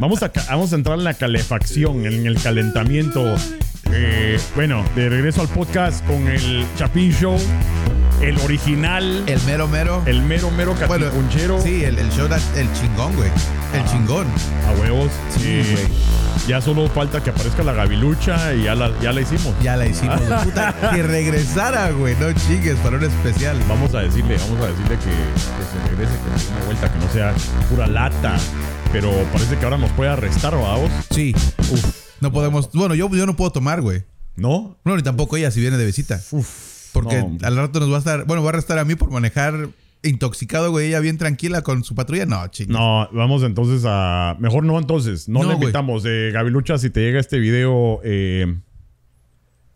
Vamos a, vamos a entrar en la calefacción, en el calentamiento. Eh, bueno, de regreso al podcast con el Chapín Show, el original, el, El mero mero. mero mero Bueno, catipunchero. Sí, el, el show, da- el chingón, güey. El chingón. A huevos. Sí, güey. ya solo falta que aparezca la gavilucha y ya la, ya la hicimos. Ya la hicimos. Ah. Puta, que regresara, güey. No chingues, para un especial. Vamos a decirle, vamos a decirle que, que se regrese, que se dé una vuelta, que no sea pura lata. Pero parece que ahora nos puede arrestar, vamos. Sí. No podemos. Bueno, yo, yo no puedo tomar, güey. ¿No? No, ni tampoco ella si viene de visita. Porque no. al rato nos va a estar. Bueno, va a arrestar a mí por manejar intoxicado, güey. Ella bien tranquila con su patrulla. No, chingues. No, vamos entonces a. Mejor no, entonces. No, No, güey. invitamos. Eh, Gavilucha, si te llega este video, eh,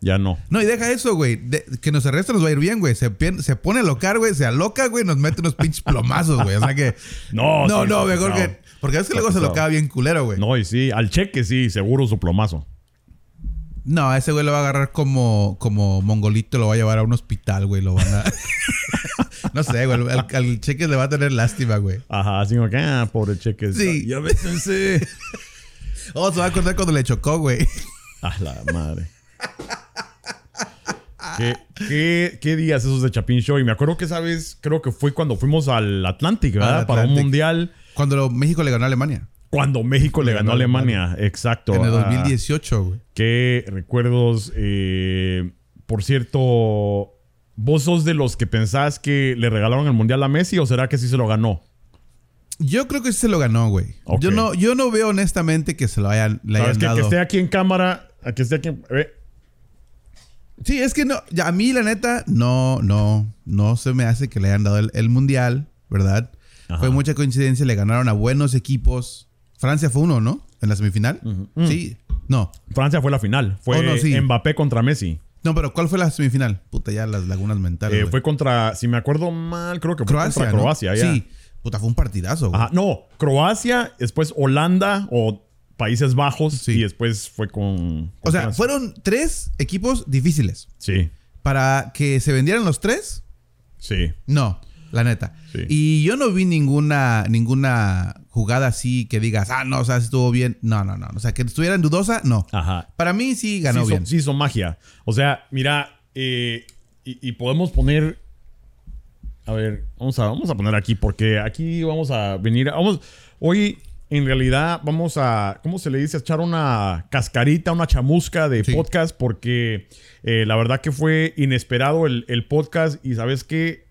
ya no. No, y deja eso, güey. De- que nos arresta nos va a ir bien, güey. Se, pone a locar, güey. Se aloca, güey. Nos mete unos pinches plomazos, güey. O sea que. No, no, sí, no, mejor que. Porque es que Está luego se locaba bien culero, güey. No, y sí, al cheque sí, seguro su plomazo. A ese güey lo va a agarrar como, como mongolito. Lo va a llevar a un hospital, güey. Lo van a. no sé, güey. Al, al cheque le va a tener lástima, güey. Ajá, así como que, ah, pobre cheque. Sí. Ya ves, ese. Oh, se va a acordar cuando le chocó, güey. A la madre. ¿Qué, qué, qué días esos de Chapin Show? Y me acuerdo que esa vez, creo que fue cuando fuimos al Atlantic, ¿verdad? Al Para un mundial. Cuando México le ganó a Alemania. Cuando México le ganó a Alemania. Exacto. En el Ah, 2018, güey. Qué recuerdos. eh, por cierto, ¿vos sos de los que pensás que le regalaron el mundial a Messi o será que sí se lo ganó? Yo creo que sí se lo ganó, güey. Yo, no, yo no veo honestamente que se lo hayan, le ¿Sabes hayan que, dado. que esté aquí en cámara? Que esté aquí. en- eh, Sí, es que no. ya, a mí, la neta, no, no, no se me hace que le hayan dado el, el mundial, ¿verdad? Ajá. Fue mucha coincidencia, le ganaron a buenos equipos. Francia fue uno, ¿no? En la semifinal. Sí. No. Francia fue la final. Fue Oh, no, sí. Mbappé contra Messi. No, pero ¿cuál fue la semifinal? Puta, ya las lagunas mentales. Eh, fue contra, si me acuerdo mal, creo que fue Croacia. contra ¿no? Croacia. ya. Sí. Puta, fue un partidazo. Ajá, no, Croacia, después Holanda o Países Bajos Sí. y después fue con. con O sea, Francia. fueron tres equipos difíciles. Sí, Para que se vendieran los tres, sí. No, la neta. Sí. Y yo no vi ninguna, ninguna jugada así que digas, ah, no, o sea, estuvo bien. No, no, no. O sea, que estuviera en dudosa, no. Ajá. Para mí sí ganó sí, bien. Sí, son magia. O sea, mira, eh, y, y podemos poner. A ver, vamos a, vamos a poner aquí, porque aquí vamos a venir. Vamos, hoy, en realidad, vamos a. ¿Cómo se le dice? A echar una cascarita, una chamusca de Sí. podcast, porque eh, la verdad que fue inesperado el, el podcast. Y sabes que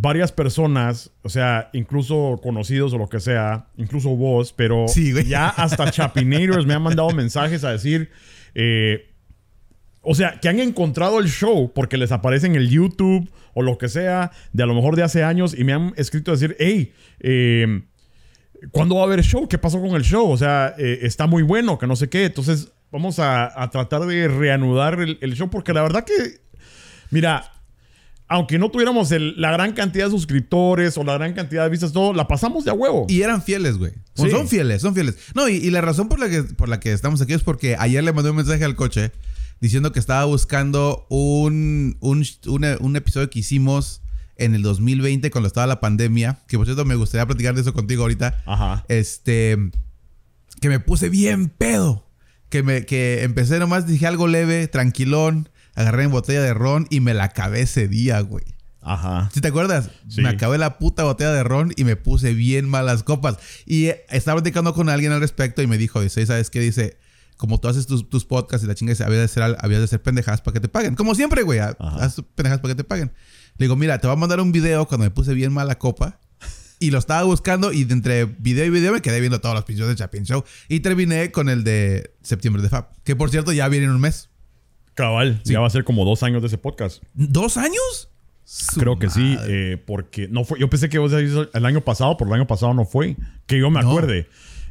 varias personas, o sea, incluso conocidos o lo que sea, incluso vos, pero Sí, ya hasta Chapinators me han mandado mensajes a decir, eh, o sea, que han encontrado el show porque les aparece en el YouTube o lo que sea, de a lo mejor de hace años, y me han escrito a decir, hey, eh, ¿cuándo va a haber show? ¿Qué pasó con el show? O sea, eh, está muy bueno, que no sé qué. Entonces, vamos a, a tratar de reanudar el, el show porque la verdad que, mira, aunque no tuviéramos el- la gran cantidad de suscriptores o la gran cantidad de vistas, todo, la pasamos de a huevo. Y eran fieles, güey. Sí. Son fieles, son fieles. No, y, y la razón por la, que, por la que estamos aquí es porque ayer le mandé un mensaje al coche diciendo que estaba buscando un, un, un- un episodio que hicimos en el 2020 cuando estaba la pandemia. Que por cierto me gustaría platicar de eso contigo ahorita. Ajá. Este. Que me puse bien pedo. Que, me, que empecé nomás, dije algo leve, tranquilón. Agarré en botella de ron y me la acabé ese día, güey. Ajá. ¿Sí te acuerdas? Sí. Me acabé la puta botella de ron y me puse bien malas copas. Y eh, estaba platicando con alguien al respecto y me dijo, dice, ¿sabes qué? Dice, como tú haces tus, tus podcasts y la chinga dice, había de hacer, al- había de hacer pendejadas para que te paguen. Como siempre, güey. Haz pendejadas para que te paguen. Le digo, mira, te voy a mandar un video cuando me puse bien mala copa. Y lo estaba buscando y de entre video y video me quedé viendo todos los pinchos de Chapin Show. Y terminé con el de septiembre de Fab. Que por cierto ya viene en un mes. Cabal, Sí. ya va a ser como dos años de ese podcast. ¿Dos años? Su Creo que sí, eh, porque no fue. Yo pensé que vos el año pasado, pero el año pasado no fue. Que yo me No. acuerde.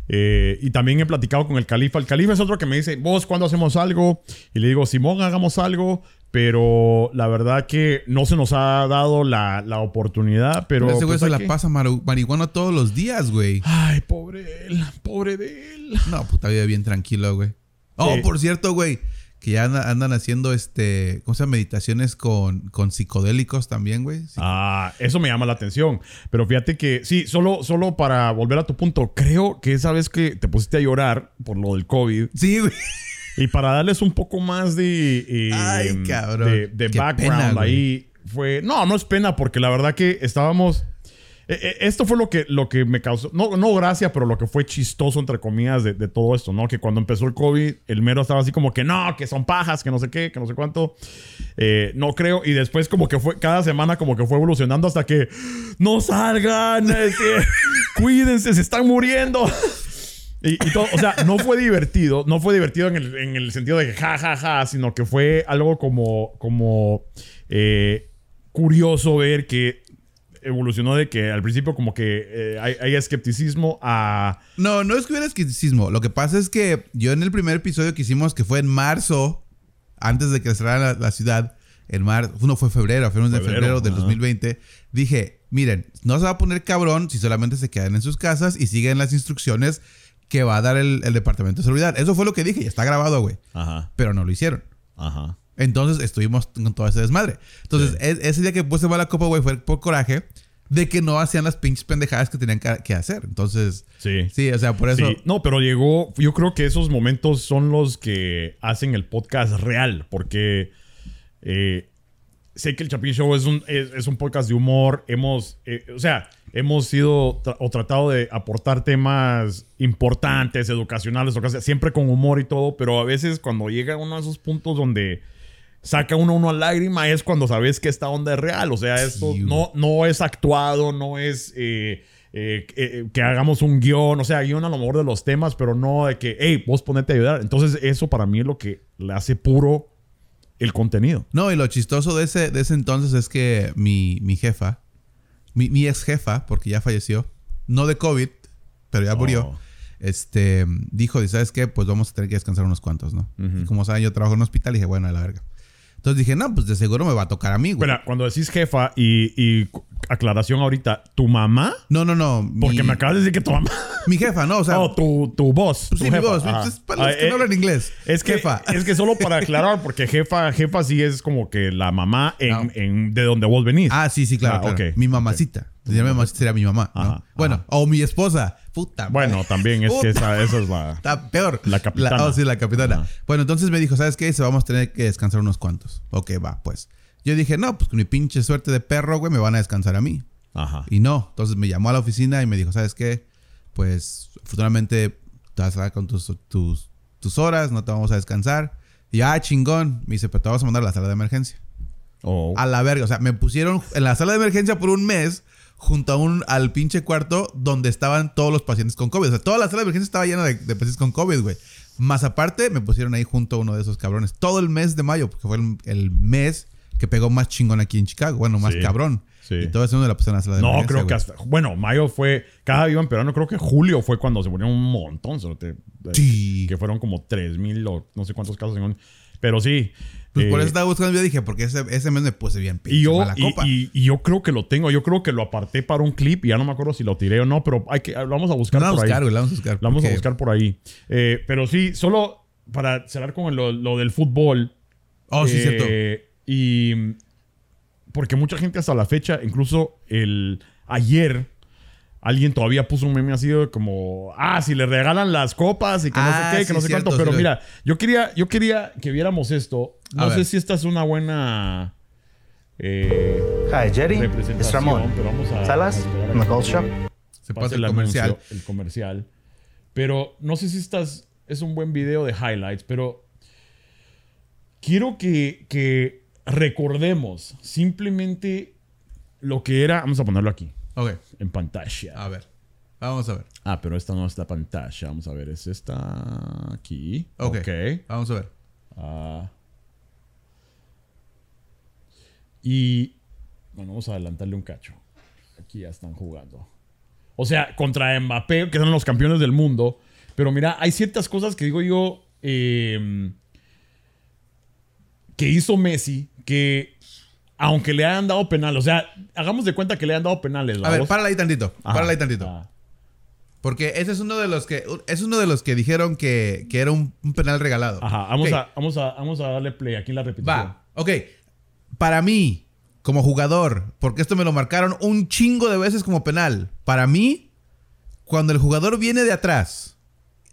Eh, y también he platicado con el califa. El califa es otro que me dice, vos, ¿cuándo hacemos algo? Y le digo, Simón, hagamos algo. Pero la verdad que no se nos ha dado la, la oportunidad. Pero. Ese güey pues, se la que- pasa marihuana todos los días, güey. Ay, pobre él, pobre de él. No, puta vida bien tranquilo, güey. Oh, por cierto, güey. Que ya anda- andan haciendo este, ¿cómo se llama? Meditaciones con, con psicodélicos también, güey. Ah, eso me llama la atención. Pero fíjate que, sí, solo, solo para volver a tu punto, creo que esa vez que te pusiste a llorar por lo del COVID Sí, güey. y para darles un poco más de, eh, Ay, cabrón. de, background pena, ahí, fue, no, no es pena porque la verdad que estábamos... eh, eh, Esto fue lo que, lo que me causó, no, no gracia, pero lo que fue chistoso, entre comillas, de, todo esto, ¿no? Que cuando empezó el COVID, el mero estaba así como que no, que son pajas, que no sé qué, que no sé cuánto. Eh, no creo. Y después como que fue, cada semana como que fue evolucionando hasta que no salgan, cuídense, se están muriendo. Y, todo, o sea, no fue divertido, no fue divertido en el, en el sentido de ja, ja, ja, sino que fue algo como, como curioso ver que evolucionó de que al principio como que eh, hay, hay escepticismo a... No, no es que hubiera escepticismo. Lo que pasa es que yo en el primer episodio que hicimos, que fue en marzo, antes de que cerrara la, la ciudad, en marzo, no fue febrero, a finales de Febrero, febrero del ajá. 2020, dije, miren, no se va a poner cabrón si solamente se quedan en sus casas y siguen las instrucciones que va a dar el, el Departamento de Seguridad. Eso fue lo que dije y está grabado, güey. Ajá, Pero no lo hicieron. ajá. Entonces estuvimos con todo ese desmadre. Entonces, e- ese día que puse mala copa, güey, fue por coraje de que no hacían las pinches pendejadas que tenían que, que hacer. Entonces, Sí. sí, o sea, por eso. Sí, no, pero llegó, yo creo que esos momentos son los que hacen el podcast real, porque eh, sé que el Chapin Show es un, es, es un podcast de humor, hemos, eh, o sea, hemos sido tra- o tratado de aportar temas importantes, educacionales, o sea, siempre con humor y todo, pero a veces cuando llega uno de esos puntos donde saca uno uno a lágrima es cuando sabes que esta onda es real, o sea, esto Sí, no, no es actuado, no es... eh, eh, eh, que hagamos un guion, o sea, guion a lo mejor de los temas, pero no de que, hey, vos ponete a ayudar. Entonces, eso para mí es lo que le hace puro el contenido. No, y lo chistoso de ese, de ese entonces es que mi, mi jefa, mi, mi ex jefa, porque ya falleció, no de COVID, pero ya murió, Oh. este, dijo, "¿Y ¿sabes qué? Pues vamos a tener que descansar unos cuantos, ¿no? Y como saben, yo trabajo en un hospital y dije, bueno, a la verga. Entonces dije, no, pues de seguro me va a tocar a mí, güey. Espera, cuando decís jefa y, y aclaración ahorita, ¿tu mamá? No, no, no. Porque mi, me acabas de decir que tu mamá. mi jefa, no, o sea, oh, tu, tu voz. pues tu sí, mi jefa. voz, pues, para los Ah, que eh, no hablan inglés. Es que, jefa. es que solo para aclarar, porque jefa, jefa sí es como que la mamá en, No. en- de donde vos venís. Ah, sí, sí, claro. Ah, claro. Mi mamacita. Mi mamacita sería mi mamá, ¿no? Ajá, bueno, ajá. o mi esposa. Puta. bueno, también es que esa, esa es la. Está peor. La capitana. oh, sí, la capitana. Ajá. Bueno, entonces me dijo, ¿sabes qué? Se vamos a tener que descansar unos cuantos. Ok, va, pues. Yo dije, no, pues con mi pinche suerte de perro, güey, me van a descansar a mí. Ajá. Y no. Entonces me llamó a la oficina y me dijo, ¿sabes qué? Pues afortunadamente te vas a dar con tus, tus, tus horas, no te vamos a descansar. Y ah, chingón. Me dice, pero te vamos a mandar a la sala de emergencia. Oh. A la verga. O sea, me pusieron en la sala de emergencia por un mes junto a un, al pinche cuarto donde estaban todos los pacientes con COVID. O sea, toda la sala de emergencia estaba llena de, de pacientes con COVID, güey. Más aparte, me pusieron ahí junto a uno de esos cabrones. Todo el mes de mayo, porque fue el, el mes que pegó más chingón aquí en Chicago. Bueno, más Sí, cabrón. sí. Y todo eso me la pusieron en la sala de No, creo que güey. hasta. Bueno, mayo fue. Cada día iba empeorando. Creo que julio fue cuando se murieron un montón. te- Sí. Que fueron como 3000 o no sé cuántos casos. en Pero sí. Pues por eh, eso estaba buscando. Yo dije, porque ese, ese mes me puse bien pinche y yo, mala y, copa. y- y yo creo que lo tengo. Yo creo que lo aparté para un clip y ya no me acuerdo si lo tiré o no, pero hay que, lo vamos a buscar por buscar, ahí. güey. Lo vamos a buscar. Lo vamos a buscar por ahí. Eh, pero sí, solo para cerrar con lo, lo del fútbol. Oh, sí, eh, cierto. Y porque mucha gente hasta la fecha, incluso el ayer, alguien todavía puso un meme así de como, ah, si le regalan las copas y que no Ah, sé qué, que sí, no sé cierto, cuánto. Pero sí mira, yo quería, yo quería que viéramos esto. A No sé ver. si esta es una buena eh, Hi, Jerry. Representación, Ramon. pero vamos a... Salas, a. Se pase pasa el el comercial. anuncio, el comercial. Pero no sé si estás. Es un buen video de highlights, pero quiero que, que recordemos simplemente lo que era. Vamos a ponerlo aquí, Ok, en pantalla. a ver. Vamos a ver. Ah, pero esta no es la pantalla. Vamos a ver, es esta aquí. Ok. Ok. Vamos a ver. Ah. Y bueno, vamos a adelantarle un cacho. Aquí ya están jugando. O sea, contra Mbappé, que son los campeones del mundo. Pero mira, hay ciertas cosas que digo yo eh, que hizo Messi que aunque le hayan dado penal, o sea, hagamos de cuenta que le hayan dado penales. A ver, párala ahí tantito. Ajá. Párala ahí tantito. Ah. Porque ese es uno de los que es uno de los que dijeron que, que era un, un penal regalado. Ajá, vamos, a, vamos, a, vamos a darle play aquí en la repetición. Va, ok. Para mí, como jugador, porque esto me lo marcaron un chingo de veces como penal. Para mí, cuando el jugador viene de atrás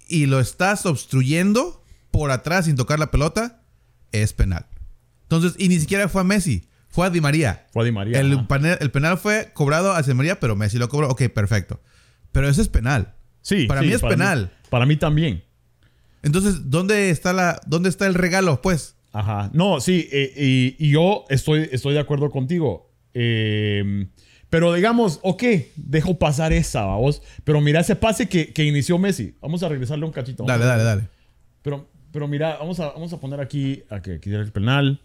y lo estás obstruyendo por atrás sin tocar la pelota, es penal. Entonces, y ni siquiera fue a Messi, fue a Di María. Fue a Di María. El, ajá. panel- el penal fue cobrado hacia Di María, pero Messi lo cobró. Ok, perfecto. Pero ese es penal. Sí, para sí, mí es penal. para mí también. Entonces, ¿dónde está, la, ¿dónde está el regalo? Pues, Ajá. No, sí, eh, y, y yo estoy, estoy de acuerdo contigo. Eh, pero digamos, ok, dejo pasar esa, vamos. Pero mira ese pase que, que inició Messi. Vamos a regresarle un cachito. Dale, dale, dale. Pero, pero mira, vamos a, vamos a poner aquí a que quiera el penal.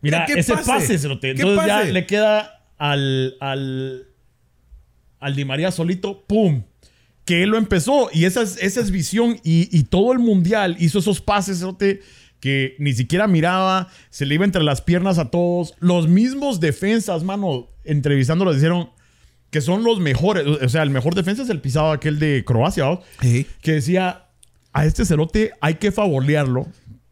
Mira, ¿Qué ese pase? pase, se lo te- ¿Qué Entonces ya le queda al, al, al Di María solito, ¡pum! Que él lo empezó. Y esa es, esa es visión. Y, y todo el mundial hizo esos pases, que ni siquiera miraba. Se le iba entre las piernas a todos. Los mismos defensas, mano, entrevistándolos, dijeron que son los mejores. O sea, el mejor defensa es el pisado aquel de Croacia, que decía, a este cerote hay que favorearlo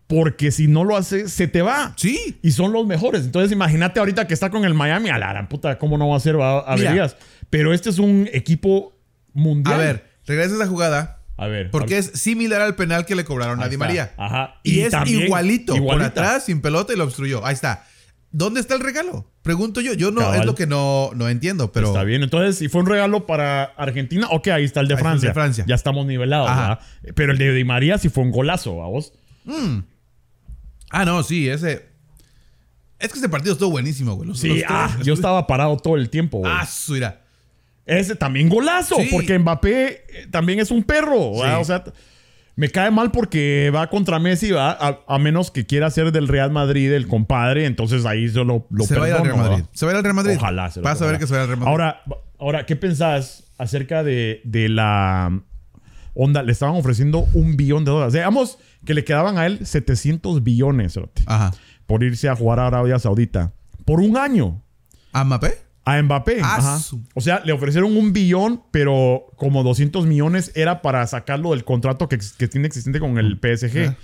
porque si no lo hace, se te va. Sí. Y son los mejores. Entonces imagínate ahorita que está con el Miami, a la gran puta, ¿cómo no va a ser? A averías. Pero este es un equipo mundial. A ver, regresa esa jugada. A ver. Porque es similar al penal que le cobraron a Di está. María. Ajá. Y, Y es igualito. Por igualita. atrás, sin pelota y lo obstruyó. Ahí está. ¿Dónde está el regalo? Pregunto yo. Yo no, Cabal. es lo que no, no entiendo, pero. Está bien. Entonces, si fue un regalo para Argentina, ok, ahí está el de, Ahí está el Francia. de Francia. Ya estamos nivelados, Ajá. ¿verdad? Pero el de Di María sí fue un golazo, ¿a vos? Ah, no, sí, ese. Es que ese partido estuvo buenísimo, güey. Los- Sí, los ah, yo estaba parado todo el tiempo, güey. Ah, su, mira. Ese también golazo, Sí. porque Mbappé eh, también es un perro. O sea, me cae mal porque va contra Messi, ¿va? A, a menos que quiera ser del Real Madrid el compadre, entonces ahí yo lo, lo se va a ir al Real perdono, Madrid. ¿va? Se va a ir al Real Madrid. Ojalá. se Vas a ver que se va al Real Madrid. Ahora, ahora, ¿qué pensás acerca de, de la onda? Le estaban ofreciendo un billón de dólares. Digamos que le quedaban a él 700 billones Ajá. por irse a jugar a Arabia Saudita. Por un año. ¿A Mbappé? A Mbappé. Ah, ajá. O sea, le ofrecieron un billón, pero como 200 millones era para sacarlo del contrato que, tiene existente con el PSG. Ajá.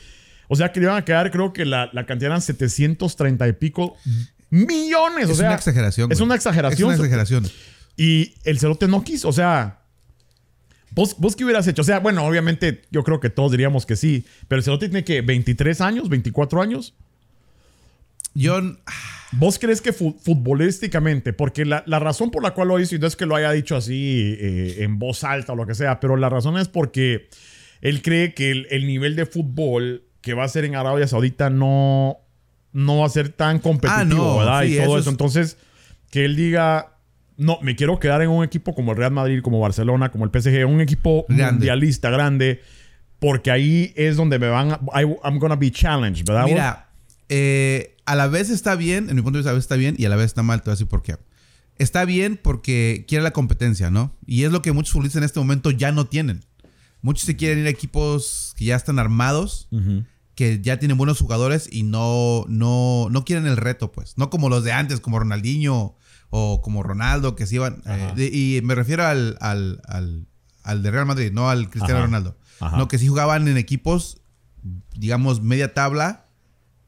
O sea, que le iban a quedar, creo que la, la cantidad eran 730 y pico millones. o es sea, una exageración. Es güey. una exageración. Es una exageración. Y el cerote no quiso. O sea, ¿vos, ¿vos qué hubieras hecho? O sea, bueno, obviamente yo creo que todos diríamos que sí. Pero el cerote tiene que 23 años, 24 años. Yo. ¿Vos crees que fu- futbolísticamente, porque la, la razón por la cual lo hizo, y no es que lo haya dicho así eh, en voz alta o lo que sea, pero la razón es porque él cree que el, el nivel de fútbol que va a ser en Arabia Saudita no, no va a ser tan competitivo, Ah, no, ¿verdad? sí, y todo eso eso. es- Entonces, que él diga, no, me quiero quedar en un equipo como el Real Madrid, como Barcelona, como el PSG, un equipo Grande. mundialista grande, porque ahí es donde me van, a, I- I'm gonna be challenged, ¿verdad? Mira, eh, a la vez está bien, en mi punto de vista, a veces está bien y a la vez está mal. Te voy a decir por qué. Está bien porque quiere la competencia, ¿no? Y es lo que muchos futbolistas en este momento ya no tienen. Muchos se quieren ir a equipos que ya están armados, que ya tienen buenos jugadores y no, no, no quieren el reto, pues. No como los de antes, como Ronaldinho o como Ronaldo, que se iban. eh, de- y me refiero al, al, al, al de Real Madrid, no al Cristiano Ajá. Ronaldo. Ajá. No, que sí jugaban en equipos, digamos, media tabla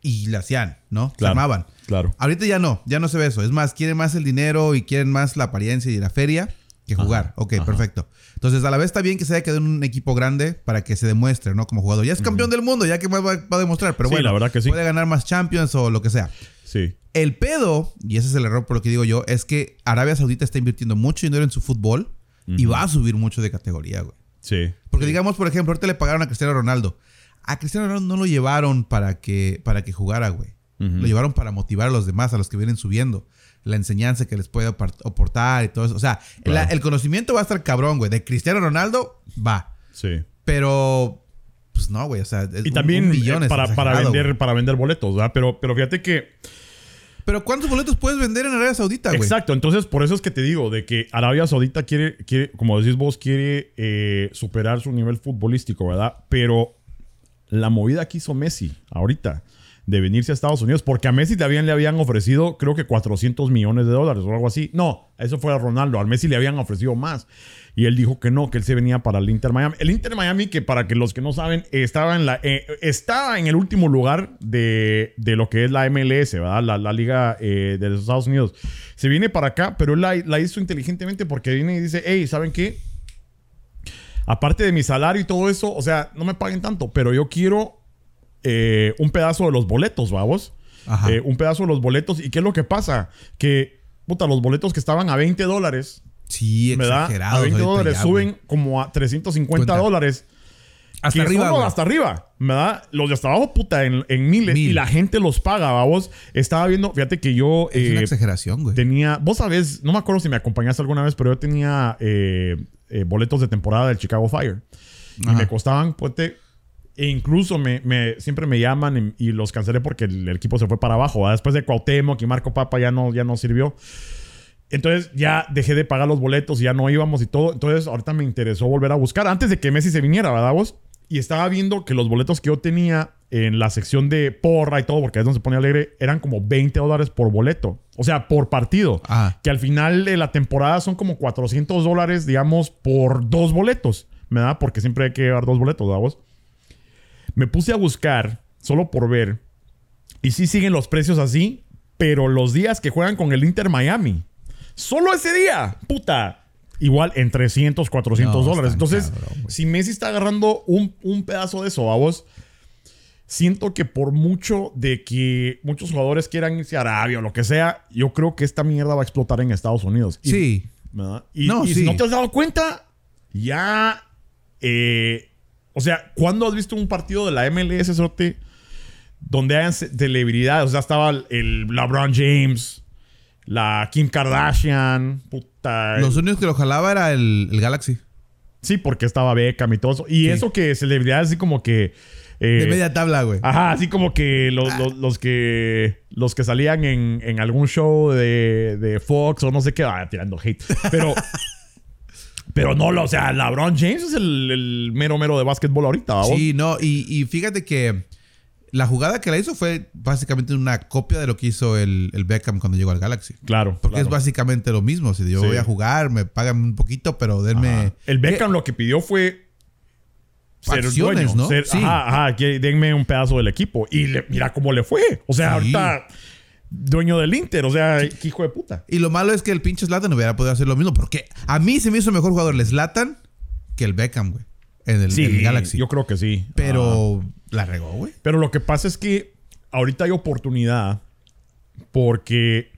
y la hacían, ¿no? Se Claro. armaban. Claro. Ahorita ya no, ya no se ve eso. Es más, quieren más el dinero y quieren más la apariencia y la feria que jugar. ok, ajá. perfecto. Entonces, a la vez está bien que se haya quedado en un equipo grande para que se demuestre, ¿no? Como jugador. Ya es campeón del mundo, ya que va, va a demostrar. Pero Sí, bueno, la verdad que sí. puede ganar más Champions o lo que sea. Sí. El pedo, y ese es el error por lo que digo yo, es que Arabia Saudita está invirtiendo mucho dinero en su fútbol y va a subir mucho de categoría, güey. Sí. Porque digamos, por ejemplo, ahorita le pagaron a Cristiano Ronaldo. A Cristiano Ronaldo no lo llevaron para que, para que jugara, güey. Lo llevaron para motivar a los demás, a los que vienen subiendo. La enseñanza que les puede aportar y todo eso. O sea, Claro. la- el conocimiento va a estar cabrón, güey. De Cristiano Ronaldo, va. Sí. Pero, pues no, güey. O sea, es Y un- también un millón eh, para, para, vender, para vender boletos, ¿verdad? Pero, pero fíjate que... Pero ¿cuántos boletos puedes vender en Arabia Saudita, güey? Exacto. Entonces, por eso es que te digo de que Arabia Saudita quiere, quiere como decís vos, quiere eh, superar su nivel futbolístico, ¿verdad? Pero la movida que hizo Messi ahorita de venirse a Estados Unidos, porque a Messi también le habían ofrecido, creo que 400 millones de dólares o algo así. No, eso fue a Ronaldo, al Messi le habían ofrecido más. Y él dijo que no, que él se venía para el Inter Miami. El Inter Miami, que para que los que no saben, estaba en, la, eh, estaba en el último lugar de, de, lo que es la MLS, ¿verdad? La, la Liga eh, de los Estados Unidos. Se viene para acá, pero él la, la hizo inteligentemente porque viene y dice, hey, ¿saben qué? Aparte de mi salario y todo eso, o sea, no me paguen tanto, pero yo quiero eh, un pedazo de los boletos, vamos. Eh, un pedazo de los boletos. ¿Y qué es lo que pasa? Que, puta, los boletos que estaban a 20 dólares. Sí, exagerado. A 20 dólares suben como a 350 dólares. Hasta arriba. hasta arriba, ¿verdad? Los de hasta abajo, puta, en, miles. Y la gente los paga, vamos. Estaba viendo, fíjate que yo. Es una eh, exageración, güey. Tenía. Vos sabés, no me acuerdo si me acompañaste alguna vez, pero yo tenía boletos de temporada del Chicago Fire. Y me costaban, pues, e incluso me, siempre me llaman y, los cancelé porque el, equipo se fue para abajo. Después de Cuauhtémoc y Marco Papa ya no, ya no sirvió. Entonces ya dejé de pagar los boletos y ya no íbamos y todo. Entonces ahorita me interesó volver a buscar antes de que Messi se viniera, ¿verdad vos? Y estaba viendo que los boletos que yo tenía en la sección de porra y todo, porque es donde se pone alegre, eran como 20 dólares por boleto. O sea, por partido. Que al final de la temporada son como 400 dólares, digamos, por dos boletos. ¿Verdad? Porque siempre hay que llevar dos boletos, ¿verdad vos? Me puse a buscar, solo por ver. Y sí siguen los precios así, pero los días que juegan con el Inter Miami. Solo ese día, puta. Igual en 300, 400 dólares. Entonces, si Messi está agarrando un, pedazo de eso, a vos, siento que por mucho de que muchos jugadores quieran irse a Arabia o lo que sea, yo creo que esta mierda va a explotar en Estados Unidos. sí. Y, si no te has dado cuenta, ya eh, o sea, ¿cuándo has visto un partido de la MLS, Sote, donde hayan celebridades? O sea, estaba el LeBron James, la Kim Kardashian, puta. Los únicos que lo jalaba era el, Galaxy. Sí, porque estaba Beckham y todo eso. Y eso que celebridades así como que... Eh, de media tabla, güey. Ajá, así como que los, que los que salían en, algún show de, de, Fox o no sé qué, ah, tirando hate. Pero Pero no, o sea, LeBron James es el, mero mero de básquetbol ahorita. Sí, no, y, fíjate que la jugada que la hizo fue básicamente una copia de lo que hizo el, Beckham cuando llegó al Galaxy. Claro. Porque es básicamente lo mismo. Si yo voy a jugar, me pagan un poquito, pero denme. El Beckham lo que pidió fue ser dueño, ¿no? sí. Ajá, ajá, denme un pedazo del equipo. Y mira cómo le fue. O sea, ahorita dueño del Inter. O sea, qué hijo de puta. Y lo malo es que el pinche Slatan hubiera podido hacer lo mismo. Porque a mí se me hizo mejor jugador el Slatan que el Beckham, güey. En el, sí, Galaxy. Yo creo que sí. Pero la regó, güey. Pero lo que pasa es que ahorita hay oportunidad porque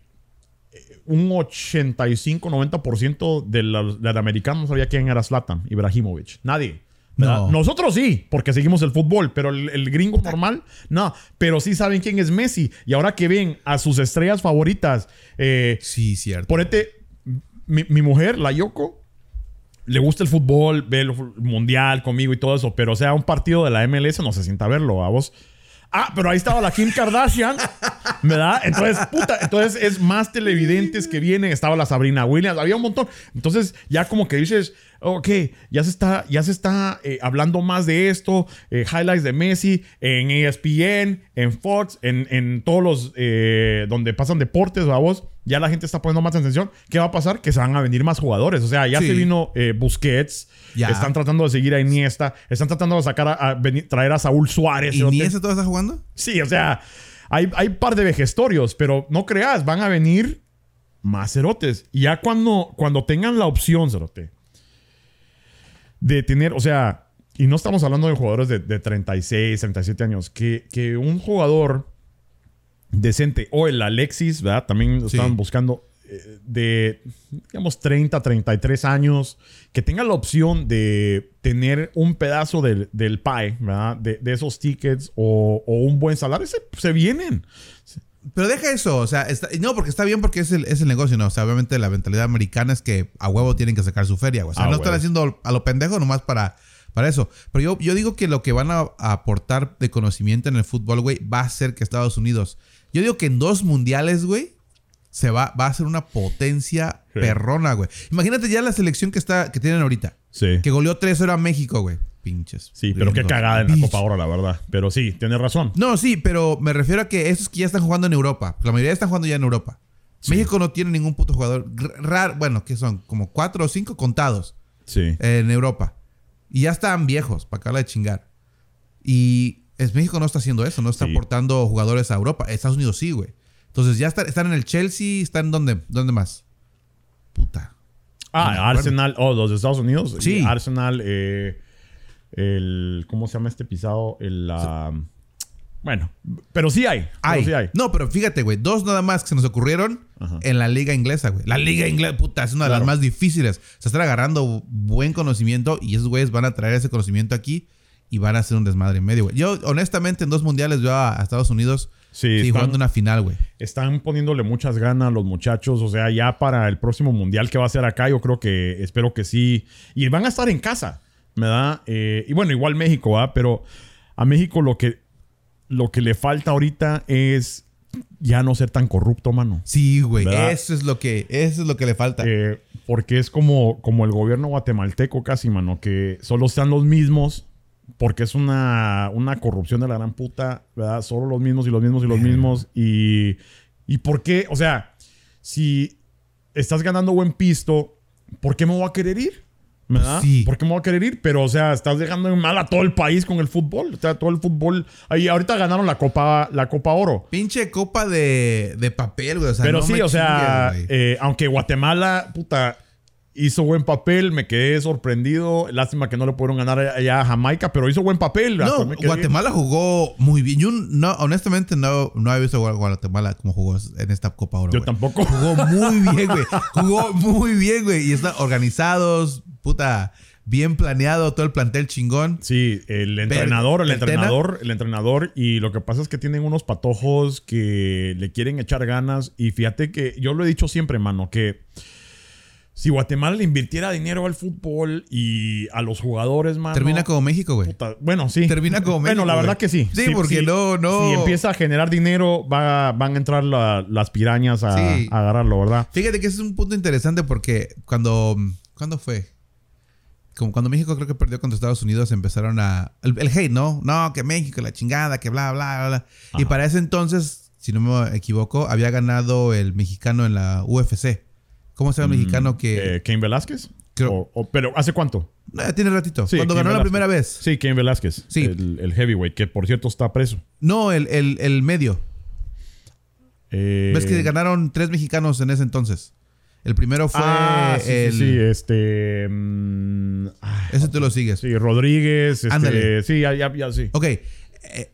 un 85-90% de los, americanos no sabía quién era Slatan, Ibrahimovic. Nadie. Nosotros sí, porque seguimos el fútbol, pero el, gringo normal, no. Pero sí saben quién es Messi. Y ahora que ven a sus estrellas favoritas. Eh, sí, cierto. Por este, mi, mi, mujer, la Yoko, le gusta el fútbol, ve el mundial conmigo y todo eso. Pero, o sea, un partido de la MLS no se sienta a verlo, a vos. Ah, pero ahí estaba la Kim Kardashian, ¿verdad? Entonces, puta, entonces es más televidentes que vienen. Estaba la Sabrina Williams, había un montón. Entonces, ya como que dices, ok, ya se está, ya se está eh, hablando más de esto, eh, highlights de Messi en ESPN, en Fox, en, todos los eh, donde pasan deportes, vamos, ya la gente está poniendo más atención. ¿Qué va a pasar? Que se van a venir más jugadores. O sea, ya se vino Busquets, ya. están tratando de seguir a Iniesta, están tratando de sacar a, traer a Saúl Suárez. ¿Iniesta todavía está jugando? Sí, o sea, hay, hay par de vejestorios, pero no creas, van a venir más cerotes. Y ya cuando, cuando tengan la opción, cerote, de tener, o sea, y no estamos hablando de jugadores de, 36, 37 años, que, que, un jugador decente, o el Alexis, ¿verdad? También lo estaban buscando eh, de, digamos, 30, 33 años, que tenga la opción de tener un pedazo del, del pie, ¿verdad? De, esos tickets o, un buen salario, se, se vienen. Pero deja eso, o sea, no, porque está bien porque es el, es el negocio, ¿no? O sea, obviamente la mentalidad americana es que a huevo tienen que sacar su feria, O sea, no están haciendo a lo pendejo nomás para, para eso. Pero yo, yo digo que lo que van a, aportar de conocimiento en el fútbol, güey, va a ser que Estados Unidos. Yo digo que en dos mundiales, güey, se va, va a ser una potencia perrona, güey. Imagínate ya la selección que está, que tienen ahorita. Sí. Que goleó 3-0 a México, güey. pinches. Sí, pero qué cagada en la. Copa Oro, la verdad. Pero sí, tienes razón. No, sí, pero me refiero a que estos que ya están jugando en Europa. La mayoría están jugando ya en Europa. Sí. México no tiene ningún puto jugador raro. Bueno, que son como cuatro o cinco contados Sí. en Europa. Y ya están viejos, para acabar de chingar. Y es, México no está haciendo eso, no está Sí. aportando jugadores a Europa. Estados Unidos sí, güey. Entonces ya está- están en el Chelsea, están dónde, ¿dónde más? Puta. Ah. Arsenal. Oh, los de Estados Unidos. Sí. Arsenal. eh, el. ¿Cómo se llama este pisado? El. ah, bueno, pero sí hay. pero sí hay. No, pero fíjate, güey, dos nada más que se nos ocurrieron Ajá. en la liga inglesa, güey. La liga inglesa, puta, es una de Claro. las más difíciles. Se están agarrando buen conocimiento y esos güeyes van a traer ese conocimiento aquí y van a hacer un desmadre en medio, güey. Yo, honestamente, en dos mundiales veo a, a Estados Unidos Sí, están- jugando una final, güey. Están poniéndole muchas ganas los muchachos. O sea, ya para el próximo mundial que va a ser acá, yo creo que espero que sí. Y van a estar en casa, ¿verdad? Eh, y bueno, igual México, ¿va? Pero a México lo que, lo que le falta ahorita es ya no ser tan corrupto, mano. Sí, güey. ¿Verdad? Eso es lo que, eso es lo que le falta. Eh, porque es como, como el gobierno guatemalteco casi, mano, que solo sean los mismos. Porque es una, una corrupción de la gran puta, ¿verdad? Solo los mismos y los mismos y los mismos. Y, y por qué, o sea, si estás ganando buen pisto, ¿por qué me voy a querer ir? ¿Verdad? Sí. ¿Por qué me voy a querer ir? Pero, o sea, estás dejando en mal a todo el país con el fútbol. O sea, todo el fútbol. Ahí ahorita ganaron la Copa, la Copa Oro. Pinche copa de, de papel, güey. O sea, Pero no sí, me o sea, chingues, eh, aunque Guatemala, puta, hizo buen papel, me quedé sorprendido. Lástima que no le pudieron ganar allá a Jamaica, pero hizo buen papel. No, Guatemala jugó muy bien. Yo no, honestamente no, no he visto a Guatemala como jugó en esta Copa Oro. Yo tampoco. Jugó muy bien, güey. Jugó muy bien, güey. Y están organizados, puta, bien planeado, todo el plantel chingón. Sí, el entrenador, el ¿el Tena? entrenador, el entrenador. Y lo que pasa es que tienen unos patojos que le quieren echar ganas. Y fíjate que yo lo he dicho siempre, mano, que si Guatemala le invirtiera dinero al fútbol y a los jugadores, mano. Termina como México, güey. Bueno, sí. Termina como Bueno, México, la verdad que sí. Sí, porque no- no- Si empieza a generar dinero, va, van a entrar la- las pirañas a, Sí. a agarrarlo, ¿verdad? Fíjate que ese es un punto interesante porque cuando. ¿Cuándo fue? Como cuando México creo que perdió contra Estados Unidos, empezaron a. El, el hate, ¿no? No, que México, la chingada, que bla, bla, bla. bla. Y para ese entonces, si no me equivoco, había ganado el mexicano en la UFC. ¿Cómo se llama el mexicano que.? Eh, ¿Cain Velázquez? Creo- O- o- pero ¿hace cuánto? Eh, tiene ratito. Sí, cuando Cain ganó la primera vez. Sí, Cain Velázquez. Sí. El, el heavyweight, que por cierto está preso. No, el, el, el medio. Eh, ¿Ves que ganaron tres mexicanos en ese entonces? El primero fue ah, sí, el. sí, sí, este... mm, ah, Ese tú lo sigues. sí, Rodríguez. Este, Ándale. Sí, ya, ya, ya, sí. Ok. eh,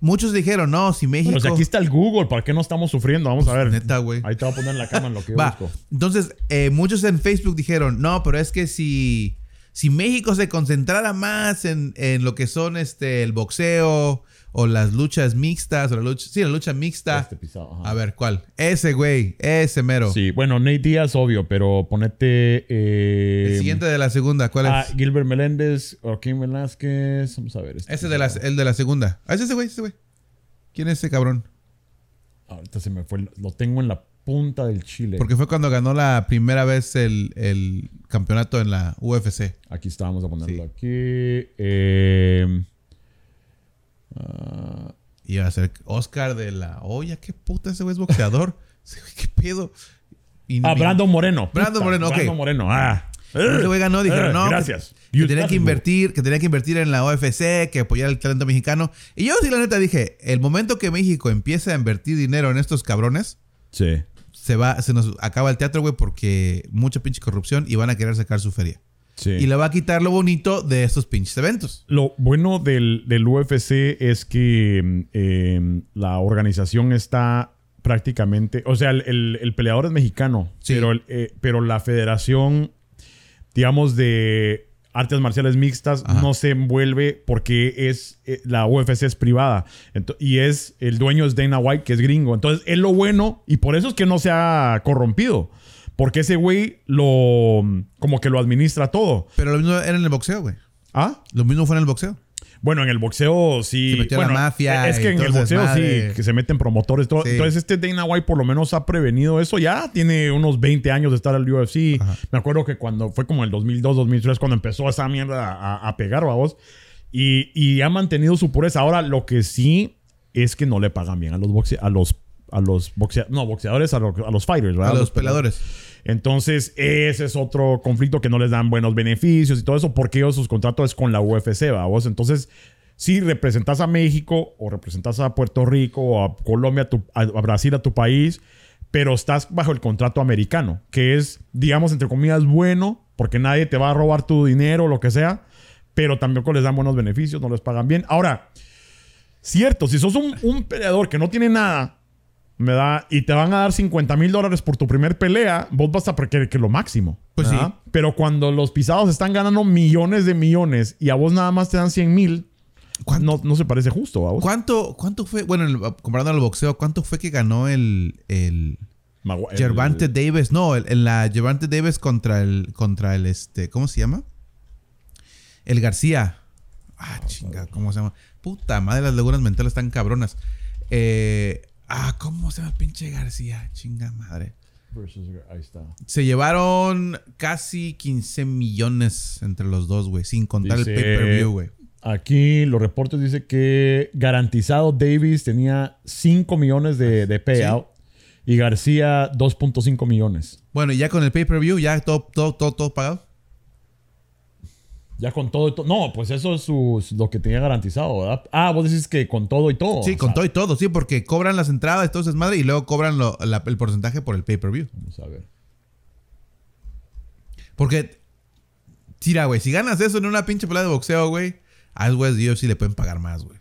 muchos dijeron, no, si México. Si aquí está el Google, ¿para qué no estamos sufriendo? Vamos a ver. Neta, güey. Ahí te voy a poner en la cama en lo que yo Va. busco. Entonces, eh, muchos en Facebook dijeron, no, pero es que si, si México se concentrara más en, en lo que son este, el boxeo o las luchas mixtas, o la lucha, sí, la lucha mixta. Este pisado, ajá. A ver, ¿cuál? Ese, güey, ese mero. Sí, bueno, Nate Díaz, obvio, pero ponete. eh, El siguiente de la segunda, ¿cuál ah, es? Gilbert Meléndez, Joaquín Velázquez. Vamos a ver. este Ese de la, el de la segunda. Ah, es ese, güey, ese, güey. ¿Quién es ese cabrón? Ahorita se me fue. Lo tengo en la punta del chile. Porque fue cuando ganó la primera vez el, el campeonato en la UFC. Aquí está, vamos a ponerlo Sí. aquí. Eh, ah, Iba a ser Oscar de la olla. ¿Qué puta ese güey es boxeador? ¿Qué pedo? Y- ah, Brandon Moreno. Brandon Puta, Moreno, ok. Brandon Moreno, ah. Ese güey ganó, dijeron, Eh, no, que- Gracias. que, tenía que invertir, que tenía que invertir en la OFC, que apoyar el talento mexicano. Y yo sí la neta dije, el momento que México empiece a invertir dinero en estos cabrones, Sí. se va, se nos acaba el teatro, güey, porque mucha pinche corrupción y van a querer sacar su feria. Sí. Y le va a quitar lo bonito de estos pinches eventos. Lo bueno del, del UFC es que mm, eh, la organización está prácticamente. O sea, el, el- el peleador es mexicano, Sí. pero, el, eh, pero la federación, digamos, de artes marciales mixtas Ajá. no se envuelve porque es eh, la UFC es privada y es el dueño es Dana White que es gringo entonces es lo bueno y por eso es que no se ha corrompido porque ese güey lo como que lo administra todo Pero lo mismo era en el boxeo, güey. ah Lo mismo fue en el boxeo. bueno, en el boxeo sí. Se metió bueno, la mafia Es y que en el boxeo sí, que se meten promotores. Todo. Sí. Entonces, este Dana White por lo menos ha prevenido eso. Ya tiene unos 20 años de estar al UFC. Ajá. Me acuerdo que cuando fue como el 2002, 2003, cuando empezó esa mierda a, a pegar, vamos. Y, y ha mantenido su pureza. Ahora, lo que sí es que no le pagan bien a los boxe a los a los boxea no, boxeadores, a, lo- a los fighters, ¿verdad? A los peladores. Entonces, ese es otro conflicto que no les dan buenos beneficios y todo eso, porque ellos sus contratos es con la UFC, vos. Entonces, si representas a México o representas a Puerto Rico o a Colombia, a- a Brasil, a tu país, pero estás bajo el contrato americano, que es, digamos, entre comillas, bueno, porque nadie te va a robar tu dinero o lo que sea, pero tampoco les dan buenos beneficios, no les pagan bien. Ahora, cierto, si sos un, un peleador que no tiene nada, me da, y te van a dar 50 mil dólares por tu primer pelea, vos vas a querer que lo máximo. Pues sí. Pero cuando los pisados están ganando millones de millones y a vos nada más te dan 100 mil, ¿Cuánto, no, no se parece justo a vos. ¿cuánto, cuánto fue? Bueno, el- comparando al boxeo, ¿cuánto fue que ganó el, el Magu- el- Gervante Davis? No, el- en la Gervante Davis contra el, contra el, este, ¿cómo se llama? El García. Ah, chinga, ¿cómo se llama? Puta madre, las lagunas mentales están cabronas. Eh, ah, ¿cómo se llama pinche García? Chinga madre. versus- ahí está. Se llevaron casi 15 millones entre los dos, güey, sin contar Dice- el pay-per-view, güey. Aquí los reportes dicen que garantizado Davis tenía 5 millones de, de payout y García 2.5 millones. Bueno, y ya con el pay-per-view, ya todo, todo, todo, todo pagado. Ya con todo y todo. No, pues eso es su- lo que tenía garantizado, ¿verdad? Ah, vos decís que con todo y todo. Sí, con sea, todo y todo, sí, porque cobran las entradas, entonces madre, y luego cobran lo- la- el porcentaje por el pay-per-view. Vamos a ver. Porque, tira, güey, si ganas eso en una pinche pelea de boxeo, güey, a güeyes de UFC le pueden pagar más, güey.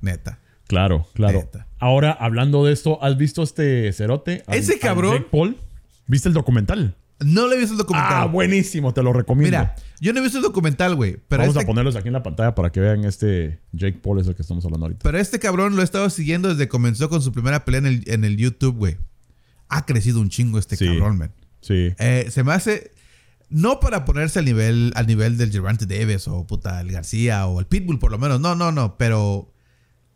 Neta. Claro, claro. Neta. Ahora, hablando de esto, ¿has visto este cerote? Al- Ese cabrón- Paul. ¿Viste el documental? No le he visto el documental. Ah, buenísimo, te lo recomiendo. Mira, yo no he visto el documental, güey, Vamos este, a ponerlos aquí en la pantalla para que vean este Jake Paul, es el que estamos hablando ahorita. pero este cabrón lo he estado siguiendo desde que comenzó con su primera pelea en el, en el YouTube, güey. Ha crecido un chingo este Sí. cabrón, man. Sí. Eh, se me hace. No para ponerse al nivel, al nivel del Gervante Davis o puta el García o el Pitbull, por lo menos. No, no, no. Pero.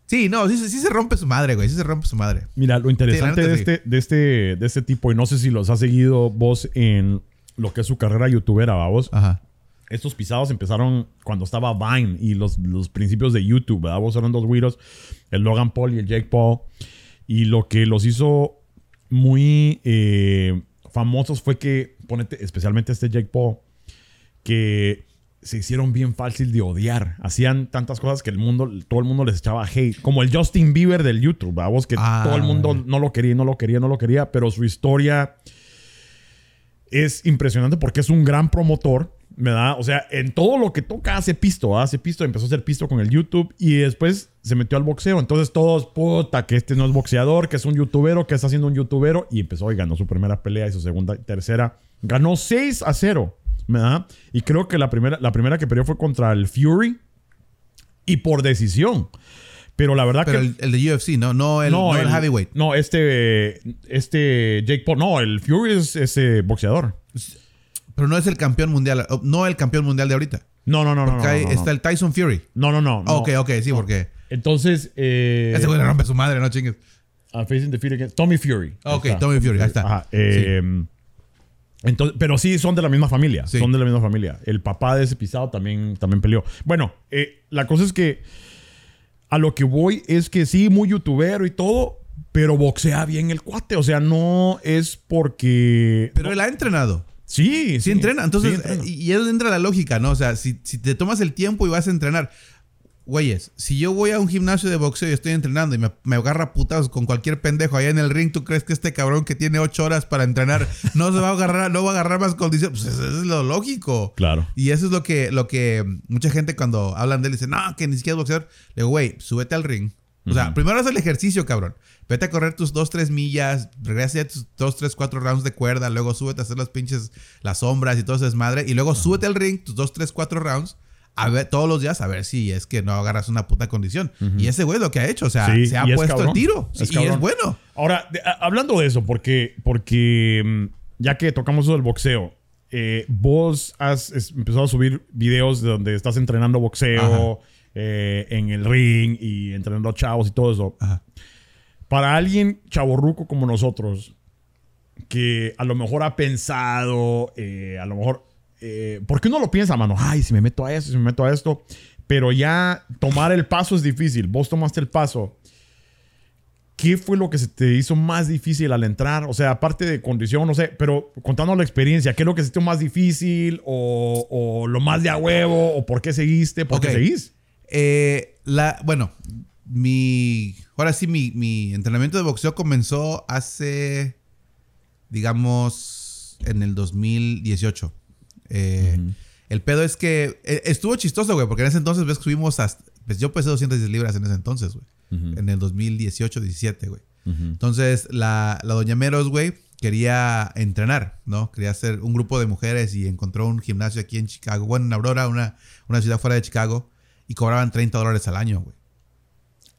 Sí, no, sí, se- sí se rompe su madre, güey. Sí se rompe su madre. Mira, lo interesante Sí, de, este, de, este, de este tipo, y no sé si los has seguido vos en lo que es su carrera youtubera, vos. Ajá. Estos pisados empezaron cuando estaba Vine y los, los principios de YouTube, ¿verdad? Vos eran dos güiros, el Logan Paul y el Jake Paul. Y lo que los hizo muy eh, famosos fue que, ponete, especialmente este Jake Paul, que se hicieron bien fácil de odiar. Hacían tantas cosas que el mundo, todo el mundo les echaba hate. Como el Justin Bieber del YouTube. Vos que Ah. todo el mundo no lo quería, no lo quería, no lo quería, pero su historia es impresionante porque es un gran promotor, ¿verdad? O sea, en todo lo que toca hace pisto, ¿verdad? hace pisto, empezó a hacer pisto con el YouTube y después se metió al boxeo. Entonces todos, puta, que este no es boxeador, que es un youtubero, que está haciendo un youtubero y empezó y ganó su primera pelea y su segunda y tercera. Ganó 6 a 0, ¿verdad? Y creo que la primera, la primera que perdió fue contra el Fury y por decisión. Pero la verdad Pero que... el, el de UFC, no, no el, no el heavyweight. No, este, este Jake Paul. No, el Fury es ese boxeador. Pero no es el campeón mundial. oh, No el campeón mundial de ahorita. No, no, no, no. Porque no, hay- no, está el Tyson Fury. No, no, no. no. ok, ok, sí, porque. Entonces, eh, Ese güey le rompe su madre, no chingues. a Facing the Fear Against Tommy Fury. Ahí Ok. Tommy Fury, ahí está. Ajá, eh, entonces, pero sí son de la misma familia. Sí. Son de la misma familia. El papá de ese pisado también, también peleó. Bueno, eh, la cosa es que a lo que voy es que sí, muy youtubero y todo, pero boxea bien el cuate. O sea, no es porque. Pero él ha entrenado. Sí, sí. Sí, entrena. Entonces, sí entrena. y y es donde entra la lógica, ¿no? O sea, si, si te tomas el tiempo y vas a entrenar. Güeyes, si yo voy a un gimnasio de boxeo y estoy entrenando y me, me agarra putados con cualquier pendejo allá en el ring, ¿tú crees que este cabrón que tiene ocho horas para entrenar no se va a agarrar, no va a agarrar más condición? Pues eso es lo lógico. Claro. Y eso es lo que, lo que mucha gente cuando hablan de él dice, no, que ni siquiera es boxeador. Le digo, güey, súbete al ring. O sea, primero haz el ejercicio, cabrón. Vete a correr tus dos, tres millas, regresa ya tus dos, tres, cuatro rounds de cuerda, luego súbete a hacer las pinches, las sombras y todo ese desmadre, y luego súbete al ring, tus dos, tres, cuatro rounds, a ver, todos los días, a ver si es que no agarras una puta condición. Y ese güey lo que ha hecho, o sea, Sí, se ha puesto el tiro. Es Sí, y es bueno. Ahora, de- a- hablando de eso, porque, porque mm, ya que tocamos eso del boxeo, eh, vos has es- empezado a subir videos de donde estás entrenando boxeo eh, en el ring y entrenando a chavos y todo eso. Ajá. Para alguien chaborruco como nosotros, que a lo mejor ha pensado, eh, a lo mejor eh, porque uno lo piensa, mano, ay, si me meto a esto, si me meto a esto, pero ya tomar el paso es difícil. Vos tomaste el paso. ¿Qué fue lo que se te hizo más difícil al entrar? O sea, aparte de condición, no sé, pero contando la experiencia, ¿qué es lo que se te hizo más difícil? ¿O, o lo más de a huevo? ¿O por qué seguiste? ¿Por qué seguís? Eh, la, bueno, mi. Ahora sí, mi, mi entrenamiento de boxeo comenzó hace. Digamos. En el 2018. Eh, El pedo es que. eh, estuvo chistoso, güey, porque en ese entonces ves que subimos hasta. Pues yo pesé 210 libras en ese entonces, güey. En el 2018, 17, güey. Entonces, la, la Doña Meros, güey, quería entrenar, ¿no? Quería hacer un grupo de mujeres y encontró un gimnasio aquí en Chicago, bueno, en Aurora, una, una ciudad fuera de Chicago, y cobraban 30 dólares al año, güey.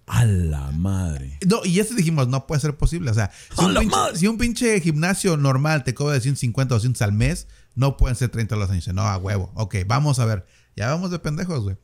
A la madre. No, y eso dijimos, no puede ser posible. O sea, si ¡A un, pinche, si un pinche gimnasio normal te cobra de 150 o 200 al mes, no pueden ser 30 dólares al año. Dice, No, a huevo. Ok, vamos a ver. Ya vamos de pendejos, güey.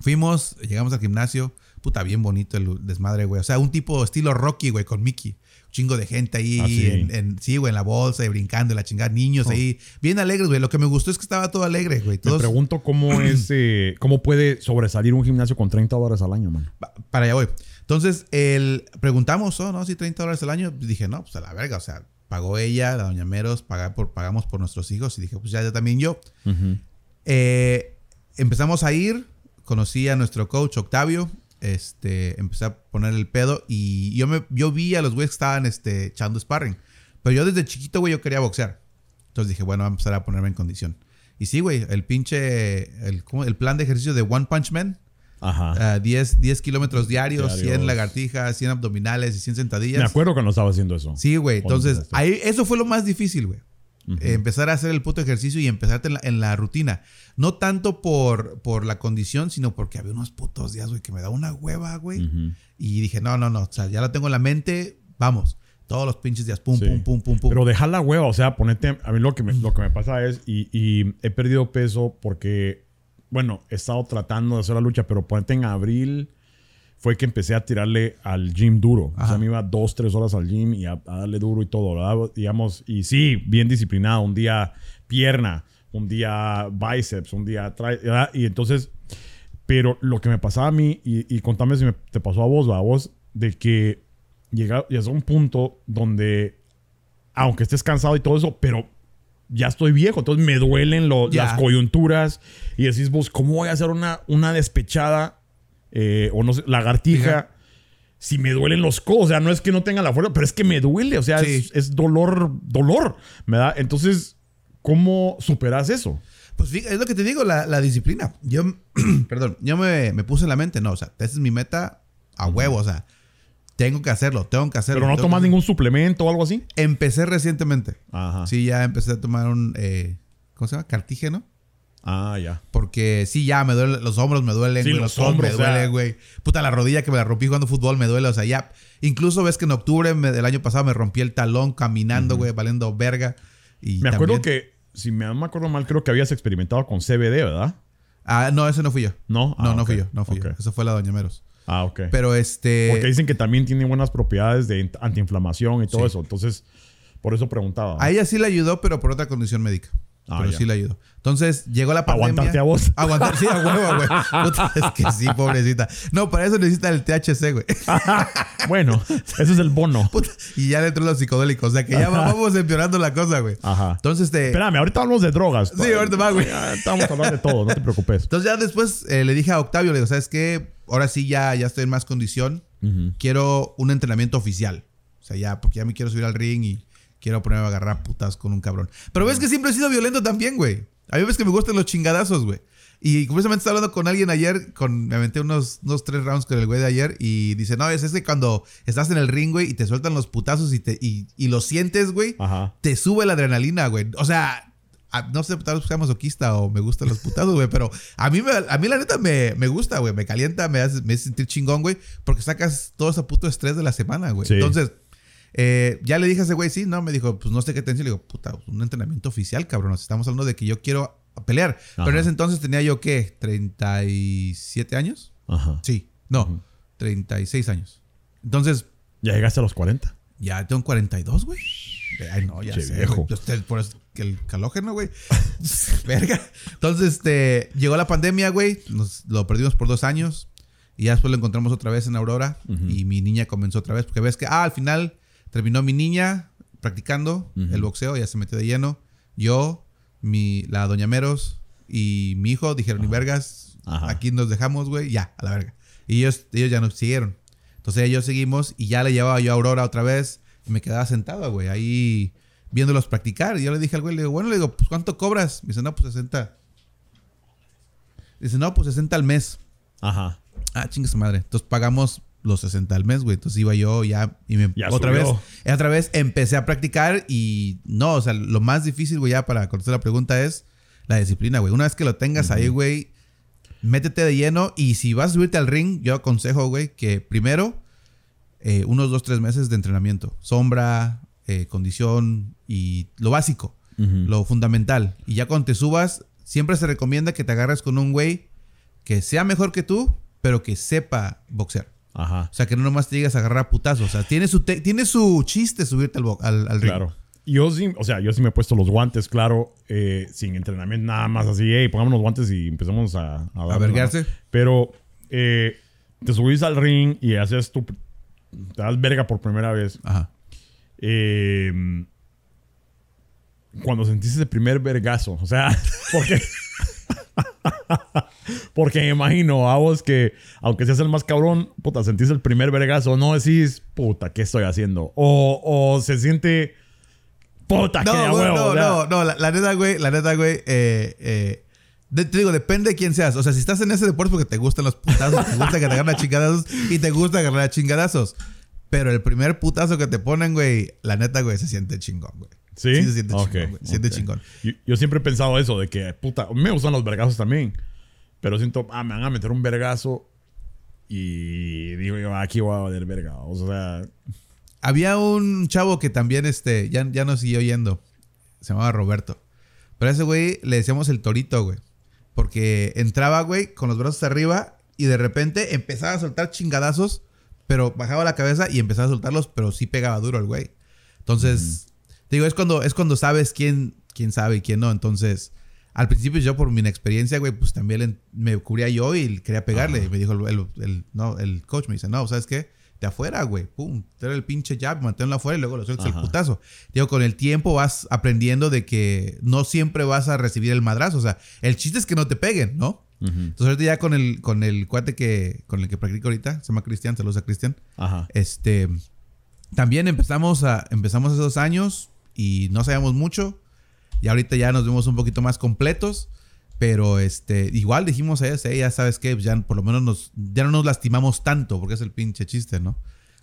Fuimos, llegamos al gimnasio. Puta, bien bonito el desmadre, güey. O sea, un tipo estilo Rocky, güey, con Mickey. Un chingo de gente ahí, Ah, sí. en, en- sí, güey, en la bolsa y brincando, y la chingada, niños ahí. Bien alegres, güey. Lo que me gustó es que estaba todo alegre, güey. Me Todos, pregunto cómo es, eh, cómo puede sobresalir un gimnasio con 30 dólares al año, man. Pa- para allá voy. Entonces, el, preguntamos, oh, ¿no? Si 30 dólares al año. Dije, no, pues a la verga. O sea, pagó ella, la doña Meros, paga por, pagamos por nuestros hijos. Y dije, pues ya, ya también yo. Eh, empezamos a ir. Conocí a nuestro coach, Octavio. Este, empecé a poner el pedo. Y yo, me, yo vi a los güeyes que estaban este, echando sparring. Pero yo desde chiquito, güey, yo quería boxear. Entonces dije, bueno, vamos a empezar a ponerme en condición. Y sí, güey, el pinche. El plan de ejercicio de One Punch Man. Ajá. Ah, 10, 10 kilómetros diarios, Diarios. 100 lagartijas, 100 abdominales y 100 sentadillas. Me acuerdo que no estaba haciendo eso. Sí, güey. Cuando Entonces, ahí, eso fue lo más difícil, güey. Eh, empezar a hacer el puto ejercicio y empezarte en la, en la rutina. No tanto por, por la condición, sino porque había unos putos días, güey, que me da una hueva, güey. Y dije, no, no, no. O sea, ya lo tengo en la mente. Vamos. Todos los pinches días. Pum, Sí. pum, pum, pum, pum. Pero dejar la hueva, o sea, ponerte. A mí lo que me, lo que me pasa es. Y, y he perdido peso porque. Bueno, he estado tratando de hacer la lucha, pero ponerte en abril. Fue que empecé a tirarle al gym duro. O sea, Ajá. me iba dos, tres horas al gym y a, a darle duro y todo, ¿verdad? Digamos, y sí, bien disciplinado. Un día pierna, un día bíceps, un día ¿verdad? Y entonces, pero lo que me pasaba a mí, y, y contame si me- te pasó a vos, ¿va? a vos, de que llega, a un punto donde, aunque estés cansado y todo eso, pero ya estoy viejo, entonces me duelen lo- las coyunturas y decís vos, ¿cómo voy a hacer una, una despechada eh, o no sé, lagartija? Si me duelen los codos, o sea, no es que no tenga la fuerza, pero es que me duele, o sea, Sí. es, es dolor, dolor, ¿verdad? Entonces, ¿cómo superas eso? Pues es lo que te digo, la, la disciplina. Yo, perdón, yo me, me puse en la mente, no, o sea, esa es mi meta a huevo, o sea, tengo que hacerlo, tengo que hacerlo. Pero no tomas ningún suplemento o algo así. Empecé recientemente. Ajá. Sí, ya empecé a tomar un, eh, ¿cómo se llama? Cartígeno. Ah, ya. Porque sí, ya me duelen, los hombros me duelen, Sí, güey, los los hombros me duelen, güey. Puta, la rodilla que me la rompí jugando fútbol me duele, o sea, ya. Incluso ves que en octubre me- del año pasado me rompí el talón caminando, güey, valiendo verga. Y Me acuerdo también- que, si me, no me acuerdo mal, creo que habías experimentado con CBD, ¿verdad? Ah, no, ese no fui yo. No, No, Ah, no fui yo, no fui yo. Ok. Eso fue la Doña Meros. Ah, ok. Pero este... Porque dicen que también tiene buenas propiedades de antiinflamación y todo Sí. eso. Entonces, por eso preguntaba. A ella sí le ayudó, pero por otra condición médica. Ah, pero ya. sí le ayudó. Entonces llegó la pandemia. Aguantarte a vos. Aguantar, sí, a huevo, güey. Puta, es que sí, pobrecita. No, para eso necesita el THC, güey. bueno, ese es el bono. Puta, y ya le entró los psicodélicos. O sea que ya vamos empeorando la cosa, güey. Ajá. Entonces, te. Espérame, ahorita hablamos de drogas. Sí, ahorita va, güey. Estamos hablando de todo, no te preocupes. Entonces ya después eh, le dije a Octavio, le digo, ¿sabes qué? Ahora sí ya, ya estoy en más condición. Quiero un entrenamiento oficial. O sea, ya, porque ya me quiero subir al ring y quiero ponerme a agarrar putas con un cabrón. Pero ves que siempre he sido violento también, güey. A mí ves que me gustan los chingadazos, güey. Y curiosamente estaba hablando con alguien ayer, con, me aventé unos, unos tres rounds con el güey de ayer y dice, no, es ese cuando estás en el ring, güey, y te sueltan los putazos y, te, y, y lo sientes, güey, Ajá. te sube la adrenalina, güey. O sea, a- no sé, tal vez sea masoquista o me gustan los putazos, güey, pero a mí, me, a mí la neta me, me gusta, güey. Me calienta, me hace, me hace sentir chingón, güey, porque sacas todo ese puto estrés de la semana, güey. Sí. Entonces, eh, ya le dije a ese güey, sí, no, me dijo, pues no sé qué te Le digo, puta, un entrenamiento oficial, cabrón. Estamos hablando de que yo quiero pelear. Pero en Ajá. ese entonces tenía yo, ¿qué? ¿37 años? Ajá. Sí, no, Ujú. 36 años. Entonces, Ya llegaste a los 40. ya tengo 42, güey. Ay, no, ya Che, sé, viejo. estoy- por eso el calógeno, güey. Verga. Entonces, este, llegó la pandemia, güey. Nos lo perdimos por dos años. Y ya después lo encontramos otra vez en Aurora. Y mi niña comenzó otra vez. Porque ves que, ah, al final terminó mi niña practicando el boxeo. Ya se metió de lleno. Yo, mi, la Doña Meros y mi hijo dijeron, ni vergas, Ajá. aquí nos dejamos, güey. Ya, a la verga. Y ellos, ellos ya nos siguieron. Entonces ellos seguimos y ya le llevaba yo a Aurora otra vez. Y me quedaba sentado, güey, ahí viéndolos practicar. Y yo le dije al güey, le digo, bueno, le digo, pues ¿cuánto cobras? Me dice, no, pues 60. Dice, no, pues 60 al mes. Ajá. Ah, chingue su madre. Entonces pagamos los 60 al mes, güey. Entonces iba yo ya y me Ya otra subió. vez, otra vez empecé a practicar y no, o sea, lo más difícil, güey, ya para contestar la pregunta es la disciplina, güey. Una vez que lo tengas ahí, güey, métete de lleno y si vas a subirte al ring, yo aconsejo, güey, que primero eh, unos dos, tres meses de entrenamiento. Sombra, eh, condición y lo básico, lo fundamental. Y ya cuando te subas, siempre se recomienda que te agarres con un güey que sea mejor que tú, pero que sepa boxear. Ajá. O sea, que no nomás te llegas a agarrar a putazos. O sea, tiene su, tiene su chiste subirte al, al, al ring. Claro. Yo sí, o sea, yo sí me he puesto los guantes, claro, eh, sin entrenamiento, nada más así, hey, pongamos los guantes y empezamos a... A. ¿no? Pero eh, te subís al ring y haces tu... Te das verga por primera vez. Ajá. Eh, cuando sentiste ese primer vergazo, o sea, porque... Porque me imagino a vos que, aunque seas el más cabrón, puta, sentís el primer vergazo, no decís, puta, ¿qué estoy haciendo? O, o se siente, puta, No, que güey, huevo. no, o sea, no, no, la, la neta, güey, la neta, güey, eh, eh, de- te digo, depende de quién seas. O sea, si estás en ese deporte porque te gustan los putazos, te gusta que te agarren a chingadazos y te gusta agarrar a chingadazos. Pero el primer putazo que te ponen, güey, la neta, güey, se siente chingón, güey. ¿Sí? se siente Ok, chingón, güey. Se siente chingón. Yo, yo siempre he pensado eso, de que, puta, me gustan los vergazos también. Pero siento, ah, me van a meter un vergazo y digo yo, aquí voy a valer verga. O sea, Había un chavo que también, este, ya, ya nos siguió yendo. Se llamaba Roberto. Pero a ese güey le decíamos el torito, güey. Porque entraba, güey, con los brazos arriba y de repente empezaba a soltar chingadazos, pero bajaba la cabeza y empezaba a soltarlos, pero sí pegaba duro el güey. Entonces, digo, es cuando, es cuando sabes quién, quién sabe y quién no. Entonces, al principio yo por mi inexperiencia, güey, pues también me cubría yo y quería pegarle. Y me dijo el, el- el- no, el coach, me dice, no, ¿sabes qué? De afuera, güey. Pum, trae el pinche jab, manténlo afuera y luego lo sueltas el putazo. Digo, con el tiempo vas aprendiendo de que no siempre vas a recibir el madrazo. O sea, el chiste es que no te peguen, ¿no? Entonces ahorita ya con el, con el cuate que, con el que practico ahorita, se llama Cristian, saludos a Cristian. ajá. Este, también empezamos a, empezamos hace dos años y no sabíamos mucho. Y ahorita ya nos vemos un poquito más completos. Pero este, igual dijimos a ese, ya sabes que ya por lo menos nos, ya no nos lastimamos tanto, porque es el pinche chiste, ¿no?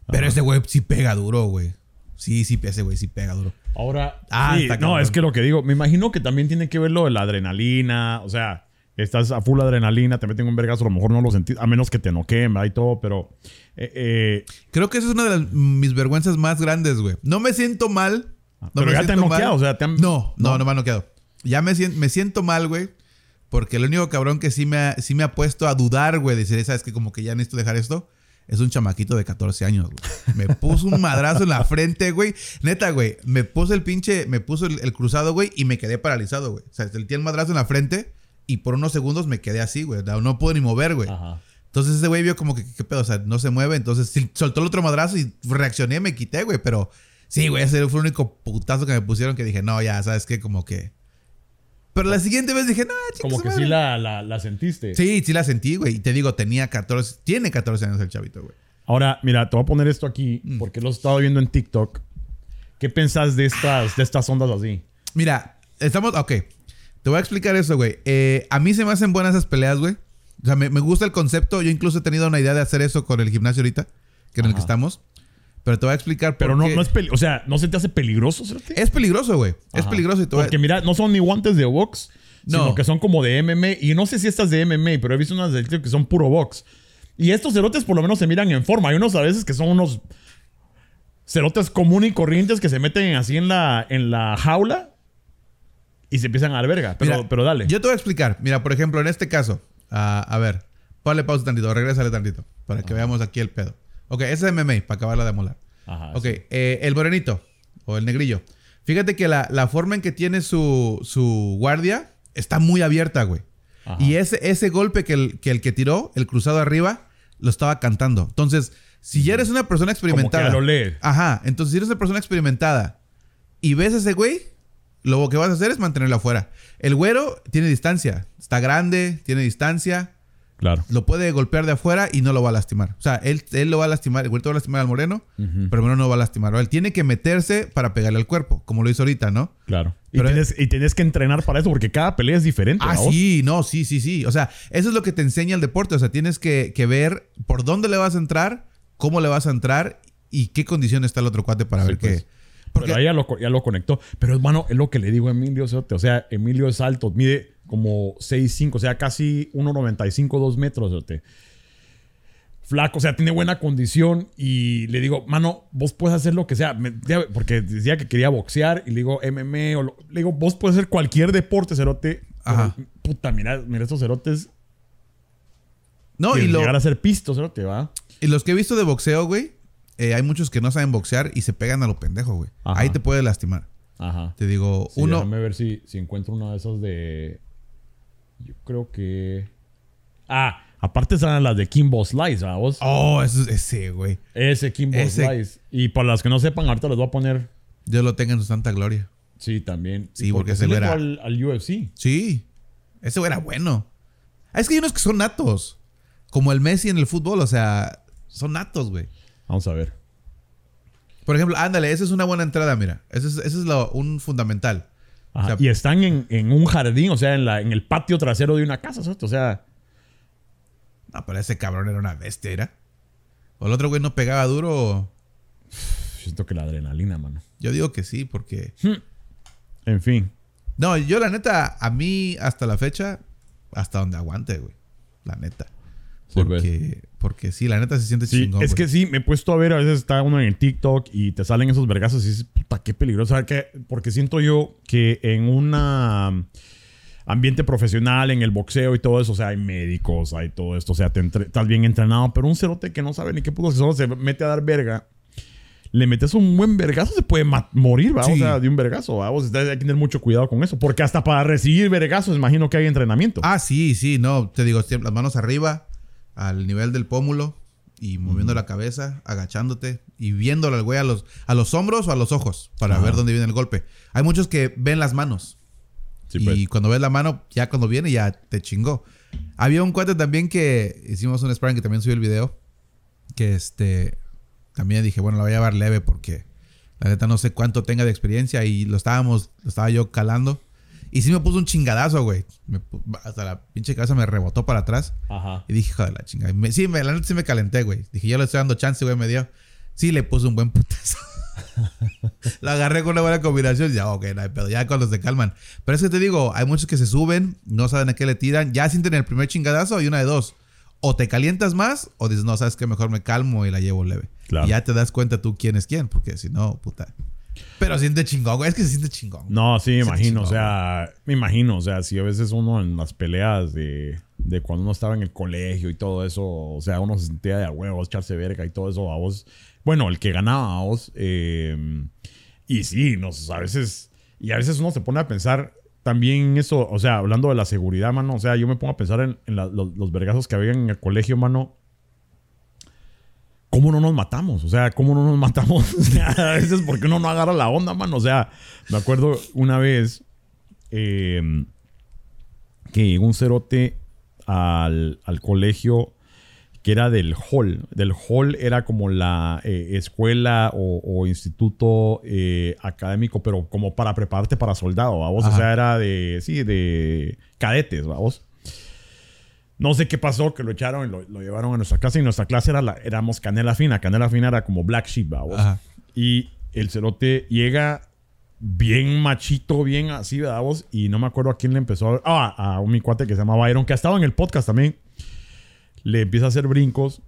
Pero Ajá. ese güey sí pega duro, güey. Sí, sí, ese güey sí pega duro. Ahora, Ah, sí, no, cabrón. es que lo que digo, me imagino que también tiene que ver lo de la adrenalina, o sea, estás a full adrenalina, te meten un vergazo, a lo mejor no lo sentís, a menos que te noqueen, ¿verdad? Y todo, pero... eh, eh, Creo que esa es una de las- mis vergüenzas más grandes, güey. No me siento mal. No pero me ya te han noqueado, o sea, te han... No, no, no, me han noqueado. Ya me, me siento mal, güey. Porque el único cabrón que sí me ha, sí me ha puesto a dudar, güey, decir, ¿sabes que Como que ya necesito dejar esto. Es un chamaquito de 14 años, güey. Me puso un madrazo en la frente, güey. Neta, güey. Me puso el pinche, me puso el, el cruzado, güey, y me quedé paralizado, güey. O sea, sentí el madrazo en la frente y por unos segundos me quedé así, güey. No, no puedo ni mover, güey. Ajá. Entonces ese güey vio como que, ¿qué pedo? O sea, no se mueve. Entonces soltó el otro madrazo y reaccioné, me quité, güey. Pero sí, güey, ese fue el único putazo que me pusieron que dije, no, ya, ¿sabes qué? Como que... Pero la siguiente vez dije, no, chinga Como su que madre". sí la, la, la sentiste. Sí, sí la sentí, güey. Y te digo, tenía 14... Tiene 14 años el chavito, güey. Ahora, mira, te voy a poner esto aquí, Mm. porque lo he estado viendo en TikTok. ¿Qué pensás de estas, de estas ondas así? Mira, estamos... Ok. Te voy a explicar eso, güey. Eh, a mí se me hacen buenas esas peleas, güey. O sea, me, me gusta el concepto. Yo incluso he tenido una idea de hacer eso con el gimnasio ahorita. Que en el que estamos. Pero te voy a explicar Pero por no, qué. no es peli- o sea, ¿no se te hace peligroso? Es peligroso, güey. Es Ajá. peligroso. Y te voy a- Porque mira, no son ni guantes de box, No. sino que son como de MMA. Y no sé si estas de MMA, pero he visto unas de TikTok que son puro box. Y estos cerotes por lo menos se miran en forma. Hay unos a veces que son unos cerotes comunes y corrientes que se meten así en la, en la jaula y se empiezan a dar verga. Pero, Mira, pero dale. Yo te voy a explicar. Mira, por ejemplo, en este caso. ah, a ver. Ponle pausa tantito. Regrésale tantito. Para que veamos aquí el pedo. Ok, ese es MMA. Para acabarla de molar. Ajá, ok, sí. eh, el morenito. O el negrillo. Fíjate que la, la forma en que tiene su, su guardia está muy abierta, güey. Ajá. Y ese, ese golpe que el, que el que tiró, el cruzado arriba, lo estaba cantando. Entonces, si ya eres una persona Como que experimentada. ya lo lee. Ajá. Entonces, si eres una persona experimentada y ves a ese güey, lo que vas a hacer es mantenerlo afuera. El güero tiene distancia. Está grande, tiene distancia. Claro. Lo puede golpear de afuera y no lo va a lastimar. O sea, él, él lo va a lastimar. El güerito va a lastimar al moreno, pero el moreno no va a lastimar. Él tiene que meterse para pegarle al cuerpo, como lo hizo ahorita, ¿no? Claro. Y Pero- tienes, y tienes que entrenar para eso porque cada pelea es diferente. Ah, sí, no, sí, sí, sí. O sea, eso es lo que te enseña el deporte. O sea, tienes que, que ver por dónde le vas a entrar, cómo le vas a entrar y qué condición está el otro cuate para Sí, ver pues. qué. Porque, Pero ahí ya lo, ya lo conectó. Pero hermano, es lo que le digo a Emilio. O sea, Emilio es alto, mide como 6'5, o sea, casi 1.95, 2 metros. cerote. Flaco, o sea, tiene buena condición. Y le digo, mano, vos puedes hacer lo que sea. Me- porque decía que quería boxear. Y le digo, MMA. O lo- le digo, vos puedes hacer cualquier deporte, cerote. Ajá. Pero, Puta, mira, mira estos cerotes. no, y, lo- llegar a ser pisto, cerote, va. y los que he visto de boxeo, güey, eh, hay muchos que no saben boxear y se pegan a lo pendejo, güey. Ajá. Ahí te puede lastimar. Ajá. Te digo, Sí, uno. Déjame ver si, si encuentro una de esas de. Yo creo que. Ah, aparte están las de Kimbo Slice, ¿verdad? vos? Oh, eso es ese, güey. Ese Kimbo Ese- Slice. Y para las que no sepan, ahorita les voy a poner. Dios lo tenga en su santa gloria. Sí, también. Sí, porque se ese le era- al, al UFC. Sí. Ese güey era bueno. Ah, Es que hay unos que son natos. Como el Messi en el fútbol, o sea, son natos, güey. Vamos a ver. Por ejemplo, ándale, esa es una buena entrada, mira. Ese es, ese es lo- un fundamental. Ajá. O sea- y están en, en un jardín, o sea, en, la, en el patio trasero de una casa, ¿cierto? O sea, No, pero ese cabrón era una bestia, ¿era? O el otro güey no pegaba duro. siento que la adrenalina, mano. Yo digo que sí, porque. En fin. No, yo la neta, a mí hasta la fecha, hasta donde aguante, güey. La neta. Sí, Porque, porque sí, la neta se siente Sí, chingón. es güey. que sí, me he puesto a ver, a veces está uno en el TikTok y te salen esos vergazos y dices, puta, qué peligroso. ¿Sabe qué? Porque siento yo que en un ambiente profesional, en el boxeo y todo eso, o sea, hay médicos, hay todo esto, o sea, te entre- estás bien entrenado, pero un cerote que no sabe ni qué puto, que solo se mete a dar verga. Le metes un buen vergazo, se puede morir, ¿va? O Sí. sea, de un vergazo, ¿va? O sea, hay que tener mucho cuidado con eso. Porque hasta para recibir vergazos, imagino que hay entrenamiento. Ah, sí, sí, no. Te digo, las manos arriba, al nivel del pómulo, y moviendo la cabeza, agachándote y viéndolo al güey a los, a los hombros o a los ojos para Ajá. ver dónde viene el golpe. Hay muchos que ven las manos. Sí, y pues. cuando ves la mano, ya cuando viene, ya te chingó. Había un cuate también que hicimos un sparring que también subió el video. Que este. También dije, bueno, la voy a llevar leve porque la neta no sé cuánto tenga de experiencia y lo estábamos, lo estaba yo calando. Y sí me puso un chingadazo, güey. Me Hasta la pinche cabeza me rebotó para atrás. Ajá. Y dije, joder, la chingada. Me- sí, me, la neta sí me calenté, güey. Dije, yo le estoy dando chance, güey, me dio. Sí, le puse un buen putazo. Lo agarré con una buena combinación. Ya, ok, no hay pedo. Ya cuando se calman. Pero es que te digo, hay muchos que se suben, no saben a qué le tiran. Ya sienten el primer chingadazo y una de dos. O te calientas más o dices, no, sabes que mejor me calmo y la llevo leve. Claro. Y ya te das cuenta tú quién es quién, porque si no, puta. Pero siente chingón, güey. Es que se siente chingón. No, sí, me imagino. O sea, me imagino. O sea, si a veces uno en las peleas de, de cuando uno estaba en el colegio y todo eso, o sea, uno se sentía de a huevos, echarse verga y todo eso, a vos. Bueno, el que ganaba a vos. eh, y sí, nos, a veces. Y a veces uno se pone a pensar también eso. O sea, hablando de la seguridad, mano. O sea, yo me pongo a pensar en, en la- los, los vergazos que había en el colegio, mano. ¿Cómo no nos matamos? O sea, ¿cómo no nos matamos? O sea, a veces porque uno no agarra la onda, mano. O sea, me acuerdo una vez eh, que llegó un cerote al, al colegio que era del hall. Del hall era como la eh, escuela o, o instituto eh, académico, pero como para prepararte para soldado, ¿vamos? O sea, era de, sí, de cadetes, ¿vamos? No sé qué pasó, que lo echaron y lo, lo llevaron a nuestra clase. Y nuestra clase era la, éramos canela fina. Canela fina era como black sheep. Ajá. Y el cerote llega bien machito, bien así, ¿verdad vos? Y no me acuerdo a quién le empezó a... Ah, a un mi cuate que se llama Byron, que ha estado en el podcast también. Le empieza a hacer brincos.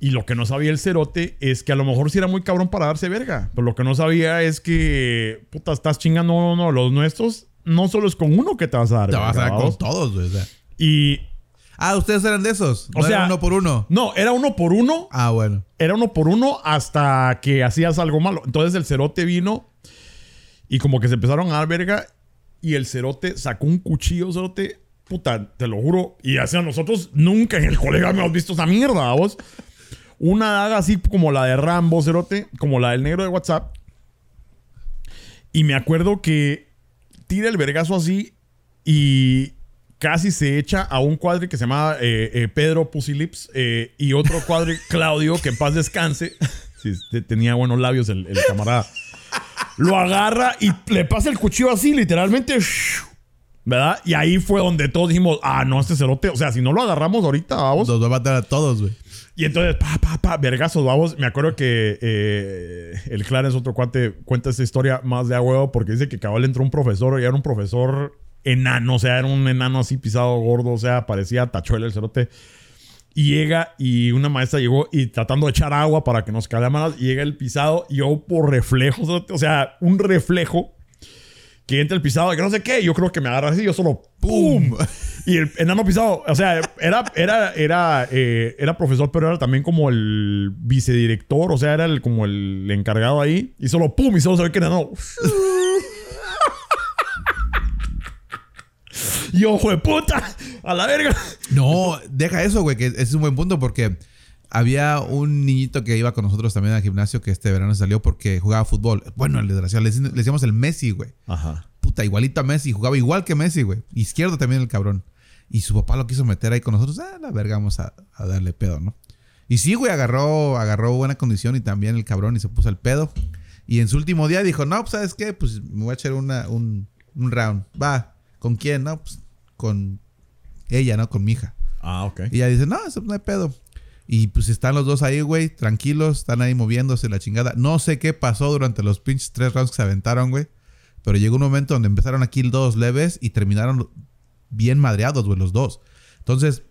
Y lo que no sabía el cerote es que a lo mejor sí era muy cabrón para darse verga. Pero lo que no sabía es que, puta, estás chingando uno de los nuestros. No solo es con uno que te vas a dar Te vas a dar con todos, güey. o sea. Y... Ah, ustedes eran de esos. O No era sea- uno por uno. No, era uno por uno. Ah, bueno. era uno por uno hasta que hacías algo malo. Entonces el cerote vino Y como que se empezaron a dar verga. Y el cerote sacó un cuchillo, cerote. Puta, te lo juro. Y hacia nosotros nunca en el colega hemos visto esa mierda, vos. Una daga así como la de Rambo, cerote. Como la del negro de WhatsApp. Y me acuerdo que tira el vergazo así. Y casi se echa a un cuadri que se llama eh, eh, Pedro Pusilips eh, y otro cuadri Claudio, que en paz descanse. Sí, te- tenía buenos labios el, el camarada. Lo agarra y le pasa el cuchillo así, literalmente. ¿Verdad? Y ahí fue donde todos dijimos, ah, no, este cerote. O sea, si no lo agarramos ahorita, vamos. Nos va a matar a todos, güey. Y entonces, pa, pa, pa, vergazos, vamos. Me acuerdo que eh, el Clarence, otro cuate, cuenta esta historia más de a huevo porque dice que cabal entró un profesor y era un profesor enano, o sea, era un enano así pisado gordo, o sea, parecía tachuela el cerote. Y llega y una maestra llegó y tratando de echar agua para que nos calamaran, y llega el pisado y yo por reflejo, cerote, o sea, un reflejo que entra el pisado y que no sé qué, yo creo que me agarra así, yo solo ¡pum! Y el enano pisado, o sea, era, era, era, eh, era profesor, pero era también como el vicedirector, o sea, era el, como el encargado ahí, y solo ¡pum! Y solo se ve que el enano. Yo, de puta, a la verga. No, deja eso, güey, que ese es un buen punto porque había un niñito que iba con nosotros también al gimnasio que este verano salió porque jugaba fútbol. Bueno, el desgraciado, le, le decíamos el Messi, güey. Ajá. Puta, igualito a Messi, jugaba igual que Messi, güey. Izquierdo también el cabrón. Y su papá lo quiso meter ahí con nosotros. Ah, la verga, vamos a, a darle pedo, ¿no? Y sí, güey, agarró, agarró buena condición y también el cabrón y se puso el pedo. Y en su último día dijo, no, pues, ¿sabes qué? Pues me voy a echar una, un, un round. Va, ¿con quién? No, pues con ella, ¿no? Con mi hija. Ah, ok. Y ella dice, no, eso no hay pedo. Y pues están los dos ahí, güey, tranquilos, están ahí moviéndose la chingada. No sé qué pasó durante los pinches tres rounds que se aventaron, güey. Pero llegó un momento donde empezaron aquí dos leves y terminaron bien madreados, güey, los dos. Entonces,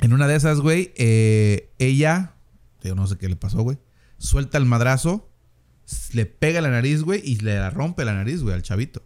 en una de esas, güey, eh, ella, yo no sé qué le pasó, güey, suelta el madrazo, le pega la nariz, güey, y le rompe la nariz, güey, al chavito.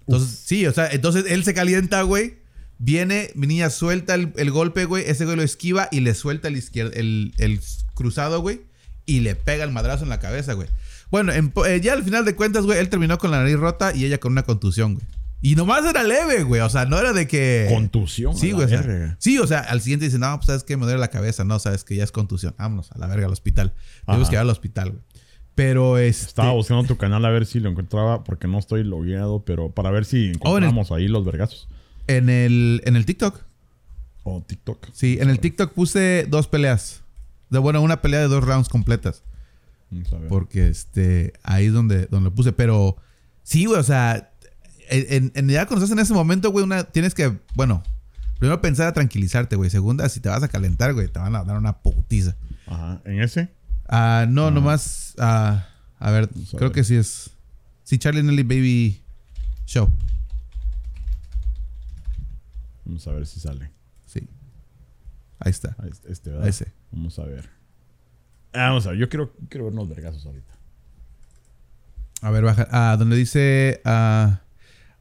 Entonces, sí, o sea, entonces él se calienta, güey. Viene, mi niña suelta el, el golpe, güey. Ese güey lo esquiva y le suelta el, izquier- el, el cruzado, güey. Y le pega el madrazo en la cabeza, güey. Bueno, en eh, ya al final de cuentas, güey, él terminó con la nariz rota y ella con una contusión, güey. Y nomás era leve, güey. O sea, no era de que. Contusión. Sí, güey. o sea, verga. sí, o sea, al siguiente dice, no, pues sabes que me duele la cabeza. No, sabes que ya es contusión. Vámonos a la verga al hospital. Tenemos que ir al hospital, güey. Pero este. Estaba buscando tu canal a ver si lo encontraba porque no estoy logueado, pero para ver si Oh, en el- encontramos ahí los vergazos. En el, en el TikTok. O TikTok. Sí, en el TikTok puse dos peleas. De bueno, una pelea de dos rounds completas. Ver. Porque este, ahí es donde, donde lo puse. Pero sí, güey, o sea, en, en- ya cuando estás en ese momento, güey, una, tienes que, bueno, primero pensar a tranquilizarte, güey. Segunda, si te vas a calentar, güey, te van a dar una putiza. Ajá. ¿En ese? Ah, no, nomás, ah, a ver, Vamos a creo ver. que sí es. Sí, Charlie Nelly Baby Show. Vamos a ver si sale. Sí. Ahí está. Ahí está, Este, ¿verdad? Ese. Vamos a ver. Ah, vamos a ver. Yo quiero, quiero ver unos vergazos ahorita. A ver, baja. Ah, donde dice. ah,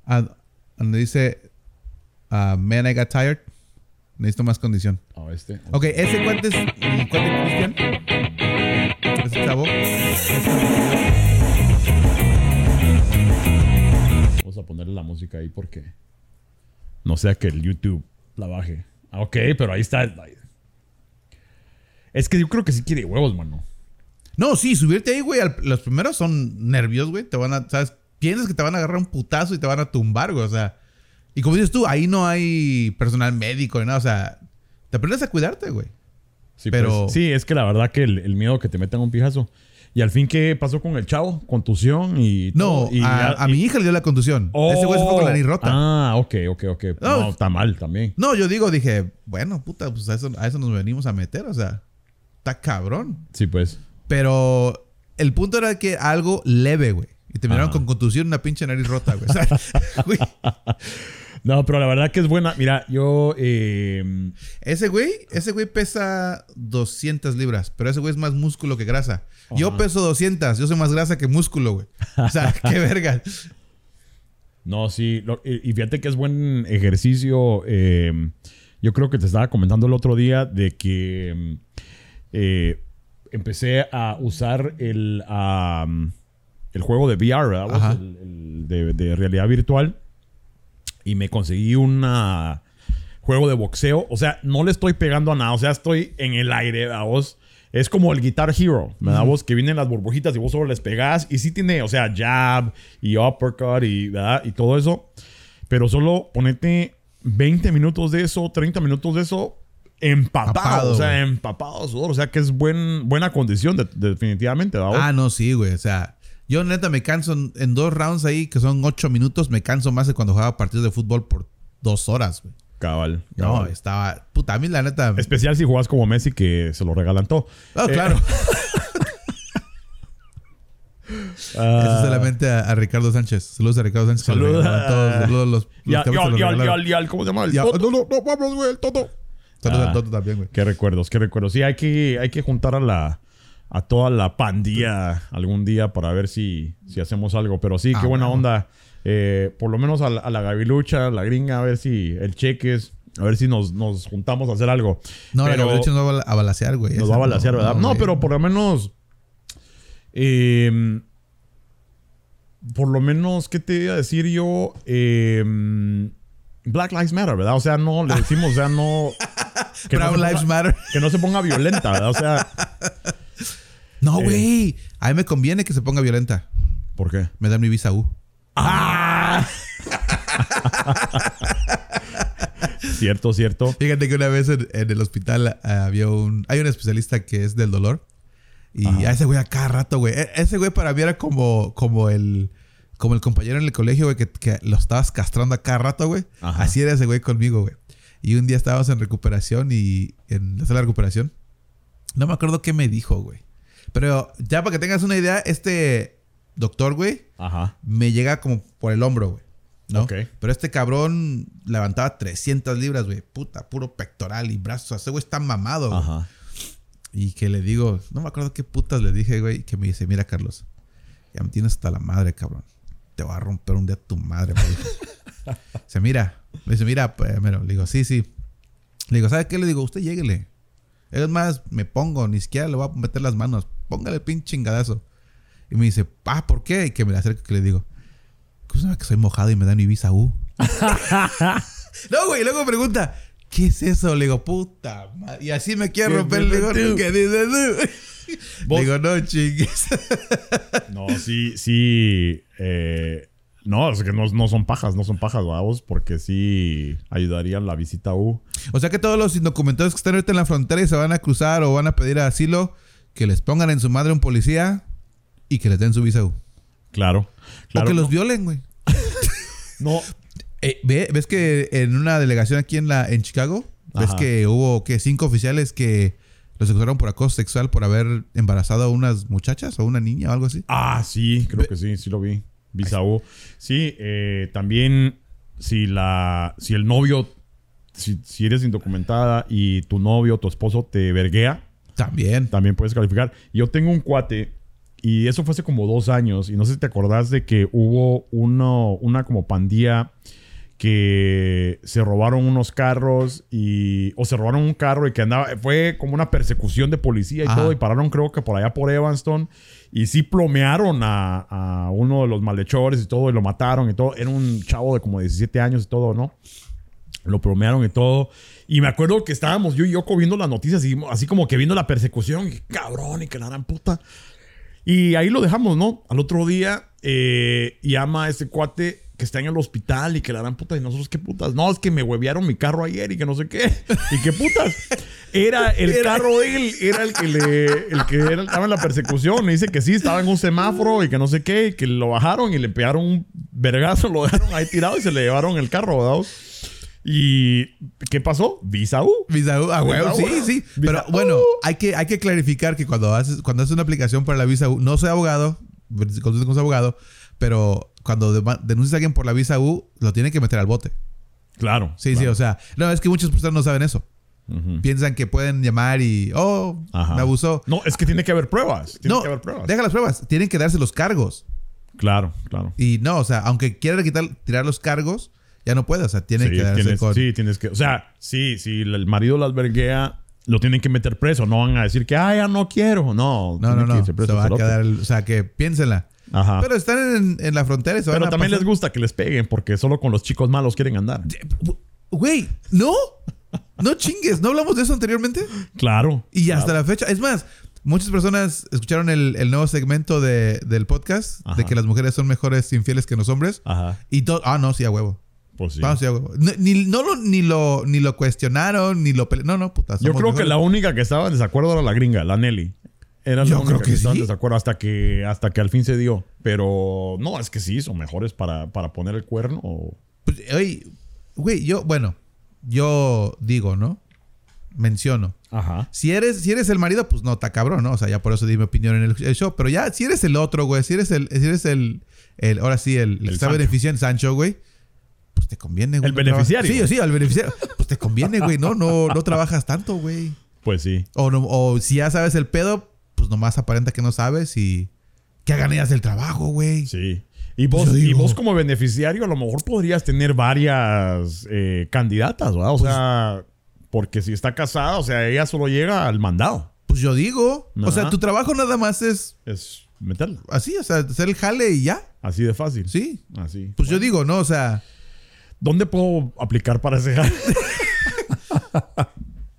ah, donde dice. ah, Man, I got tired. Necesito más condición. Ah, este. Ok, ese cuate es. cuate Cristian. Ese chavo. Vamos a ponerle la música ahí porque no sea que el YouTube la baje. Ah, ok, pero ahí está. Es que yo creo que sí quiere huevos, mano. No, sí, subirte ahí, güey. al- Los primeros son nervios, güey. Te van a. ¿Sabes? Piensas que te van a agarrar un putazo y te van a tumbar, güey. O sea. Y como dices tú, ahí no hay personal médico ni nada. O sea, te aprendes a cuidarte, güey. Sí, Pero- pues, sí, es que la verdad que el, el miedo que te metan un pijazo. Y al fin, ¿qué pasó con el chavo? Contusión y. No, y a, mi hija le dio la contusión. Oh. Ese güey se fue con la nariz rota. Ah, ok, ok, ok. No. No, está mal también. No, yo digo, dije, bueno, puta, pues a eso, a eso nos venimos a meter, o sea, está cabrón. Sí, pues. Pero el punto era que algo leve, güey. Y terminaron Ajá. con contusión una pinche nariz rota, güey. O sea, güey, No, pero la verdad que es buena. Mira, yo. eh, ese güey, ese güey pesa 200 libras, pero ese güey es más músculo que grasa. Yo peso 200, yo soy más grasa que músculo, güey. O sea, qué verga. No, sí. lo- y fíjate que es buen ejercicio. eh, yo creo que te estaba comentando el otro día de que eh, empecé a usar el, el juego de VR, ¿verdad? El- el de, de realidad virtual. Y me conseguí un juego de boxeo. O sea, no le estoy pegando a nada. O sea, estoy en el aire, ¿verdad? vos? Es como el Guitar Hero, ¿verdad? vos? Que vienen las burbujitas y vos solo les pegás. Y sí tiene, o sea, jab y uppercut y, ¿verdad? y todo eso. Pero solo ponete 20 minutos de eso, 30 minutos de eso empapado. Empapado, o sea, güey. empapado sudor. O sea, que es buen, buena condición, de- definitivamente, ¿verdad? vos? Ah, no, sí, güey. O sea, yo neta me canso en, en dos rounds ahí, que son ocho minutos, me canso más que cuando jugaba partidos de fútbol por dos horas, güey. Cabal. No, estaba. Puta, a mí la neta. Especial si juegas como Messi, que se lo regalan todo. Oh, Eh, claro. ah, Eso solamente a, a Ricardo Sánchez. Saludos a Ricardo Sánchez. Saludos a- todos, saludos a los, Ya, ¿cómo se llama? El Ya, Toto. no, no, no, vamos, güey, el Toto. Saludos Ah. al Toto también, güey. Qué recuerdos, qué recuerdos. Sí, hay que, hay que juntar a la a toda la pandilla algún día para ver si, si hacemos algo. Pero sí, qué Ah, buena bueno. onda. Eh, por lo menos a la, a la Gavilucha, a la gringa, a ver si el cheques, a ver si nos, nos juntamos a hacer algo. No, pero de hecho nos va a bala- a balasear, güey. nos va a balasear, no, ¿verdad? No, pero por lo menos. eh, por lo menos, ¿qué te iba a decir yo? Eh, Black Lives Matter, ¿verdad? O sea, no le decimos, o sea, no. que no se ponga- Lives Matter. Que no se ponga violenta, ¿verdad? O sea, No, Eh. güey. A mí me conviene que se ponga violenta. ¿por qué? Me dan mi visa U. ¡Ah! cierto, cierto. Fíjate que una vez en, en el hospital ah, había un... Hay un especialista que es del dolor. Y Ajá. a ese güey a cada rato, güey. E- ese güey para mí era como, como el... Como el compañero en el colegio, güey, que, que lo estabas castrando a cada rato, güey. Ajá. Así era ese güey conmigo, güey. Y un día estábamos en recuperación y... En la sala de recuperación. No me acuerdo qué me dijo, güey. Pero ya para que tengas una idea, este doctor, güey, Ajá. me llega como por el hombro, güey. ¿no? Ok. Pero este cabrón levantaba 300 libras, güey. Puta, puro pectoral y brazos. Ese güey está mamado, güey. Ajá. Y que le digo, no me acuerdo qué putas le dije, güey. Que me dice, mira, Carlos, ya me tienes hasta la madre, cabrón. Te voy a romper un día tu madre, me dijo. Dice, mira. Le dice, mira, pues, mira. Le digo, sí, sí. Le digo, ¿sabe qué? Le digo, usted lléguele. Es más, me pongo, ni siquiera le voy a meter las manos. Póngale el pinche chingadazo. Y me dice, ah, ¿por qué? Y que me le acerco que le digo, ¿cómo sabe que soy mojado y me dan mi visa U? no, güey, y luego me pregunta, ¿qué es eso? Le digo, puta madre. Y así me quiere ¿Qué romper. Dices tú? ¿qué dices tú? Vos- Le digo, no, chingues. No, sí, sí. eh, no, es que no, no son pajas, no son pajas, vamos, porque sí ayudarían la visita U. o sea que todos los indocumentados que están ahorita en la frontera y se van a cruzar o van a pedir asilo, que les pongan en su madre un policía y que les den su visa U. Claro. claro o que los violen, güey. no, Eh, ve- ¿Ves que en una delegación aquí en la en Chicago, ves Ajá. que hubo que cinco oficiales que los acusaron por acoso sexual por haber embarazado a unas muchachas o una niña o algo así? Ah, sí, creo que sí, sí lo vi. Visa U. Sí, eh, también si la, si el novio, si, si eres indocumentada y tu novio, tu esposo te verguea, También. también puedes calificar. Yo tengo un cuate y eso fue hace como dos años y no sé si te acordás de que hubo uno, una como pandilla que se robaron unos carros y o se robaron un carro y que andaba fue como una persecución de policía y Ajá. todo y pararon creo que por allá por Evanston y sí plomearon a, a uno de los malhechores y todo y lo mataron y todo era un chavo de como 17 años y todo no lo plomearon y todo. Y me acuerdo que estábamos yo y Yoko viendo las noticias, y así como que viendo la persecución. Y cabrón, y que la gran puta. Y ahí lo dejamos, ¿no? Al otro día eh, llama a ese cuate que está en el hospital y que la gran puta. Y nosotros, ¿qué putas? No, es que me huevearon mi carro ayer y que no sé qué. ¿Y qué putas? Era el Era- carro de él, era el que le, el que era- estaba en la persecución. Me dice que sí, estaba en un semáforo y que no sé qué, y que lo bajaron y le pegaron un vergazo, lo dejaron ahí tirado y se le llevaron el carro, ¿verdad? ¿Y qué pasó? Visa U. Visa U, ah, huevo, sí, sí. Pero bueno, hay que, hay que clarificar que cuando haces, cuando haces una aplicación para la visa U, no soy abogado, consulta con su abogado, pero cuando denuncias a alguien por la visa U, lo tienen que meter al bote. Claro. Sí, sí, o sea, no, es que muchas personas no saben eso. Piensan que pueden llamar y, oh, Ajá. me abusó. No, es que tiene que haber pruebas. Tiene No, que haber pruebas. deja las pruebas. Tienen que darse los cargos. Claro, claro. Y no, o sea, aunque quiera quitar, tirar los cargos, ya no puede. O sea, tiene Sí, que darse tienes, con... sí, tienes que. O sea, sí, si el marido las verguea, lo tienen que meter preso. No van a decir que, ah, ya no quiero. No, No, no, no. preso Se va a quedar... el- o sea, que piénsenla. Ajá. Pero están en, en la frontera y se van Pero también les gusta que les peguen porque solo con los chicos malos quieren andar. Güey, ¿no? No chingues. ¿No hablamos de eso anteriormente? Claro. Y claro. hasta la fecha. Es más, muchas personas escucharon el, el nuevo segmento de- del podcast Ajá. de que las mujeres son mejores infieles que los hombres. Ajá. Y todo. Ah, no, sí, a huevo. Pues sí. Vamos, sí, ni, no lo, ni, lo, ni lo cuestionaron, ni lo pele- No, no, puta. Yo creo que la única que estaba en desacuerdo era la gringa, la Nelly. Era la Yo única creo que estaba en sí. desacuerdo hasta que, hasta que al fin se dio. Pero no, es que sí, son mejores para, para poner el cuerno. o- Pues, oye, güey, yo, bueno, yo digo, ¿no? Menciono. Ajá. Si eres, si eres el marido, pues no, está cabrón, ¿no? O sea, ya por eso di mi opinión en el, el show. Pero ya, si eres el otro, güey, si eres el, si eres el, el ahora sí, el, el que está beneficiando Sancho, güey, pues te conviene, güey. El no trabajas- beneficiario. Sí, sí, al beneficiario. Pues te conviene, güey, ¿no? No, no trabajas tanto, güey. Pues sí. O, no- o si ya sabes el pedo, pues nomás aparenta que no sabes y que hagan ellas el trabajo, güey. Sí. Y vos, y vos como beneficiario a lo mejor podrías tener varias eh, candidatas, ¿verdad? O Pues sea, porque si está casada, o sea, ella solo llega al mandado. Pues yo digo, o sea, tu trabajo nada más es Es meterla. así, o sea, hacer el jale y ya. Así de fácil. Sí. Así. Pues yo digo, ¿no? O sea, ¿Dónde puedo aplicar para ese jale?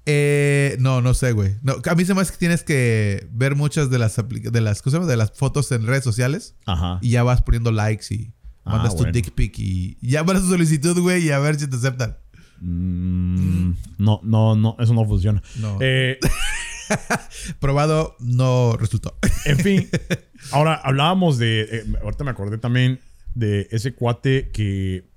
Eh, no, no sé, güey. No, a mí se me hace que tienes que ver muchas de las de las, ¿cómo se llama? de las fotos en redes sociales Ajá. y ya vas poniendo likes y Ah, mandas tu bueno. dick pic y ya mandas tu solicitud, güey, y a ver si te aceptan. Mm, no, no, no, eso no funciona. No. Eh, Probado, no resultó. en fin, ahora hablábamos de. eh, ahorita me acordé también de ese cuate que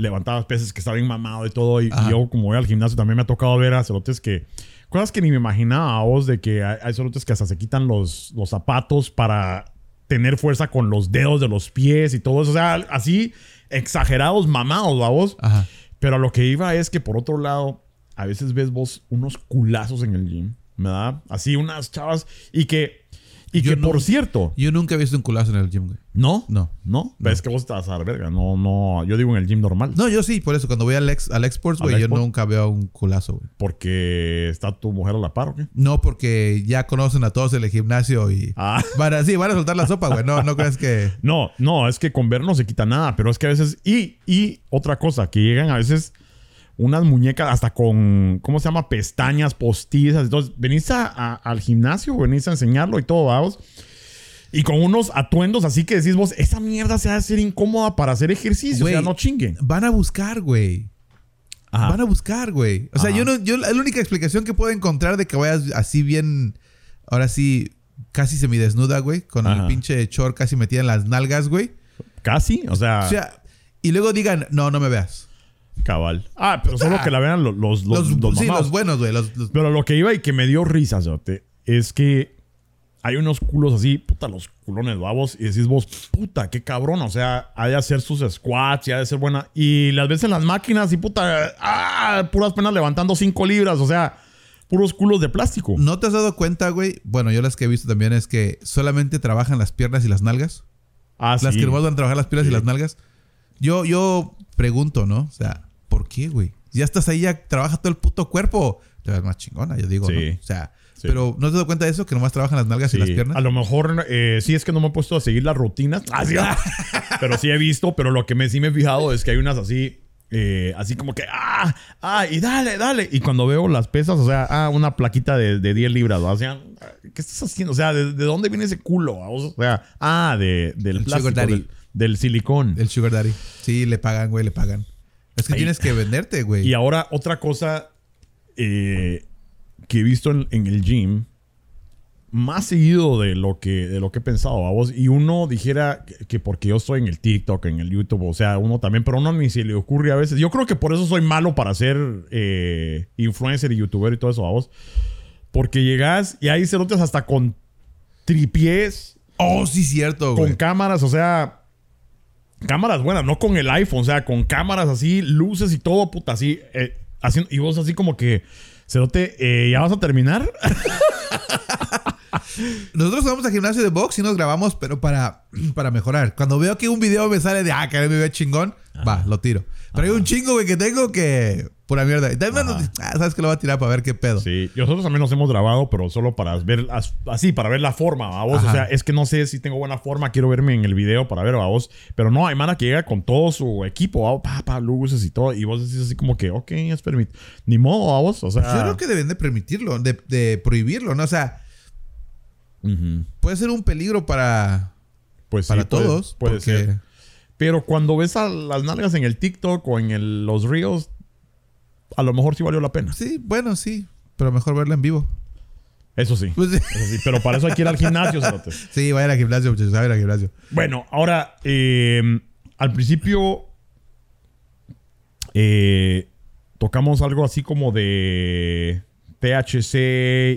levantaba peces, que estaba bien mamado y todo. Y, yo, como voy al gimnasio, también me ha tocado ver a cerotes que. Cosas que ni me imaginaba a vos de que hay, hay cerotes que hasta se quitan los, los zapatos para tener fuerza con los dedos de los pies y todo eso. O sea, así exagerados, mamados, vos. Ajá. Pero a lo que iba es que por otro lado, a veces ves vos unos culazos en el gym, ¿verdad? Así unas chavas y que, y Yo que no- por cierto, Yo nunca he visto un culazo en el gym, güey. ¿no? No. ¿No? No. Es que vos estás a la verga, no, no, yo digo en el gym normal. No, yo sí, por eso cuando voy al, ex, al Exports, ¿Al güey, yo Export? nunca veo un culazo, güey. Porque está tu mujer a la par, ¿o qué? No, porque ya conocen a todos en el gimnasio y Ah. van a, sí, van a soltar la sopa, güey. No, no crees que. No, no, es que con ver no se quita nada, pero es que a veces, y, y otra cosa, que llegan a veces unas muñecas hasta con, ¿cómo se llama? Pestañas postizas. Entonces, venís a- a- al gimnasio, venís a enseñarlo y todo, vamos. Y con unos atuendos así que decís vos, esa mierda se va a hacer incómoda para hacer ejercicio. O sea, no chinguen. Van a buscar, güey. Van a buscar, güey. O sea, Ajá. yo no, yo la única explicación que puedo encontrar de que vayas así bien, ahora sí, casi semidesnuda, güey, con el pinche short casi metida en las nalgas, güey. Casi, o sea, O sea, y luego digan, no, no me veas. Cabal. Ah, pero solo que la vean los, los, los, sí, los buenos, güey. Pero lo que iba y que me dio risa, es que hay unos culos así, puta, los culones babos, y decís vos, puta, qué cabrón, o sea, ha de hacer sus squats y ha de ser buena. Y las ves en las máquinas y puta, ah, puras penas levantando 5 libras, o sea, puros culos de plástico. ¿No te has dado cuenta, güey? Bueno, yo las que he visto también es que solamente trabajan las piernas y las nalgas. Ah, Las sí. que nomás van a trabajar las piernas Sí. y las nalgas. Yo, yo pregunto, ¿no? O sea, ¿por qué, güey? Ya estás ahí, ya trabaja todo el puto cuerpo. Te ves más chingona, yo digo, Sí. ¿no? O sea, Sí. pero ¿no te dado cuenta de eso? Que nomás trabajan las nalgas Sí, y las piernas. A lo mejor, eh, sí es que no me he puesto a seguir las rutinas. Ah, sí, ah. pero sí he visto, pero lo que me, sí me he fijado es que hay unas así, eh, así como que, ah, ah, y dale, dale. Y cuando veo las pesas, o sea, ah, una plaquita de, de 10 libras, ¿va? o sea, ¿qué estás haciendo? O sea, ¿de, de dónde viene ese culo? O sea, ah, de, del El plástico, sugar daddy. del, del silicón. El sugar daddy. Sí, le pagan, güey, le pagan. Es que Ahí. tienes que venderte, güey. Y ahora otra cosa eh, que he visto en, en el gym, más seguido de lo que, de lo que he pensado, vos Y uno dijera que, que porque yo estoy en el TikTok, en el YouTube, o sea, uno también, pero uno ni se le ocurre a veces. Yo creo que por eso soy malo para ser eh, influencer y youtuber y todo eso, vos Porque llegas y hay cerotes hasta con tripiés, Oh, sí, cierto, con güey. cámaras, o sea, cámaras buenas, no con el iPhone, o sea, con cámaras así, luces y todo, puta, así, eh, haciendo, y vos así como que, Cerote, eh, ¿ya vas a terminar? Nosotros vamos al gimnasio de box y nos grabamos, pero para, para mejorar. Cuando veo que un video me sale de, ah, que me ve chingón, va, lo tiro. Pero hay un chingo, güey, que tengo que, Pura mierda. Y también, Ajá. ah, sabes que lo va a tirar para ver qué pedo. Sí, nosotros también nos hemos grabado, pero solo para ver, as- así, para ver la forma, a vos. O sea, es que no sé si tengo buena forma, quiero verme en el video para ver a vos. Pero no, hay mana que llega con todo su equipo, ¿va? pa, pa, luces y todo. Y vos decís así como que, ok, es permitido. Ni modo, a vos. O sea, Yo creo que deben de permitirlo, de, de prohibirlo, ¿no? O sea, puede ser un peligro para, pues sí, para puede- todos. Puede, porque- ser. Pero cuando ves a las nalgas en el TikTok o en el- los reels, a lo mejor sí valió la pena. Sí, bueno, sí. Pero mejor verla en vivo. Eso sí. Pues, Eso sí. Pero para eso hay que ir al gimnasio, cerote. sí, vayan al gimnasio, muchachos. Vayan al gimnasio. Bueno, ahora, eh, al principio eh, tocamos algo así como de THC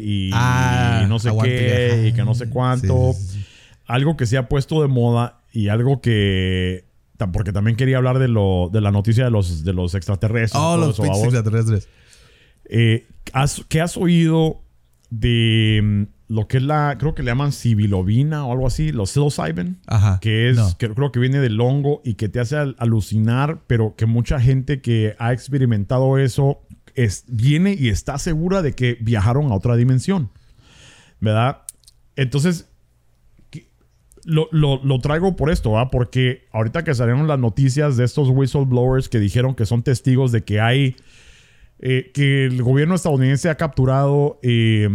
y, Ah, y no sé qué y que no sé cuánto. Sí. Algo que se ha puesto de moda y algo que... Porque también quería hablar de, lo, de la noticia de los, de los extraterrestres. Oh, los eso, extraterrestres. Eh, ¿has- ¿Qué has oído de mm, lo que es la... Creo que le llaman sibilobina o algo así, los psilocybin? Ajá. que es No. que creo que viene del hongo y que te hace al- alucinar, pero que mucha gente que ha experimentado eso es, viene y está segura de que viajaron a otra dimensión, ¿verdad? Entonces, lo, lo- lo traigo por esto, ¿va? Porque ahorita que salieron las noticias de estos whistleblowers que dijeron que son testigos de que hay, eh, que el gobierno estadounidense ha capturado eh,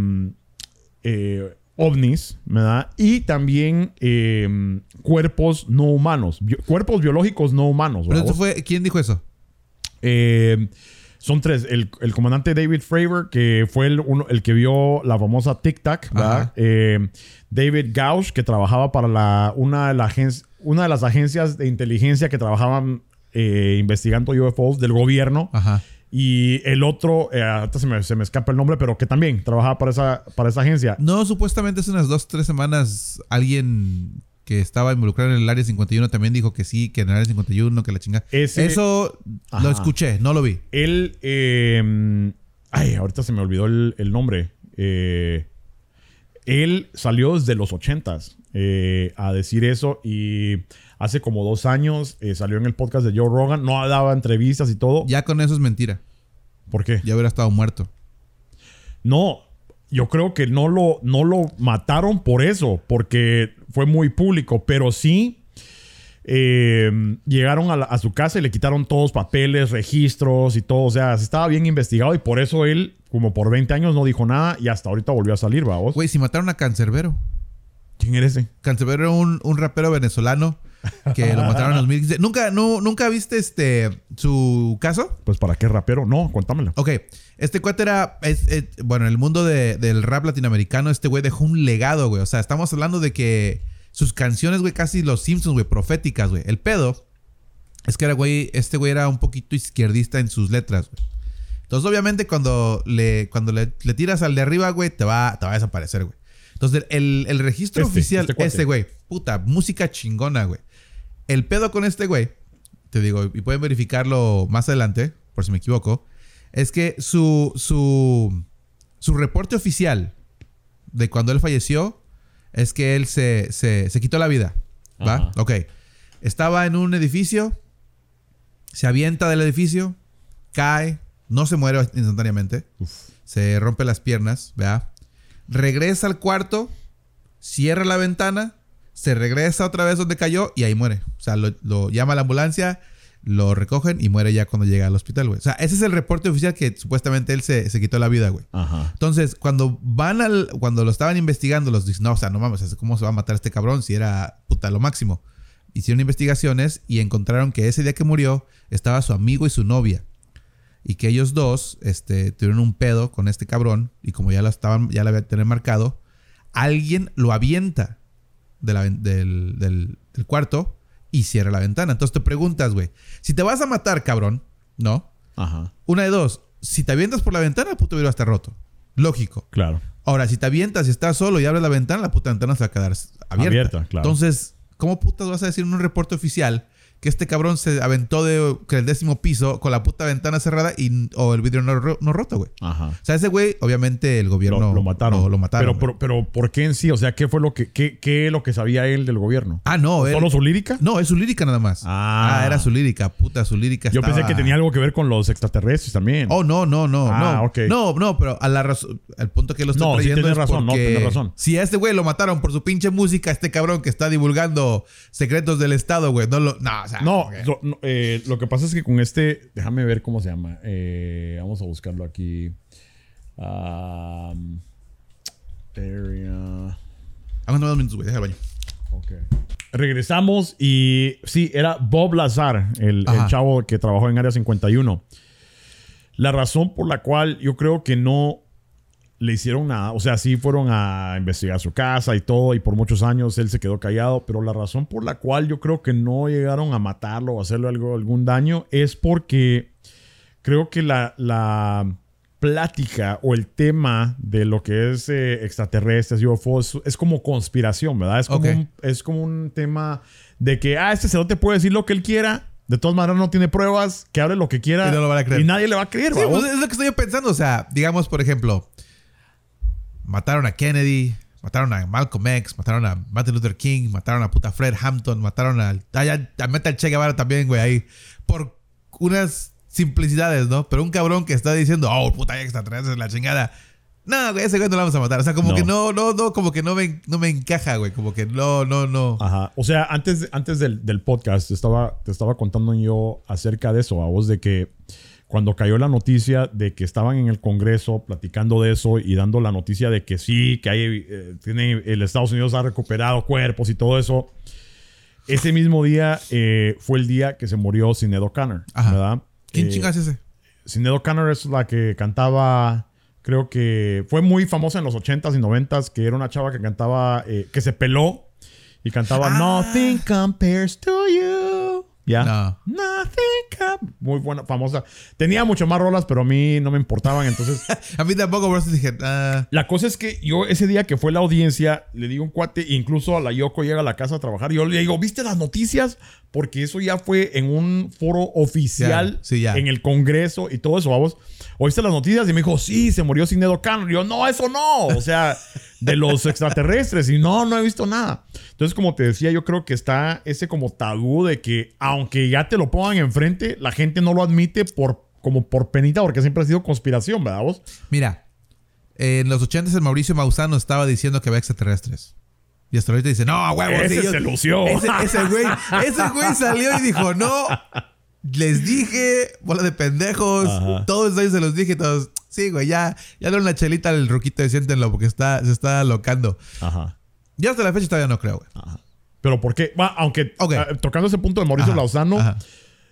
eh, ovnis, ¿verdad? Y también eh, cuerpos no humanos, cuerpos biológicos no humanos, Pero ¿verdad? eso fue, ¿quién dijo eso? Eh, son tres. El, el comandante David Fravor, que fue el, uno- el que vio la famosa Tic Tac. Eh, David Gauch, que trabajaba para la, una, de la una de las agencias de inteligencia que trabajaban eh, investigando UFOs del gobierno. Ajá. Y el otro, eh, ahorita se me, se me escapa el nombre, pero que también trabajaba para esa, para esa agencia. No, supuestamente hace unas dos, tres semanas alguien que estaba involucrado en el área 51 también dijo que sí, que en el área 51, que la chinga. Ese- Eso Ajá. lo escuché, no lo vi. Él, eh, ay, ahorita se me olvidó el, el nombre. Eh, él salió desde los ochentas eh, a decir eso y hace como dos años eh, salió en el podcast de Joe Rogan. No daba entrevistas y todo. Ya con eso es mentira. ¿Por qué? Ya hubiera estado muerto. No, yo creo que no lo, no lo mataron por eso, porque fue muy público, pero sí eh, llegaron a, la- a su casa y le quitaron todos papeles, registros y todo. O sea, estaba bien investigado y por eso él, como por 20 años, no dijo nada y hasta ahorita volvió a salir, vamos. Güey, si mataron a Cancerbero. ¿Quién eres ese? Cancerbero era un, un rapero venezolano que lo mataron en 2015. ¿Nunca, no, ¿Nunca viste este su caso? Pues para qué rapero? No, cuéntamelo. Ok, este cuate era, es- es- bueno, en el mundo de- del rap latinoamericano, este güey dejó un legado, güey. O sea, estamos hablando de que sus canciones, güey, casi los Simpsons, güey, proféticas, güey. El pedo es que era, güey, este güey era un poquito izquierdista en sus letras, güey. Entonces, obviamente, cuando le, cuando le, le tiras al de arriba, güey, te va, te va a desaparecer, güey. Entonces, el, el registro Este, oficial, este este güey, puta, música chingona, güey. El pedo con este güey, te digo, y pueden verificarlo más adelante, por si me equivoco, es que su, su, su reporte oficial de cuando él falleció es que él se, se, se quitó la vida. ¿Va? Ajá. Ok. Estaba en un edificio, se avienta del edificio, cae, no se muere instantáneamente, se rompe las piernas, ¿verdad? Regresa al cuarto, cierra la ventana, se regresa otra vez donde cayó y ahí muere. O sea, lo, lo llama a la ambulancia, lo recogen y muere ya cuando llega al hospital, güey. O sea, ese es el reporte oficial que supuestamente él se, se quitó la vida, güey. Ajá. Entonces, cuando van al. Cuando lo estaban investigando, los dicen, no, o sea, no mames, ¿cómo se va a matar este cabrón si era puta lo máximo? Hicieron investigaciones y encontraron que ese día que murió estaba su amigo y su novia. Y que ellos dos este, tuvieron un pedo con este cabrón. Y como ya lo estaban, ya lo había tener marcado, alguien lo avienta de la ven- del, del- del cuarto y cierra la ventana. Entonces te preguntas, güey, si te vas a matar, cabrón, ¿no? Ajá. Una de dos. Si te avientas por la ventana, el puto vidrio va a estar roto. Lógico. Claro. Ahora, si te avientas y estás solo y abres la ventana, la puta ventana se va a quedar abierta. Abierta, claro. Entonces, ¿cómo putas vas a decir en un reporte oficial que este cabrón se aventó de que el décimo piso con la puta ventana cerrada y, o el vidrio no, no roto, güey. Ajá. O sea, ese güey, obviamente el gobierno Lo, lo mataron. Lo, lo mataron. Pero, pero, pero, ¿por qué en sí? O sea, ¿qué fue lo que, qué, qué es lo que sabía él del gobierno? ah, no, él- ¿Solo su lírica? No, es su lírica nada más. Ah. era su lírica, puta, su lírica. Yo pensé que tenía algo que ver con los extraterrestres también. Oh, no, no, no, Ah, no. ok. No, no, pero a la razón, al punto que lo estoy No, sí trayendo tienes es razón, no, porque tienes razón. Si a este güey lo mataron por su pinche música, este cabrón que está divulgando secretos del Estado, güey, no lo, no, o sea, No, lo, eh, lo que pasa es que con este, déjame ver cómo se llama. Eh, vamos a buscarlo aquí. Um, area. Aguanta dos minutos, güey, deja el baño. Ok. Regresamos y sí, era Bob Lazar, el, el chavo que trabajó en Área 51. La razón por la cual yo creo que no le hicieron nada, o sea, sí fueron a investigar su casa y todo, y por muchos años él se quedó callado, pero la razón por la cual yo creo que no llegaron a matarlo o hacerle algo, algún daño es porque creo que la, la plática o el tema de lo que es eh, extraterrestres, UFOs, es, como conspiración, ¿verdad? Es como, un, es como un tema de que, ah, este te puede decir lo que él quiera, de todas maneras no tiene pruebas, que hable lo que quiera Y no lo van a creer. y nadie le va a creer, Sí, pues es lo que estoy pensando. O sea, digamos, por ejemplo, mataron a Kennedy, mataron a Malcolm X, mataron a Martin Luther King, mataron a puta Fred Hampton, mataron al. Ah, ya, a Metal Che Guevara también, güey, ahí. Por unas simplicidades, ¿no? Pero un cabrón que está diciendo, oh, puta, hay extraterrestres, la chingada. No, güey, ese güey no lo vamos a matar. O sea, como No. que no, no, no, como que no me, no me encaja, güey. Como que no, no, no. Ajá. O sea, antes, antes del, del podcast te estaba, te estaba contando yo acerca de eso, a vos, de que cuando cayó la noticia de que estaban en el Congreso platicando de eso y dando la noticia de que sí, que hay, eh, tiene, el Estados Unidos ha recuperado cuerpos y todo eso, ese mismo día eh, fue el día que se murió Sinead O'Connor. ¿verdad? ¿Quién Eh, chingas es ese? Sinead O'Connor es la que cantaba, creo que fue muy famosa en los 80s y 90s, que era una chava que cantaba, eh, que se peló y cantaba Ah. Nothing compares to you. ¿Ya? No. Nothing Muy buena, famosa. Tenía mucho más rolas, pero a mí no me importaban, entonces... A mí tampoco, bro. Dije, ah. La cosa es que yo ese día que fue la audiencia, le digo un cuate, incluso a la Yoko llega a la casa a trabajar, y yo le digo, ¿viste las noticias? Porque eso ya fue en un foro oficial sí, ya. en el Congreso y todo eso, vamos. ¿Oíste las noticias? Y me dijo, sí, se murió Sinead O'Connor. Y yo, no, eso no. O sea, de los extraterrestres. Y no, no he visto nada. Entonces, como te decía, yo creo que está ese como tabú de que aunque ya te lo pongan enfrente, la gente no lo admite por como por penita, porque siempre ha sido conspiración, ¿verdad vos? Mira, en los 80 el Mauricio Mausano estaba diciendo que había extraterrestres. Y hasta ahorita dice, no, huevo, Ese sí, yo- se lució. Ese, ese güey, ese güey salió y dijo, no, les dije, bola de pendejos, Ajá. todos ellos se los dije, todos, sí, güey, ya, ya dale una chelita al ruquito y siéntenlo porque está, se está locando. Ajá. Yo hasta la fecha todavía no creo, güey. Pero ¿por qué? Va, aunque ah, tocando ese punto de Mauricio Ajá, ajá.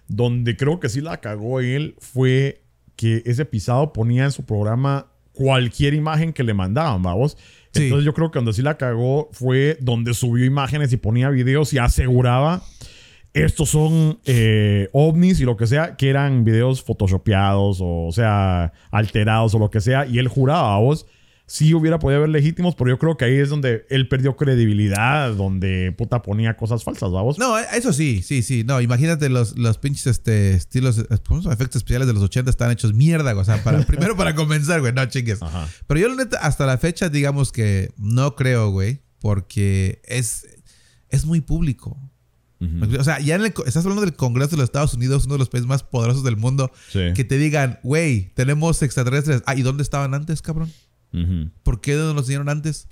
donde creo que sí la cagó él, fue que ese pisado ponía en su programa cualquier imagen que le mandaban, vamos. Sí. Entonces yo creo que donde sí la cagó fue donde subió imágenes y ponía videos y aseguraba estos son eh, ovnis y lo que sea, que eran videos photoshopeados o, o sea, alterados o lo que sea. Y él juraba a vos sí hubiera podido haber legítimos, pero yo creo que ahí es donde él perdió credibilidad, donde puta ponía cosas falsas, vamos. No, eso sí, sí, sí. No, imagínate los, los pinches este, estilos, ¿cómo se llama? efectos especiales de los 80 están hechos mierda. O sea, para, primero para comenzar, güey, no chingues. Ajá. Pero yo, la neta, hasta la fecha, digamos que no creo, güey, porque es, es muy público. O sea, ya en el, estás hablando del Congreso de los Estados Unidos, uno de los países más poderosos del mundo, Sí. que te digan, güey, tenemos extraterrestres. Ah, ¿y dónde estaban antes, cabrón? ¿Por qué no nos los enseñaron antes?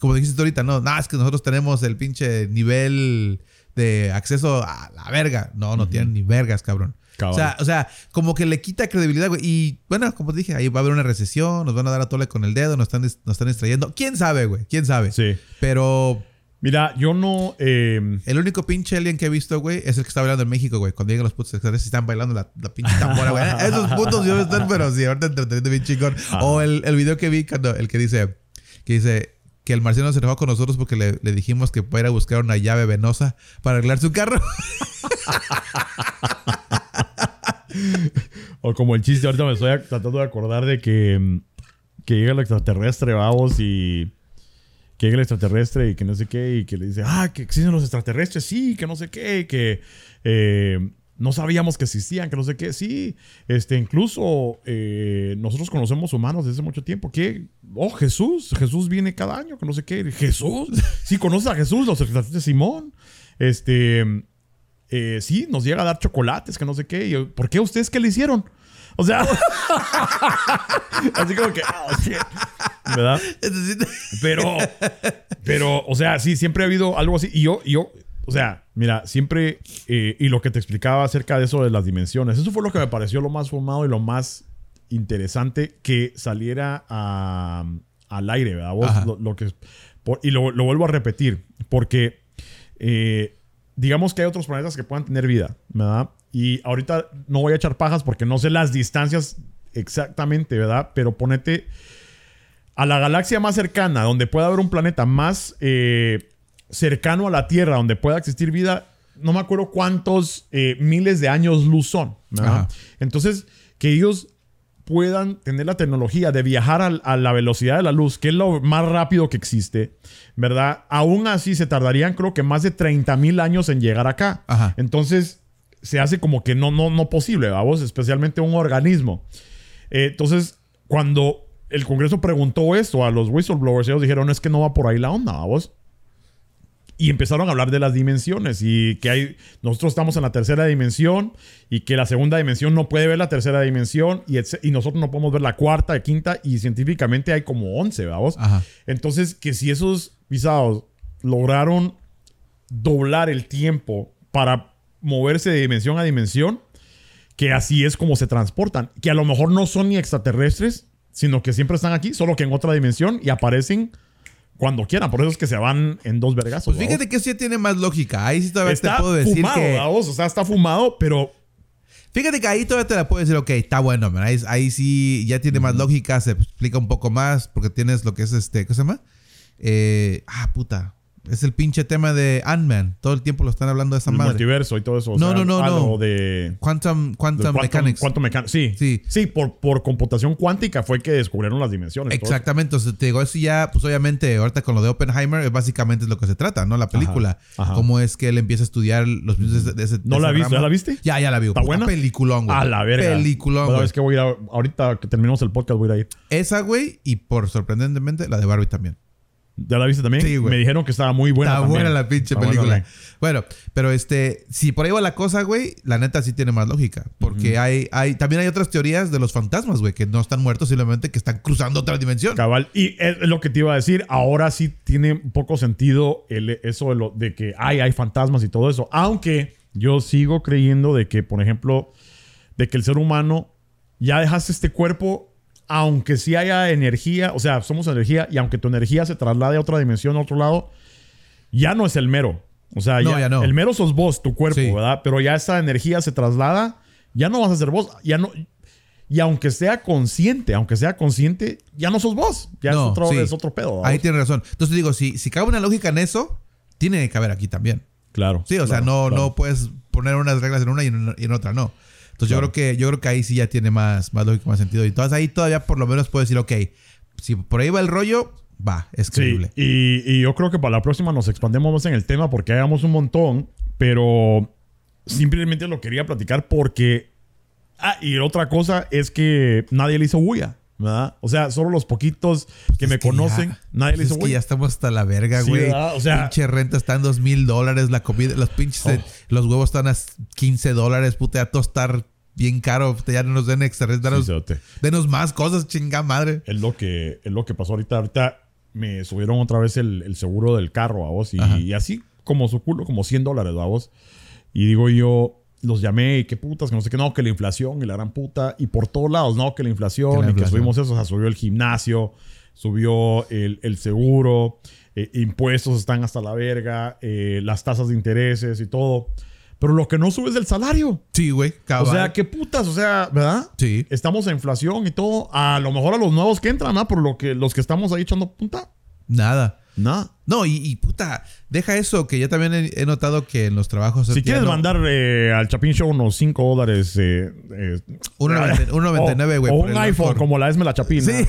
Como dijiste tú ahorita, no, no, es que nosotros tenemos el pinche nivel de acceso a la verga. No, no tienen ni vergas, cabrón. O sea, o sea, como que le quita credibilidad, güey. Y bueno, como te dije, ahí va a haber una recesión, nos van a dar a tole con el dedo, nos están, nos están distrayendo. ¿Quién sabe, güey? ¿Quién sabe? Sí. Pero Mira, yo no. eh, el único pinche alien que he visto, güey, es el que está bailando en México, güey. Cuando llegan los putos extraterrestres y están bailando la, la pinche tambora, güey. Esos putos yo están, pero sí, ahorita entreteniendo bien chingón. O el, el video que vi cuando el que dice, que dice que el marciano se enojó con nosotros porque le, le dijimos que fuera a buscar una llave venosa para arreglar su carro. o como el chiste, ahorita me estoy tratando de acordar de que, mm, que llega el extraterrestre, vamos, y. que llega el extraterrestre y que no sé qué, y que le dice, ah, que existen los extraterrestres, sí, que no sé qué, que eh, no sabíamos que existían, que no sé qué, sí, este, incluso eh, nosotros conocemos humanos desde hace mucho tiempo, que, oh, Jesús, Jesús viene cada año, que no sé qué, Jesús, sí, conoces a Jesús, los extraterrestres Simón, este, eh, sí, nos llega a dar chocolates, que no sé qué, y ¿por qué ustedes qué le hicieron? O sea, así como que, oh, shit. ¿verdad? Pero, pero, o sea, sí, siempre ha habido algo así. Y yo, yo o sea, mira, siempre, eh, y lo que te explicaba acerca de eso de las dimensiones, eso fue lo que me pareció lo más fumado y lo más interesante que saliera a- al aire, ¿verdad? Vos, lo, lo que, por- y lo, lo vuelvo a repetir, porque eh, digamos que hay otros planetas que puedan tener vida, ¿verdad? Y ahorita no voy a echar pajas porque no sé las distancias exactamente, ¿verdad? Pero ponete a la galaxia más cercana, donde pueda haber un planeta más eh, cercano a la Tierra, donde pueda existir vida, no me acuerdo cuántos eh, miles de años luz son. Entonces, que ellos puedan tener la tecnología de viajar a, la velocidad de la luz, que es lo más rápido que existe, ¿verdad? Aún así se tardarían creo que más de 30 mil años en llegar acá. Ajá. Entonces se hace como que no, no, no posible, vamos, especialmente un organismo. Eh, entonces, cuando el Congreso preguntó esto a los whistleblowers, ellos dijeron, es que no va por ahí la onda, vamos. Y empezaron a hablar de las dimensiones y que hay, nosotros estamos en la tercera dimensión y que la segunda dimensión no puede ver la tercera dimensión y, y nosotros no podemos ver la cuarta, quinta y científicamente hay como 11, vamos. Ajá. Entonces, que si esos pisados lograron doblar el tiempo para moverse de dimensión a dimensión, que así es como se transportan. Que a lo mejor no son ni extraterrestres, sino que siempre están aquí, solo que en otra dimensión y aparecen cuando quieran. Por eso es que se van en dos vergazos. Pues fíjate que eso ya tiene más lógica. Ahí sí todavía está te puedo decir fumado, que. ¿vamos? O sea, está fumado, pero Fíjate que ahí todavía te la puedo decir, ok, está bueno, man. Ahí, ahí sí ya tiene más lógica, se explica un poco más, porque tienes lo que es este, ¿qué se llama? Eh, ah, puta. Es el pinche tema de Ant-Man. Todo el tiempo lo están hablando de esa el madre. multiverso y todo eso. o No, sea, no, no, ah, no. de... Quantum, quantum Mechanics. quantum sí, Sí. sí. por, por computación cuántica fue que descubrieron las dimensiones. Exactamente, o sea, te digo, eso ya, pues obviamente, ahorita con lo de Oppenheimer, básicamente es lo que se trata, ¿no? La película. ajá. Cómo es que él empieza a estudiar los de, de ese. ¿No la viste? ¿Ya la viste? Ya, ya la vi. ¿Está buena? Peliculón, güey. A la verga. Peliculón, güey. es que voy a ir a- ahorita que terminemos el podcast voy a ir a ir. Esa, güey, y por sorprendentemente, la de Barbie también. ¿Ya la viste también? Sí, güey. Me dijeron que estaba muy buena Está también. buena la pinche Está película. Bueno, pero este, si por ahí va la cosa, güey, la neta sí tiene más lógica. Porque hay, hay, también hay otras teorías de los fantasmas, güey, que no están muertos, simplemente que están cruzando otra dimensión. Cabal. Y es lo que te iba a decir. Ahora sí tiene un poco sentido el, eso de, lo, de que hay, hay fantasmas y todo eso. Aunque yo sigo creyendo de que, por ejemplo, de que el ser humano ya dejaste este cuerpo, aunque sí haya energía, o sea, somos energía, y aunque tu energía se traslade a otra dimensión, a otro lado, ya no es el mero. O sea, No, ya, ya no. el mero sos vos, tu cuerpo, Sí. ¿verdad? Pero ya esa energía se traslada, ya no vas a ser vos, ya no. Y aunque sea consciente, aunque sea consciente, ya no sos vos. Ya No, es, otro, sí. es otro pedo. ¿vamos? Ahí tienes razón. Entonces digo, si, si cabe una lógica en eso, tiene que caber aquí también. Claro. Sí, o sea, no, claro. no puedes poner unas reglas en una y en, y en otra no. Entonces Claro. yo creo que yo creo que ahí sí ya tiene más, más lógica, más sentido. Y entonces ahí todavía por lo menos puedes decir, ok, si por ahí va el rollo, va, es Sí, creíble. y, y yo creo que para la próxima nos expandemos más en el tema porque hagamos un montón, pero simplemente lo quería platicar porque... Ah, y otra cosa es que nadie le hizo bulla, ¿verdad? O sea, solo los poquitos que Es me que conocen, ya- nadie le pues hizo es que bulla. ya estamos hasta la verga, Sí, güey. ¿verdad? O sea- pinche renta está en dos mil dólares, la comida, los pinches, Oh. los huevos están a 15 dólares, puta, todo está bien caro. Ya no nos den extra, denos, denos más cosas, chinga madre. es lo que es lo que pasó ahorita. Ahorita me subieron otra vez el, el seguro del carro a vos y así como su culo, como 100 dólares a vos. Y digo yo, los llamé y qué putas, que no sé qué, no, que la inflación y la gran puta. Y por todos lados, no, que la inflación Que la y que subimos eso. O sea, subió el gimnasio, subió el, el seguro, eh, impuestos están hasta la verga, eh, las tasas de intereses y todo. Pero lo que no sube es el salario. Sí, güey, O sea, qué putas, o sea, ¿verdad? Sí. Estamos en inflación y todo. A lo mejor a los nuevos que entran, ¿no? Por lo que los que estamos ahí echando punta. Nada. Nada. No, y, y, puta, deja eso, que yo también he, he notado que en los trabajos... Si quieres no- mandar eh, al Chapin Show unos 5 dólares. Eh, eh, 1.99, 1.99, güey, O, o un iPhone, como la Esme la Chapina. Sí.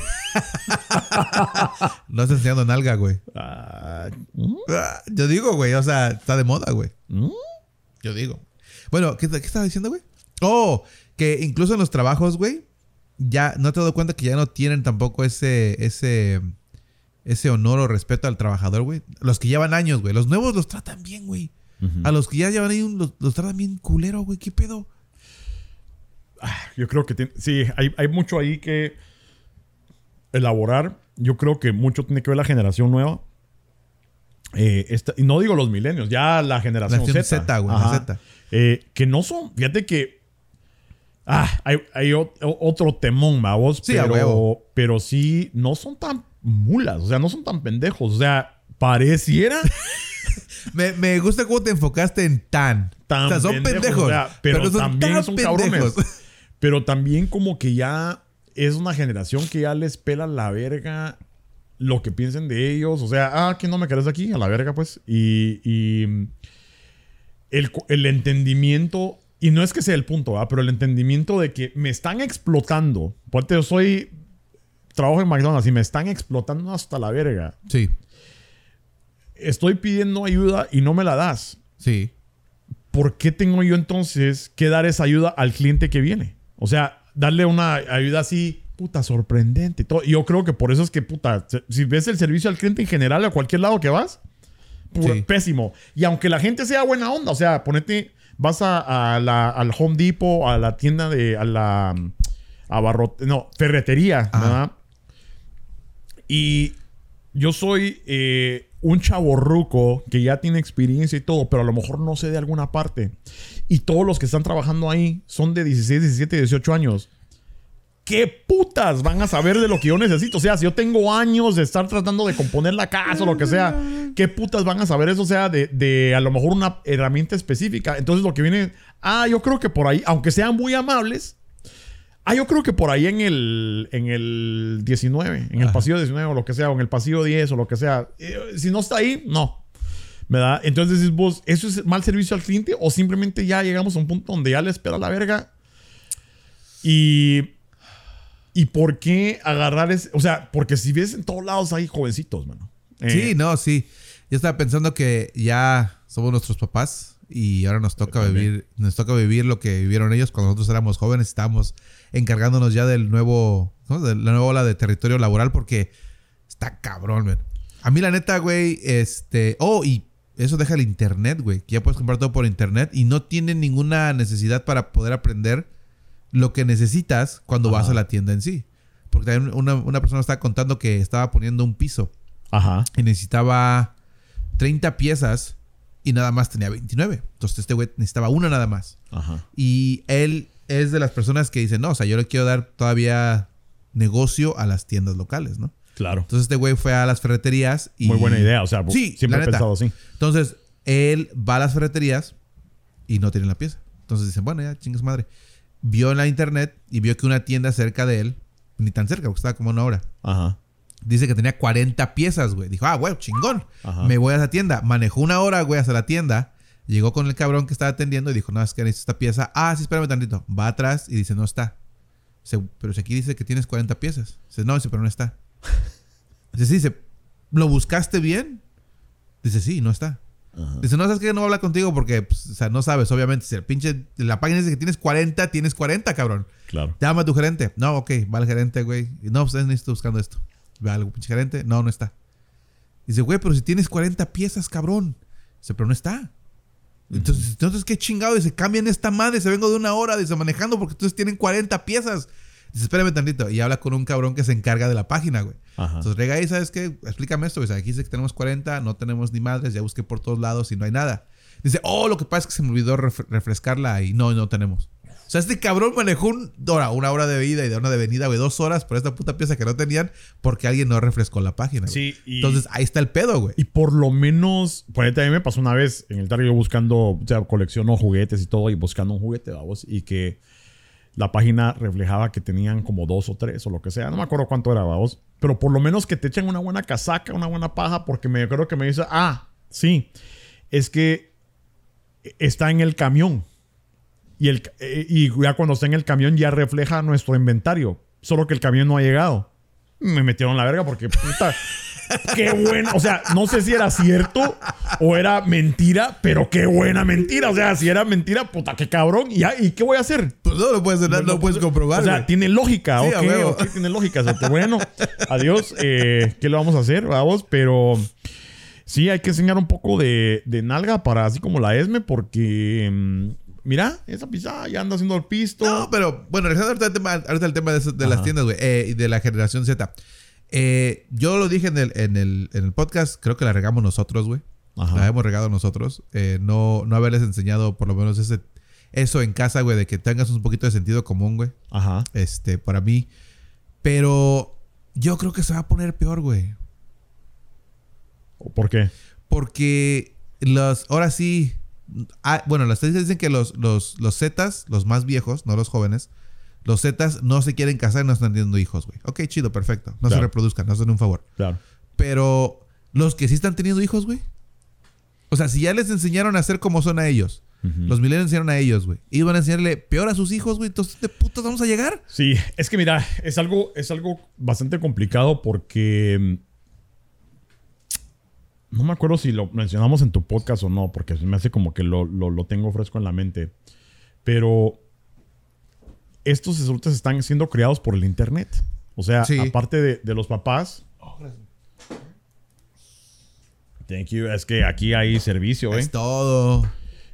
no estás enseñando nalga, güey. Ah, Ah, Yo digo, güey, o sea, está de moda, güey. ¿Mm? Yo digo. Bueno, ¿qué, qué estaba diciendo, güey? Oh, que incluso en los trabajos, güey, ya no te he dado cuenta que ya no tienen tampoco ese, ese, ese honor o respeto al trabajador, güey. Los que llevan años, güey. Los nuevos los tratan bien, güey. A los que ya llevan ahí un- los, los tratan bien culero, güey. ¿Qué pedo? Yo creo que tiene- sí, hay, hay mucho ahí que elaborar. Yo creo que mucho tiene que ver la generación nueva. Eh, esta- y no digo los milenios, ya la generación La generación Z. Z, güey, la. Z. Eh, que no son, fíjate que. Ah, hay, hay otro temón, vamos. Sí, pero, huevo. pero sí, no son tan mulas, o sea, no son tan pendejos. O sea, pareciera Me, me gusta cómo te enfocaste en tan. tan o sea, son pendejos. o sea, pero, son también tan son cabrones. Pero también como que ya es una generación que ya les pela la verga lo que piensen de ellos. O sea, ah, que no me querés aquí, a la verga, pues. Y, y el, el entendimiento, y no es que sea el punto, ¿verdad? pero el entendimiento de que me están explotando. Porque yo soy, trabajo en McDonald's y me están explotando hasta la verga. Sí, Estoy pidiendo ayuda y no me la das. sí. ¿por qué tengo yo entonces que dar esa ayuda al cliente que viene? O sea, darle una ayuda así, puta, sorprendente. todo. Yo creo que por eso es que, puta, si ves el servicio al cliente en general a cualquier lado que vas, pura- Sí. pésimo. Y aunque la gente sea buena onda, o sea, ponete, vas a, a la- al Home Depot, a la tienda de, a la abarrote, no, ferretería, Ajá. ¿verdad? Y yo soy eh, un chaborruco que ya tiene experiencia y todo, pero a lo mejor no sé de alguna parte. Y todos los que están trabajando ahí son de 16, 17, 18 años. ¿Qué putas van a saber de lo que yo necesito? O sea, si yo tengo años de estar tratando de componer la casa o lo que sea, ¿qué putas van a saber eso? O sea, de, de a lo mejor una herramienta específica. Entonces lo que viene, ah, yo creo que por ahí, aunque sean muy amables, Ah, yo creo que por ahí en el, en el 19, en el Ajá. pasillo 19 o lo que sea, o en el pasillo 10 o lo que sea. Eh, si no está ahí, no. ¿Verdad? Entonces dices vos, ¿eso es mal servicio al cliente? O simplemente ya llegamos a un punto donde ya le espera la verga. Y. ¿Y por qué agarrar ese? O sea, porque si ves en todos lados hay jovencitos, mano. Eh, Sí, no, sí. Yo estaba pensando que ya somos nuestros papás y ahora nos toca vivir, nos toca vivir lo que vivieron ellos cuando nosotros éramos jóvenes, estábamos encargándonos ya del nuevo, ¿no? de la nueva ola de territorio laboral porque está cabrón, man. A mí la neta, güey, este, oh, y eso deja el internet, güey, que ya puedes comprar todo por internet y no tienen ninguna necesidad para poder aprender lo que necesitas cuando vas a la tienda en sí. Porque también una, una persona estaba contando que estaba poniendo un piso Ajá. y necesitaba 30 piezas y nada más tenía 29. Entonces este güey necesitaba una nada más. Ajá. Y él es de las personas que dicen, no, o sea, yo le quiero dar todavía negocio a las tiendas locales, ¿no? Claro. Entonces este güey fue a las ferreterías y... Muy buena idea. O sea, Sí, siempre he pensado así. Entonces él va a las ferreterías y no tienen la pieza. Entonces dicen, bueno, ya, chingas madre. Vio en la internet y vio que una tienda cerca de él, ni tan cerca, porque estaba como una hora, Ajá. Dice que tenía 40 piezas, güey. Dijo, ah, güey, chingón. Ajá. Me voy a esa tienda. Manejó una hora, güey, hasta la tienda. Llegó con el cabrón que estaba atendiendo y dijo, no, es que necesito esta pieza. Ah, sí, espérame tantito. Va atrás y dice, no está. Dice, pero si aquí dice que tienes 40 piezas. Dice, no, dice, pero no está. Dice, sí, dice, ¿lo buscaste bien? Dice, sí, no está. Ajá. Dice, no, ¿sabes qué? No voy a hablar contigo porque, pues, o sea, no sabes, obviamente. Si el pinche, la página dice que tienes 40, tienes 40, cabrón. Claro. Llama a tu gerente. No, ok, va el gerente, güey. No, pues necesito buscando esto. Va al pinche gerente. No, no está. Dice, güey, pero si tienes 40 piezas, cabrón. Dice, pero no está. Entonces, entonces qué chingado. Dice, cambian esta madre. Se vengo de una hora, dice, manejando porque entonces tienen 40 piezas. Dice, espérame tantito. Y habla con un cabrón que se encarga de la página, güey. Ajá. Entonces llega ahí, ¿sabes qué? Explícame esto. Dice, aquí dice que tenemos 40, no tenemos ni madres, ya busqué por todos lados y no hay nada. Dice, oh, lo que pasa es que se me olvidó ref- refrescarla y no, no tenemos. O sea, este cabrón manejó un hora, una hora de ida y de una de venida, güey, dos horas por esta puta pieza que no tenían porque alguien no refrescó la página. güey. Sí, y- Entonces ahí está el pedo, güey. Y por lo menos, por ahí también me pasó una vez en el Target buscando, o sea, colecciono juguetes y todo, y buscando un juguete, vamos, y que la página reflejaba que tenían como dos o tres o lo que sea, no me acuerdo cuánto era, vamos, pero por lo menos que te echen una buena casaca, una buena paja, porque me creo que me dice, ah, sí, es que está en el camión. Y, el, eh, y ya cuando está en el camión ya refleja nuestro inventario, solo que el camión no ha llegado. me metieron la verga porque puta. Qué bueno, o sea, no sé si era cierto o era mentira, pero qué buena mentira. O sea, si era mentira, puta, qué cabrón. ¿Y, ¿y qué voy a hacer? Pues no lo puedes, no, lo puedes comprobar. O sea, tiene lógica, Sí, ok, a huevo. ok, tiene lógica. O sea, bueno, adiós. eh, ¿Qué le vamos a hacer, vamos? Pero sí, hay que enseñar un poco de, de nalga para así como la ESME, porque mm, mira, esa pisada ya anda haciendo el pisto. No, pero bueno, regresando ahorita al tema, ahorita al tema de, eso- de las tiendas, güey, eh, y de la generación Z. Eh, yo lo dije en el, en, el, en el podcast, creo que la regamos nosotros, güey. La hemos regado nosotros. Eh, no, no haberles enseñado por lo menos ese, eso en casa, güey, de que tengas un poquito de sentido común, güey. Ajá. Este, para mí. Pero yo creo que se va a poner peor, güey. ¿Por qué? Porque los, ahora sí, ah, bueno, las estadísticas dicen que los, los, los Zetas, los más viejos, no los jóvenes, los Zetas no se quieren casar y no están teniendo hijos, güey. Ok, chido, perfecto. No se reproduzcan, no hacen un favor. Claro. Pero los que sí están teniendo hijos, güey. O sea, si ya les enseñaron a ser como son a ellos, los millennials enseñaron a ellos, güey. Y van a enseñarle peor a sus hijos, güey. Entonces, ¿de putas vamos a llegar? Sí, es que mira, es algo, es algo bastante complicado porque mm, no me acuerdo si lo mencionamos en tu podcast o no, porque me hace como que lo, lo- lo tengo fresco en la mente. Pero estos adultos están siendo criados por el internet. O sea, Sí. aparte de, de los papás. Thank you. Es que aquí hay servicio, ¿eh? Es todo.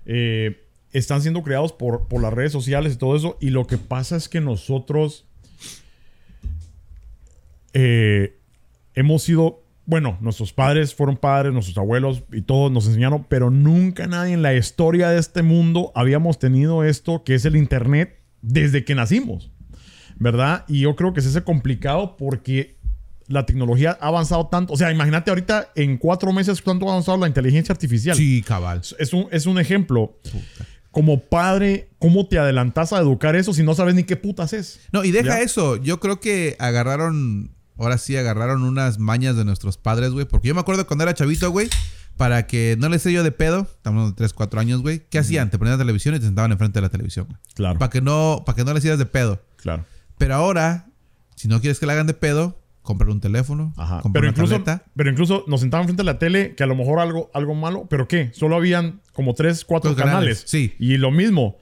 eh, están siendo creados por, por las redes sociales y todo eso. Y lo que pasa es que nosotros eh, hemos sido, bueno, nuestros padres fueron padres, nuestros abuelos y todos nos enseñaron, pero nunca nadie en la historia de este mundo habíamos tenido esto que es el Internet desde que nacimos, ¿verdad? Y yo creo que se hace complicado porque la tecnología ha avanzado tanto. O sea, imagínate ahorita en cuatro meses cuánto ha avanzado la inteligencia artificial Sí, cabal. es un, es un ejemplo. Como padre, ¿cómo te adelantas a educar eso si no sabes ni qué putas es? No, y deja ¿Ya? eso. Yo creo que agarraron, ahora sí, agarraron unas mañas de nuestros padres, güey. Porque yo me acuerdo cuando era chavito, güey, para que no les sé yo de pedo, estamos de 3, 4 años, güey. ¿Qué hacían? Te ponían la televisión y te sentaban enfrente de la televisión, güey. Claro, Para que no, para que no les hicieras de pedo. claro. Pero ahora, si no quieres que le hagan de pedo, comprar un teléfono, Ajá. comprar Pero una incluso, tableta. pero incluso nos sentaban frente a la tele, que a lo mejor algo, algo malo, pero ¿qué? Solo habían como tres, cuatro Cuatro canales. canales, sí. Y lo mismo.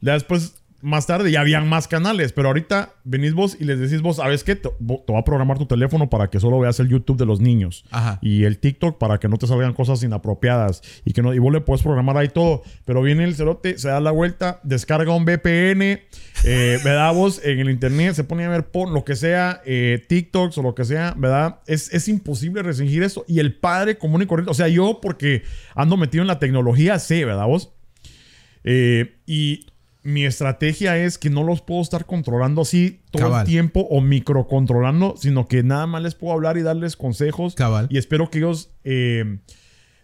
Ya después, más tarde, ya habían más canales. Pero ahorita venís vos y les decís vos, ¿sabes qué? Te, vo- te voy a programar tu teléfono para que solo veas el YouTube de los niños. Ajá. Y el TikTok para que no te salgan cosas inapropiadas. Y que no, y vos le puedes programar ahí todo. Pero viene el cerote, se da la vuelta, descarga un VPN, eh, ¿verdad? Vos en el internet se pone a ver por lo que sea, eh, TikToks o lo que sea, ¿verdad? Es, es imposible restringir eso. Y el padre común y corriente, o sea, yo porque ando metido en la tecnología, sé, ¿verdad? Vos. Eh, y mi estrategia es que no los puedo estar controlando así todo Cabal. el tiempo o microcontrolando, sino que nada más les puedo hablar y darles consejos. Cabal. Y espero que ellos... eh,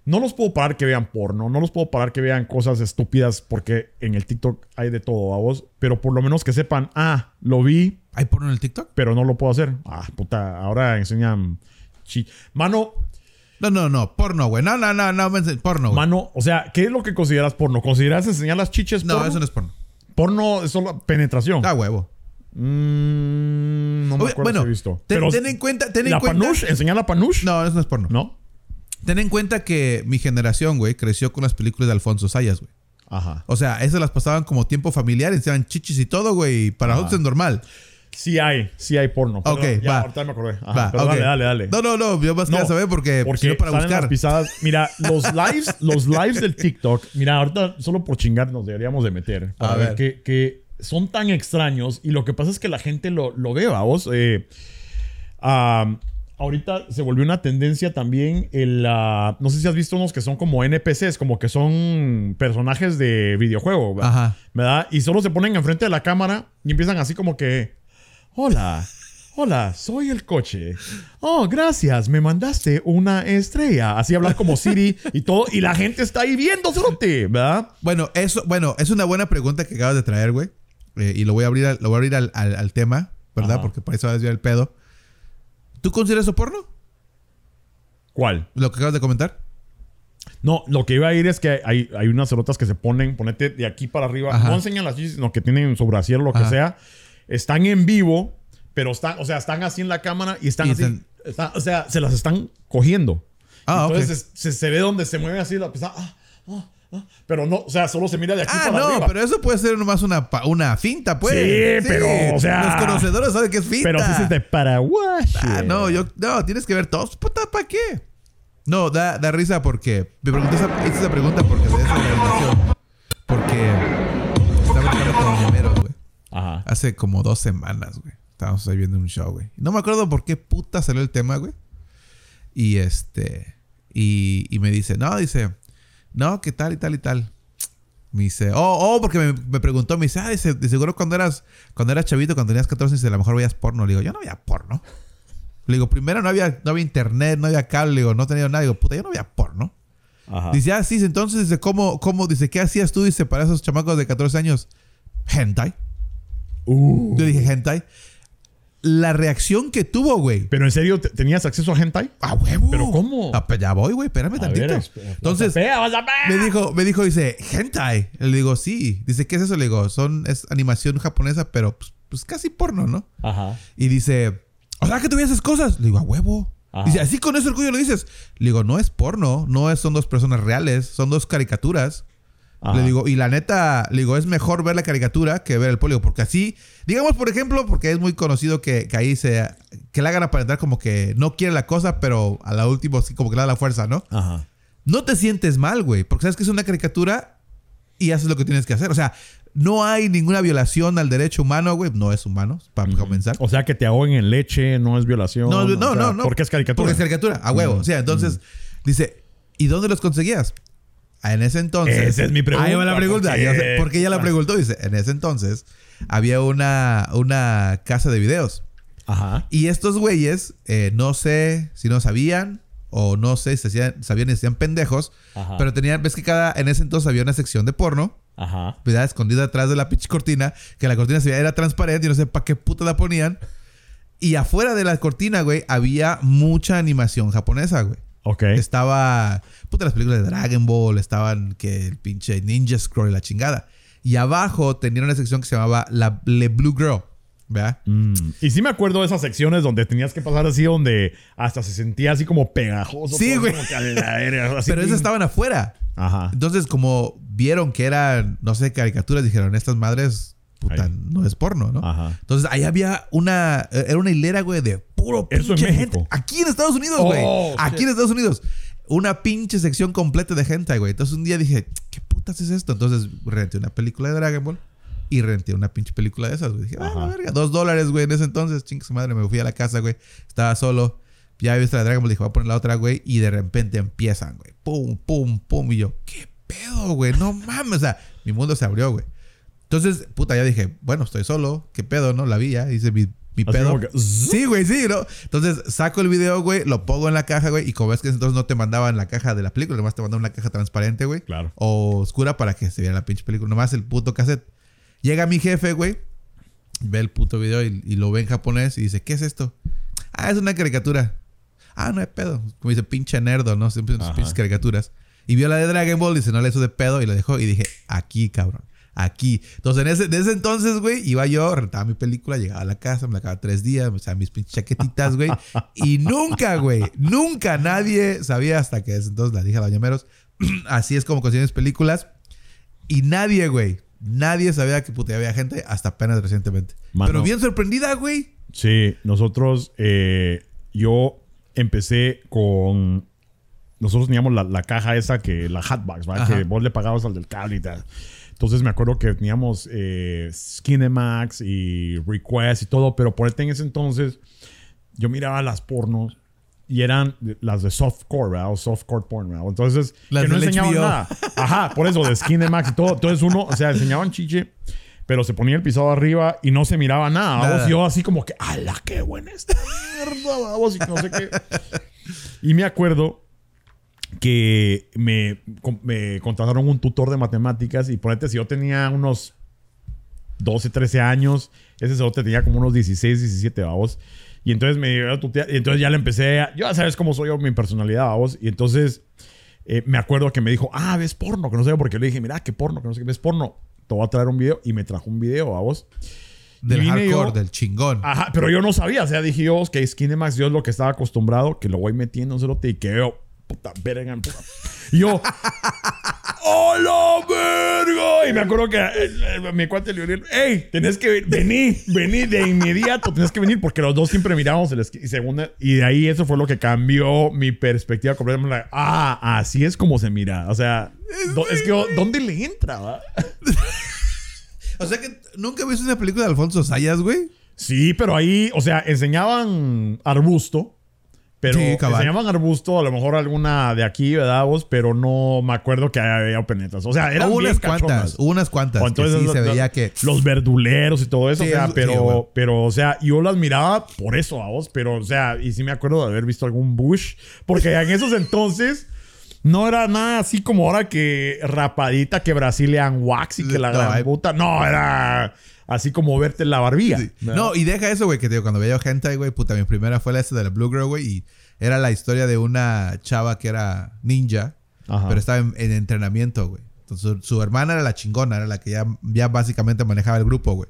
no los puedo parar que vean porno, no los puedo parar que vean cosas estúpidas porque en el TikTok hay de todo, a vos, pero por lo menos que sepan, ah, lo vi, ¿Hay porno en el TikTok? pero no lo puedo hacer. Ah, puta, ahora enseñan... Mano, No, no, no. Porno, güey. No, no, no, no. Porno, güey. mano, o sea, ¿qué es lo que consideras porno? ¿Consideras enseñar las chiches No, porno? eso no es porno. Porno es solo penetración. Da huevo. Mm, no me acuerdo bueno, si he visto. ten, Pero ten en cuenta, ten en ¿La cuenta. panush? ¿Enseñar la panush? No, eso no es porno. ¿No? Ten en cuenta que mi generación, güey, creció con las películas de Alfonso Sayas, güey. Ajá. O sea, esas las pasaban como tiempo familiar, enseñaban chichis y todo, güey. y Para Ajá. nosotros es normal. Sí hay, sí hay porno. Ok, ya, va. Ahorita me acordé. Ajá, Va, pero ok. dale, dale, dale. No, no, no. Yo más quería saber porque, porque no para salen las buscar. pisadas. Mira, los lives, los lives del TikTok, mira, ahorita solo por chingar nos deberíamos de meter. Para A ver, ver. Que, que son tan extraños y lo que pasa es que la gente lo, lo ve, vos. Eh, ah, ahorita se volvió una tendencia también el... ah, no sé si has visto unos que son como NPCs, como que son personajes de videojuego, ¿verdad? Ajá. ¿verdad? Y solo se ponen enfrente de la cámara y empiezan así como que... Hola, hola, soy el coche. Oh, gracias, me mandaste una estrella. Así hablar como Siri y todo. Y la gente está ahí viendo, cerote, ¿verdad? Bueno, eso, bueno, es una buena pregunta que acabas de traer, güey. Eh, y lo voy a abrir, al, lo voy a abrir al, al- al tema, ¿verdad? Ajá. Porque por eso va a desviar el pedo. ¿Tú consideras eso porno? ¿Cuál? Lo que acabas de comentar. No, lo que iba a ir es que hay, hay unas cerotas que se ponen, ponete de aquí para arriba. Ajá. No enseñan las sino que tienen sobre lo que Ajá. sea. Están en vivo, pero están, o sea, están así en la cámara y están Y así. están- está- o sea, se las están cogiendo. Ah, Entonces se, se ve donde se mueve así la pesada. ah, ah, ah, pero no, o sea, solo se mira de aquí Ah, para no, arriba. pero eso puede ser nomás una, una finta, pues. Sí, pero, o sea- Los conocedores saben que es finta. Pero sí es de Paraguay. Ah, no, yo, no, tienes que ver todos. Puta, ¿para qué? No, da, da risa porque. Me pregunté esa, hice esa pregunta porque de esa. Porque Ajá. Hace como dos semanas, güey. Estábamos ahí viendo un show, güey. No me acuerdo por qué puta salió el tema, güey. Y este. Y, y me dice, no, dice, no, ¿qué tal y tal y tal? Me dice, oh, oh, porque me, me preguntó, me dice, ah, dice, de seguro cuando eras, cuando eras chavito, cuando tenías 14, dice, a lo mejor veías porno. Le digo, yo no veía porno. Le digo, primero no había, no había internet, no había cable, le digo, no tenía nada. Le digo, puta, yo no veía porno. Ajá. Dice, ah, sí, entonces, dice, ¿cómo, cómo, dice, qué hacías tú, dice, para esos chamacos de 14 años? Hentai. Uh. Yo dije, hentai. La reacción que tuvo, güey. Pero en serio, ¿te- ¿tenías acceso a hentai? ¡A huevo! ¿Pero cómo? Ah, pues ya voy, güey, espérame A tantito. ver, Entonces, vas a ver, me dijo, me dijo, dice, hentai. Le digo, sí. Dice, ¿qué es eso? Le digo, son, es animación japonesa, pero pues, pues casi porno, ¿no? Ajá. Y dice, o sea, que tú esas cosas. Le digo, a huevo. Ajá. Dice, así con ese orgullo lo dices. Le digo, no es porno, no es, son dos personas reales, son dos caricaturas. Ajá. Le digo, y la neta, le digo, es mejor ver la caricatura que ver el polio, porque así, digamos, por ejemplo, porque es muy conocido que, que ahí se, que le hagan aparentar como que no quiere la cosa, pero a la última sí como que le da la fuerza, ¿no? Ajá. No te sientes mal, güey, porque sabes que es una caricatura y haces lo que tienes que hacer. O sea, no hay ninguna violación al derecho humano, güey. No es humano, para comenzar. O sea, que te ahoguen en leche no es violación. No, o no, sea, no, no. Porque es caricatura. Porque es caricatura, a huevo. O sea, entonces, dice, ¿y dónde los conseguías? Ah, En ese entonces. Esa es mi pregunta, Ahí va la pregunta. ¿por qué? Porque ella la preguntó. Dice, en ese entonces había una, una casa de videos. Ajá. Y estos güeyes, eh, no sé si no sabían o no sé si hacían- sabían y hacían pendejos. Ajá. Pero tenían, ves que cada, en ese entonces había una sección de porno. Ajá. ¿verdad? Escondida atrás de la pinche cortina, que la cortina se veía, era transparente y no sé para qué puta la ponían. Y afuera de la cortina, güey, había mucha animación japonesa, güey. Ok. Estaba, puta, las películas de Dragon Ball, estaban que el pinche Ninja Scroll y la chingada. Y abajo tenían una sección que se llamaba la Le Blue Girl, ¿verdad? Mm. Y sí me acuerdo de esas secciones donde tenías que pasar así, donde hasta se sentía así como pegajoso. Sí, güey. que Pero esas estaban afuera. Ajá. Entonces, como vieron que eran, no sé, caricaturas, dijeron, estas madres, puta, no es porno, ¿no? Ajá. Entonces, ahí había una, eh, era una hilera, güey, de puro Eso en pinche México. gente. Aquí en Estados Unidos, güey. Oh, Aquí shit. en Estados Unidos. Una pinche sección completa de gente, güey. Entonces, un día dije, ¿qué putas es esto? Entonces, renté una película de Dragon Ball y renté una pinche película de esas, güey. Dije, ah, verga, dos dólares, güey, en ese entonces. Chingue su madre, me fui a la casa, güey. Estaba solo. Ya había visto la Dragon Ball, dije, voy a poner la otra, güey. Y de repente empiezan, güey. Pum, pum, pum. Y yo, ¿qué pedo, güey? No mames. O sea, mi mundo se abrió, güey. Entonces, puta, ya dije, bueno, estoy solo. ¿Qué pedo, no? La vi ya. Hice mi, mi pedo. que. Sí, güey, sí, ¿no? Entonces, saco el video, güey. Lo pongo en la caja, güey. Y como ves que entonces no te mandaban la caja de la película. Nomás te mandaban una caja transparente, güey. Claro. O oscura para que se viera la pinche película. Nomás el puto cassette. Llega mi jefe, güey. Ve el puto video y, y lo ve en japonés y dice, ¿qué es esto? Ah, es una caricatura. Ah, no hay pedo. Como dice, pinche nerdo, ¿no? Siempre Ajá. pinches caricaturas. Y vio la de Dragon Ball y dice, no le hizo de pedo y lo dejó. Y dije, aquí, cabrón. Aquí. Entonces, en ese, ese entonces, güey, iba yo, rentaba mi película, llegaba a la casa, me la acababa tres días, me echaba mis pinches chaquetitas, güey. y nunca, güey, nunca nadie sabía hasta que desde entonces la dije a los llameros. Así es como consigues películas. Y nadie, güey, nadie sabía que puta había gente hasta apenas recientemente. Mano. Pero bien sorprendida, güey. Sí, nosotros, eh, yo empecé con. Nosotros teníamos la, la caja esa que, la Hatbox, ¿verdad? Ajá. Que vos le pagabas al del cable y tal. Entonces me acuerdo que teníamos eh, Skinemax y Request y todo, pero por en ese entonces yo miraba las pornos y eran las de softcore, ¿verdad? O softcore porn, ¿verdad? Entonces, Las que no enseñaban HBO. nada. Ajá, por eso, de Skinemax y todo. Entonces uno, o sea, enseñaban chiche, pero se ponía el pisado arriba y no se miraba nada. Nada. ¿vamos? Yo así como que, ¡ala, qué buena esta mierda! vamos", Y no sé qué. Y me acuerdo que me, con- me contrataron un tutor de matemáticas y ponete, si yo tenía unos 12, 13 años, ese cerote tenía como unos 16, 17, vamos. Y entonces me iba a tutear, y entonces ya le empecé a, yo ya sabes cómo soy yo, mi personalidad, vamos. Y entonces eh, me acuerdo que me dijo, ah, ves porno, que no sé por qué le dije, mira, qué porno, que no sé qué, ves porno, te voy a traer un video. Y me trajo un video, vamos. Del hardcore, yo- del chingón. Ajá, pero yo no sabía. O sea, dije yo, ok, Skinemax, yo es lo que estaba acostumbrado, que lo voy metiendo, cerote, y que yo, puta, verga. Y yo, ¡Hola, verga! Y me acuerdo que eh, eh, mi cuate le dijo, ¡Ey! Tenés que venir, venir de inmediato, tenés que venir, porque los dos siempre mirábamos el. Y segunda, y de ahí eso fue lo que cambió mi perspectiva completamente. Ah, así es como se mira. O sea, do- es que, ¿dónde le entra, va? O sea que nunca viste una película de Alfonso Sayas, güey. Sí, pero ahí, o sea, enseñaban arbusto. Pero Sí, cabal. enseñaban arbusto, a lo mejor alguna de aquí, ¿verdad? vos? Pero no me acuerdo que había penetas. O sea, eran Hubo unas cachonas. cuantas, hubo unas cuantas. O que entonces sí se veía que. Los verduleros y todo eso. Sí, o sea, pero, pero, o sea, yo las miraba por eso, a vos. Pero, o sea, y sí me acuerdo de haber visto algún Bush. Porque en esos entonces no era nada así como ahora que rapadita, que Brazilian Wax y que la No, gran puta. No, era así como verte la barbilla. No, y deja eso, güey, que te digo, cuando veía gente, güey, puta, mi primera fue la de la Blue Girl, güey, y era la historia de una chava que era ninja, Ajá. pero estaba en, en entrenamiento, güey. Entonces, su, hermana era la chingona, era la que ya, ya básicamente manejaba el grupo, güey.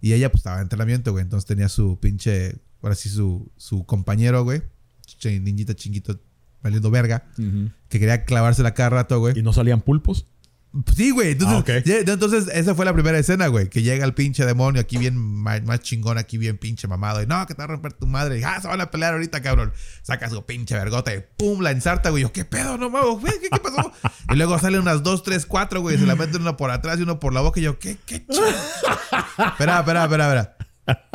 Y ella, pues, estaba en entrenamiento, güey. Entonces tenía su pinche, ahora sí, su, su compañero, güey. Ninjita chinguito, valiendo verga. Que quería clavársela cada rato, güey. ¿Y no salían pulpos? Sí, güey. Entonces, Ah, ya- entonces, esa fue la primera escena, güey. Que llega el pinche demonio aquí bien más, chingón, aquí bien pinche mamado. Y no, que te va a romper tu madre. Y, ah, se van a pelear ahorita, cabrón. Saca su pinche vergota y pum, la ensarta, güey. Yo, ¿qué pedo? No mames, güey. ¿Qué, qué pasó? y luego salen unas dos, tres, cuatro, güey. Se la meten uno por atrás y uno por la boca. Y yo, ¿qué, qué chido? espera, espera, espera, espera.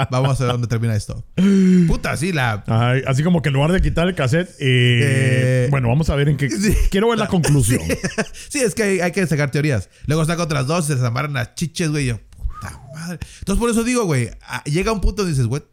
Vamos a ver dónde termina esto. Puta, sí, la. Ay, así como que en lugar de quitar el cassette, eh, Eh, bueno, vamos a ver en qué. sí. Quiero ver la conclusión. Sí, es que hay, hay que sacar teorías. Luego saca otras dos, se desamarran las chiches, güey. y yo, puta madre. Entonces, por eso digo, güey, ah, llega un punto donde dices, güey,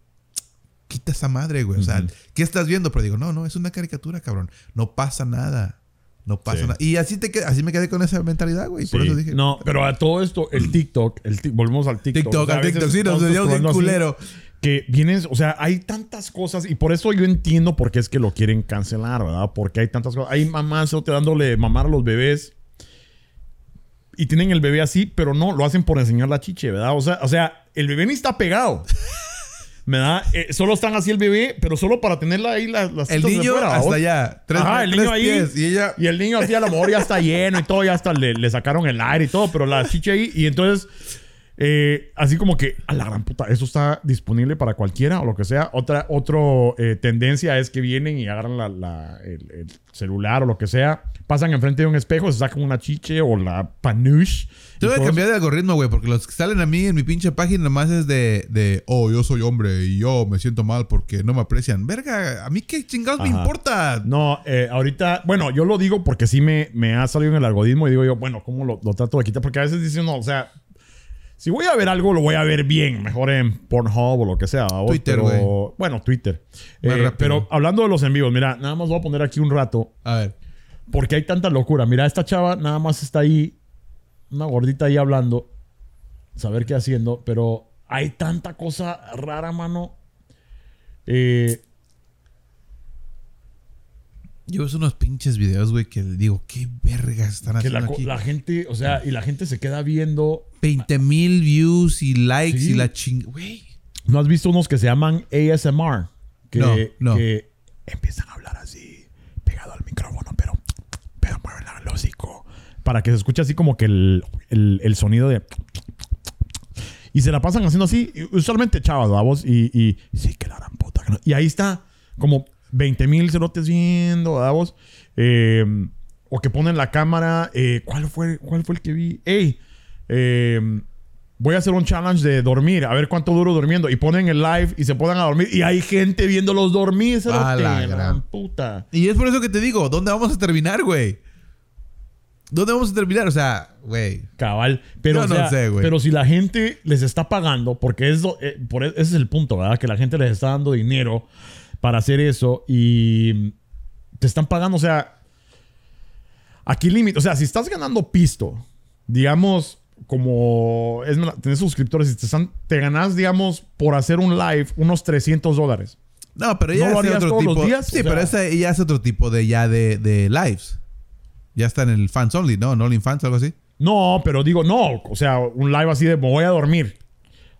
quita esa madre, güey. O sea, ¿qué estás viendo? Pero digo, no, no, es una caricatura, cabrón. No pasa nada. No pasa Sí. nada. Y así, te así me quedé con esa mentalidad, güey. Por eso dije, No, pero a todo esto, el TikTok, el volvemos al TikTok. TikTok, O sea, al TikTok, sí, nos scrollando así, culero. Que vienes, o sea, hay tantas cosas y por eso yo entiendo por qué es que lo quieren cancelar, ¿verdad? Porque hay tantas cosas. Hay mamás te dándole mamar a los bebés y tienen el bebé así, pero no, lo hacen por enseñar la chiche, ¿verdad? O sea, o sea el bebé ni está pegado. ¿Verdad? Eh, solo están así el bebé, pero solo para tenerla ahí las, las El niño fuera, hasta allá. Tres, Ajá, el tres niño ahí. pies, y ella. Y el niño así a lo mejor ya está lleno y todo, ya hasta le, le sacaron el aire y todo, pero la chicha ahí. Y entonces, eh, así como que, a la gran puta, eso está disponible para cualquiera o lo que sea. Otra otro, eh, tendencia es que vienen y agarran la- la- el, el celular o lo que sea, pasan enfrente de un espejo, se sacan una chiche o la panuche. Y Tengo que todos- cambiar de algoritmo, güey, porque los que salen a mí en mi pinche página nomás es de, de, oh, yo soy hombre y yo me siento mal porque no me aprecian. Verga, a mí qué chingados me importa. No, eh, ahorita, bueno, yo lo digo porque sí me, me ha salido en el algoritmo y digo yo, bueno, ¿cómo lo, lo trato de quitar? Porque a veces dicen, no, o sea, si voy a ver algo, lo voy a ver bien, mejor en Pornhub o lo que sea. Twitter, güey. Bueno, Twitter. Eh, pero hablando de los en vivos, mira, nada más voy a poner aquí un rato A ver. porque hay tanta locura. Mira, esta chava nada más está ahí, una gordita ahí hablando, saber qué haciendo, pero hay tanta cosa rara, mano. Eh, Yo veo unos pinches videos, güey, que digo, ¿qué vergas están que haciendo la, aquí? la gente, o sea, y la gente se queda viendo 20 mil views y likes Sí. y la ching... Güey. ¿No has visto unos que se llaman ASMR? Que, No, no. que empiezan a hablar así, pegado al micrófono, pero, pero mueven el hocico. Para que se escuche así como que el, el- el sonido de... Y se la pasan haciendo así, usualmente chavas, vamos, y, y sí, que la gran puta. que no- Y ahí está, como 20 mil cerotes viendo, vamos. Eh, o que ponen la cámara. eh, ¿cuál, fue, ¿Cuál fue el que vi? ¡Ey! Eh, voy a hacer un challenge de dormir, a ver cuánto duro durmiendo. Y ponen el live y se ponen a dormir. Y hay gente viéndolos dormir, cerote, A la gran puta. Y es por eso que te digo, ¿dónde vamos a terminar, güey? ¿Dónde vamos a terminar? O sea, güey. Cabal. Pero, Yo o no sé, güey. pero si la gente les está pagando, porque eso, eh, por, e- ese es el punto, ¿verdad? Que la gente les está dando dinero para hacer eso y te están pagando, o sea, aquí límite, o sea, si estás ganando pisto, digamos, como es, tenés suscriptores y te, están, te ganas, digamos, por hacer un live unos 300 dólares. No, pero ¿No ya es otro todos los tipo. días? Sí, O sea- pero ese ya es otro tipo de ya de, de lives. Ya está en el fans only, ¿no? No fans algo así. No, pero digo, no, o sea, un live así de me voy a dormir.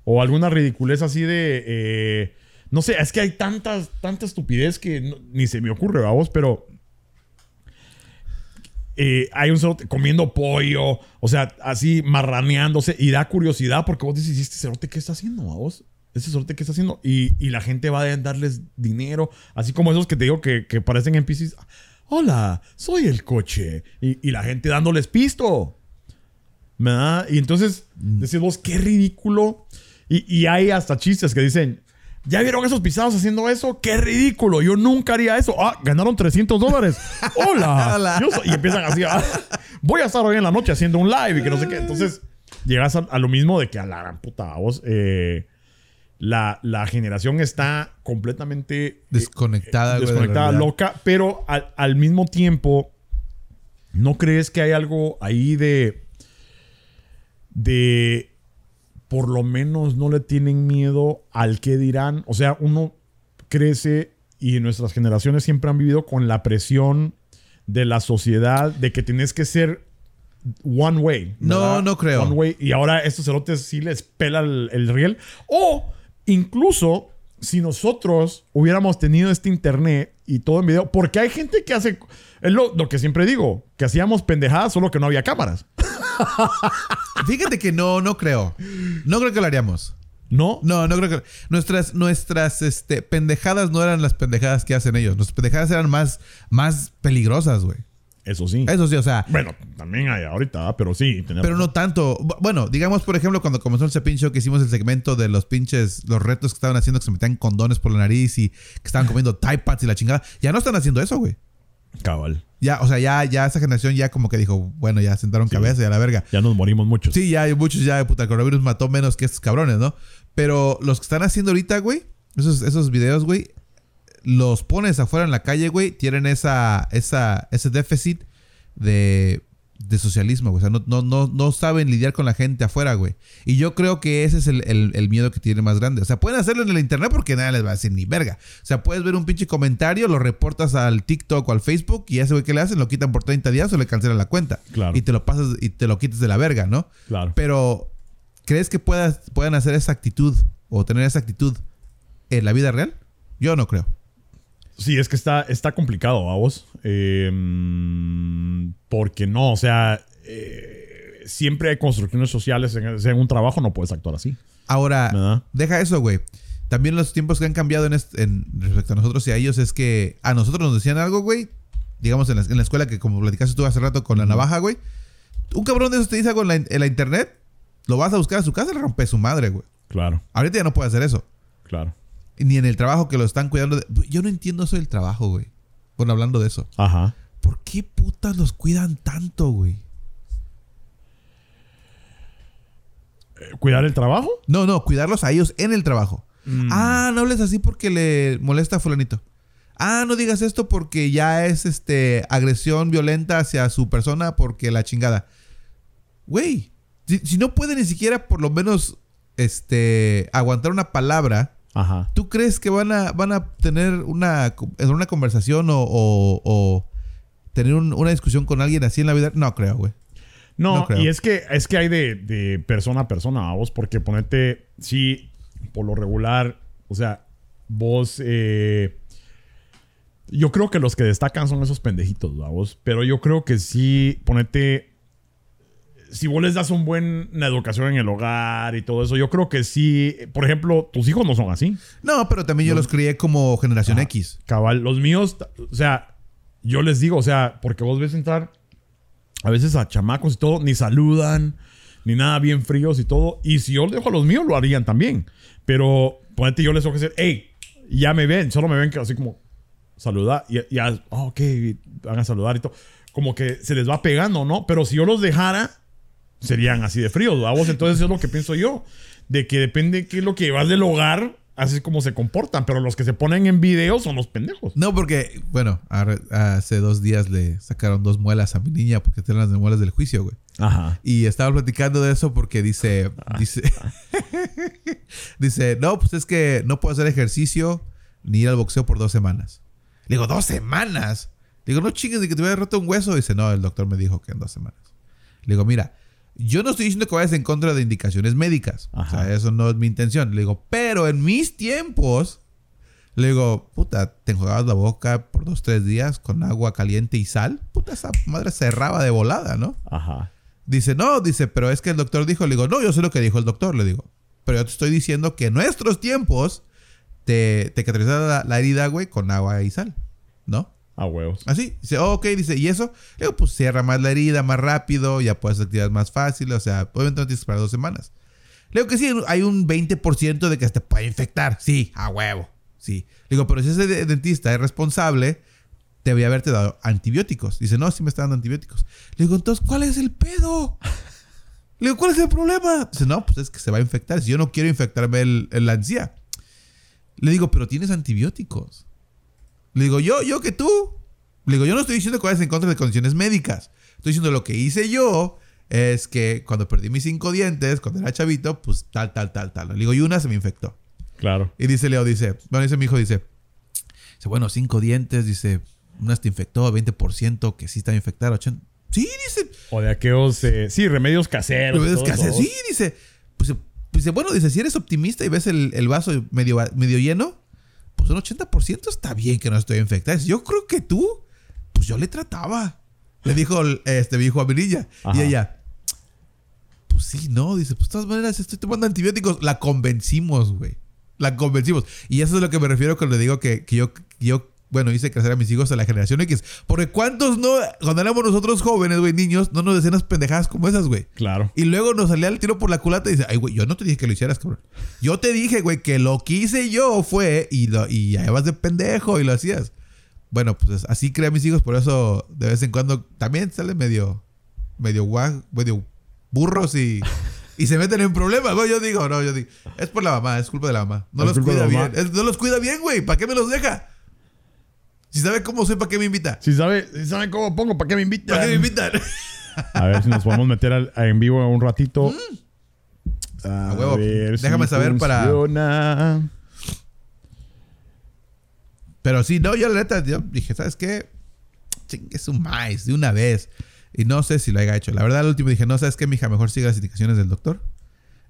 O alguna ridiculez así de. eh, no sé, es que hay tantas, tanta estupidez que no- ni se me ocurre, vamos, pero. eh, hay un cerote comiendo pollo, o sea, así marraneándose y da curiosidad porque vos dices, ¿y este cerote qué está haciendo, vos? Ese cerote qué está haciendo y, y la gente va a darles dinero, así como esos que te digo que, que parecen NPCs. Hola, soy el coche. Y, y la gente dándoles pisto. ¿Verdad? Y entonces decís vos, qué ridículo. Y, y hay hasta chistes que dicen, ¿ya vieron esos pisados haciendo eso? ¡Qué ridículo! Yo nunca haría eso. Ah, ganaron 300 dólares. ¡Hola! Hola. Yo soy- y empiezan así, "Ah, voy a estar hoy en la noche haciendo un live y que no sé qué. Entonces llegas a, a lo mismo de que a la gran puta vos, eh, la, la generación está completamente eh, Desconectada, de desconectada, loca, pero al, al mismo tiempo, ¿no crees que hay algo ahí de. de. por lo menos no le tienen miedo al que dirán? O sea, uno crece y nuestras generaciones siempre han vivido con la presión de la sociedad de que tienes que ser one way. No, no creo. One way. Y ahora estos cerotes sí les pela el, el riel. O incluso si nosotros hubiéramos tenido este internet y todo en video, porque hay gente que hace, es lo, lo que siempre digo, que hacíamos pendejadas solo que no había cámaras. Fíjate que no, no creo. No creo que lo haríamos. ¿No? No, no creo que. Nuestras, nuestras este, pendejadas no eran las pendejadas que hacen ellos. Nuestras pendejadas eran más, más peligrosas, güey. Eso sí. Eso sí, o sea. Bueno, también hay ahorita, ¿ah? pero sí. Pero no tanto. Bu- Bueno, digamos, por ejemplo, cuando comenzó el Cepin Show, que hicimos el segmento de los pinches, los retos que estaban haciendo, que se metían condones por la nariz y que estaban comiendo Tide Pads y la chingada. Ya no están haciendo eso, güey. Cabal. Ya, o sea, ya, ya esa generación ya como que dijo, bueno, ya sentaron cabeza y a la verga. Ya nos morimos muchos. Sí, ya hay muchos, ya, puta, el coronavirus mató menos que estos cabrones, ¿no? Pero los que están haciendo ahorita, güey, esos, esos videos, güey, los pones afuera en la calle, güey, tienen esa, esa, ese déficit de, de socialismo, güey. O sea, no, no, no, no saben lidiar con la gente afuera, güey. Y yo creo que ese es el, el- el miedo que tienen más grande. O sea, pueden hacerlo en el internet porque nadie les va a decir ni verga. O sea, puedes ver un pinche comentario, lo reportas al TikTok o al Facebook y ese güey que le hacen lo quitan por 30 días o le cancelan la cuenta. Claro. Y te lo pasas y te lo quitas de la verga, ¿no? Claro. Pero, ¿crees que puedas, puedan hacer esa actitud o tener esa actitud en la vida real? Yo no creo. Sí, es que está, está complicado, vamos. Eh, porque no, o sea, eh, siempre hay construcciones sociales en, en un trabajo, no puedes actuar así. Ahora, ¿Verdad? deja eso, güey. También los tiempos que han cambiado en, en- respecto a nosotros y a ellos es que a nosotros nos decían algo, güey. Digamos en la, en la escuela que como platicaste tú hace rato con la navaja, güey. Un cabrón de esos te dice algo en la, en la internet, lo vas a buscar a su casa y le rompes su madre, güey. Claro, Ahorita ya no puede hacer eso. claro. Ni en el trabajo que lo están cuidando. de- Yo no entiendo eso del trabajo, güey. Bueno, hablando de eso. Ajá. ¿Por qué putas los cuidan tanto, güey? ¿Cuidar el trabajo? No, no, cuidarlos a ellos en el trabajo. Mm. Ah, no hables así porque le molesta a fulanito. Ah, no digas esto porque ya es este agresión violenta hacia su persona porque la chingada. Güey, si, si no puede ni siquiera por lo menos este aguantar una palabra, Ajá. ¿tú crees que van a, van a tener una, una conversación o, o- o tener un- una discusión con alguien así en la vida? No creo, güey. No, y es que, es que hay de, de persona a persona, vos, porque ponete, sí, por lo regular, o sea, vos, eh, yo creo que los que destacan son esos pendejitos, vos, pero yo creo que sí, ponete, si vos les das un buen una educación en el hogar y todo eso, yo creo que sí, por ejemplo, tus hijos no son así. No, pero también yo los crié como generación Ah. X. Cabal, los míos, o sea, yo les digo, o sea, porque vos ves entrar a veces a chamacos y todo, ni saludan, ni nada bien fríos y todo. Y si yo les dejo a los míos, lo harían también. Pero, ponete, yo les tengo que decir, hey, ya me ven, solo me ven que así como saludar, y ya, ah, ok, van a saludar y todo. Como que se les va pegando, ¿no? Pero si yo los dejara, serían así de fríos, vamos. Entonces, eso es lo que pienso yo. De que depende qué es lo que llevas del hogar, así es como se comportan. Pero los que se ponen en video son los pendejos. No, porque, bueno, hace dos días le sacaron dos muelas a mi niña porque tienen las muelas del juicio, güey. Ajá. Y estaba platicando de eso porque dice, dice, dice, no, pues es que no puedo hacer ejercicio ni ir al boxeo por dos semanas. Le digo, ¿dos semanas? Le digo, no chingues de que te hubiera roto un hueso. Dice, no, el doctor me dijo que en dos semanas. Le digo, mira, yo no estoy diciendo que vayas en contra de indicaciones médicas. O Ajá. sea, eso no es mi intención. Le digo, pero en mis tiempos, le digo, puta, te enjuagabas la boca por dos, tres días con agua caliente y sal. Puta, esa madre cerraba de volada, ¿no? Ajá. Dice, no, dice, pero es que el doctor dijo, le digo, no, yo sé lo que dijo el doctor, le digo. Pero yo te estoy diciendo que en nuestros tiempos te, te cauterizaba la, la herida, güey, con agua y sal. A huevos. Así, dice, oh, ok, dice, ¿y eso? Le digo, pues cierra más la herida, más rápido, ya puedes actividades más fáciles, o sea, obviamente no tienes que esperar dos semanas. Le digo que sí, hay un 20% de que te puede infectar, sí, a huevo, sí. Le digo, pero si ese de- dentista es responsable, debía haberte dado antibióticos. Dice, no, sí me está dando antibióticos. Le digo, entonces, ¿cuál es el pedo? Le digo, ¿cuál es el problema? Dice, no, pues es que se va a infectar. Si yo no quiero infectarme el, el encía. Le digo, pero tienes antibióticos. Le digo, yo, yo que tú. Le digo, yo no estoy diciendo que vayas en contra de condiciones médicas. Estoy diciendo lo que hice yo es que cuando perdí mis cinco dientes, cuando era chavito, pues tal, tal, tal, tal. Le digo, y una se me infectó. Claro. Y dice Leo, dice, bueno, dice mi hijo, dice, dice, bueno, cinco dientes, dice, una te infectó, 20% que sí está infectada, 80. Sí, dice, O de aquellos, eh, sí, remedios caseros. hace- eso. sí, dice, pues, pues, dice, bueno, dice, si eres optimista y ves el, el vaso medio, medio lleno, pues un 80% está bien que no estoy infectada. Yo creo que tú, pues yo le trataba. Le dijo este mi hijo a Mirilla. Y ella, pues sí, no, dice, pues de todas maneras estoy tomando antibióticos. La convencimos, güey. La convencimos. Y eso es a lo que me refiero cuando le digo que, que yo, que yo, bueno, hice crecer a mis hijos a la generación X. Porque cuántos no, cuando éramos nosotros jóvenes, güey, niños, no nos decían las pendejadas como esas, güey. Claro. Y luego nos salía el tiro por la culata y dice, ay, güey, yo no te dije que lo hicieras, cabrón. Yo te dije, güey, que lo que hice yo fue y, lo, y ya vas de pendejo y lo hacías. Bueno, pues así creé a mis hijos, por eso de vez en cuando también salen medio, medio guag, medio burros y, y se meten en problemas, güey. Yo digo, no, yo digo, es por la mamá, es culpa de la mamá. No Es los cuida bien, es- no los cuida bien, güey. ¿Para qué me los deja? Si sabe cómo soy, ¿para qué me invita? Si sabe, si saben cómo pongo, ¿para qué me invitan? ¿Para qué me invitan? A ver si nos podemos meter al- en vivo un ratito. A, Mm. A huevo. ver si Déjame saber para- funciona. Pero sí, no, yo la neta, yo dije, ¿sabes qué? Chingue su maíz, de una vez. Y no sé si lo haya hecho. La verdad, al último dije, no, ¿sabes qué, mija? Mejor siga las indicaciones del doctor.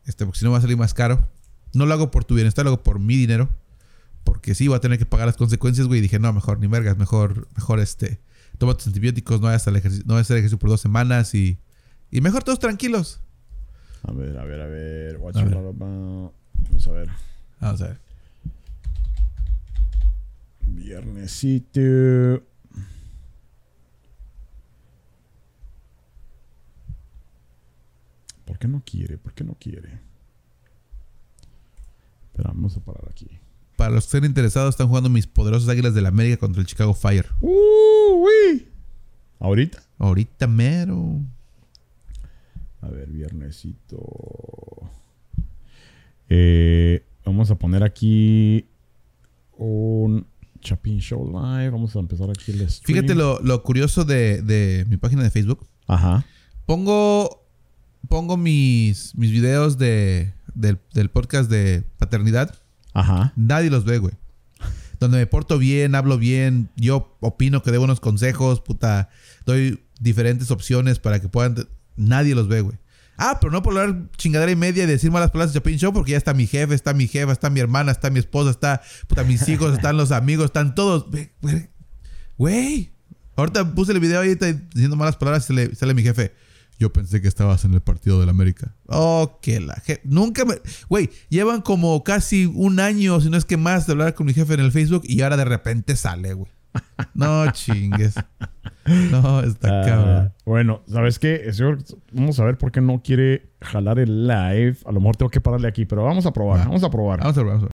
Este, porque si no va a salir más caro. No lo hago por tu bienestar, lo hago por mi dinero. Porque sí, voy a tener que pagar las consecuencias, güey. Y dije, no, mejor, ni vergas, mejor, mejor este. Toma tus antibióticos, no vayas al ejercicio, no vayas a hacer ejercicio por dos semanas y. Y mejor todos tranquilos. A ver, a ver, a ver. Watch A ver. Vamos a ver. Vamos a ver. Viernesito. ¿Por qué no quiere? ¿Por qué no quiere? Espera, vamos a parar aquí. Para los que estén interesados, están jugando mis poderosos águilas de la América contra el Chicago Fire. ¡Uh, uy! ¿Ahorita? Ahorita mero. A ver, viernesito. Eh, vamos a poner aquí un Chapin Show Live. Vamos a empezar aquí el stream. Fíjate lo, lo curioso de, de mi página de Facebook. Ajá. Pongo, pongo mis, mis videos de, del, del podcast de paternidad. Ajá. Nadie los ve, güey. Donde me porto bien, hablo bien, yo opino que debo unos consejos, puta, doy diferentes opciones para que puedan... Nadie los ve, güey. Ah, pero no por hablar chingadera y media y decir malas palabras de Chapin Show porque ya está mi jefe, está mi jefa, está mi hermana, está mi esposa, está puta, mis hijos, están los amigos, están todos. Güey. Ahorita puse el video ahí diciendo malas palabras y sale, sale mi jefe. Yo pensé que estabas en el partido del América. Oh, que la je- Nunca me. Güey, llevan como casi un año, si no es que más, de hablar con mi jefe en el Facebook y ahora de repente sale, güey. No chingues. No, está Ah, cabrón. bueno, ¿sabes qué? Eso- Vamos a ver por qué no quiere jalar el live. A lo mejor tengo que pararle aquí, pero vamos a probar. Va. Vamos a probar. Vamos a ver, vamos a ver.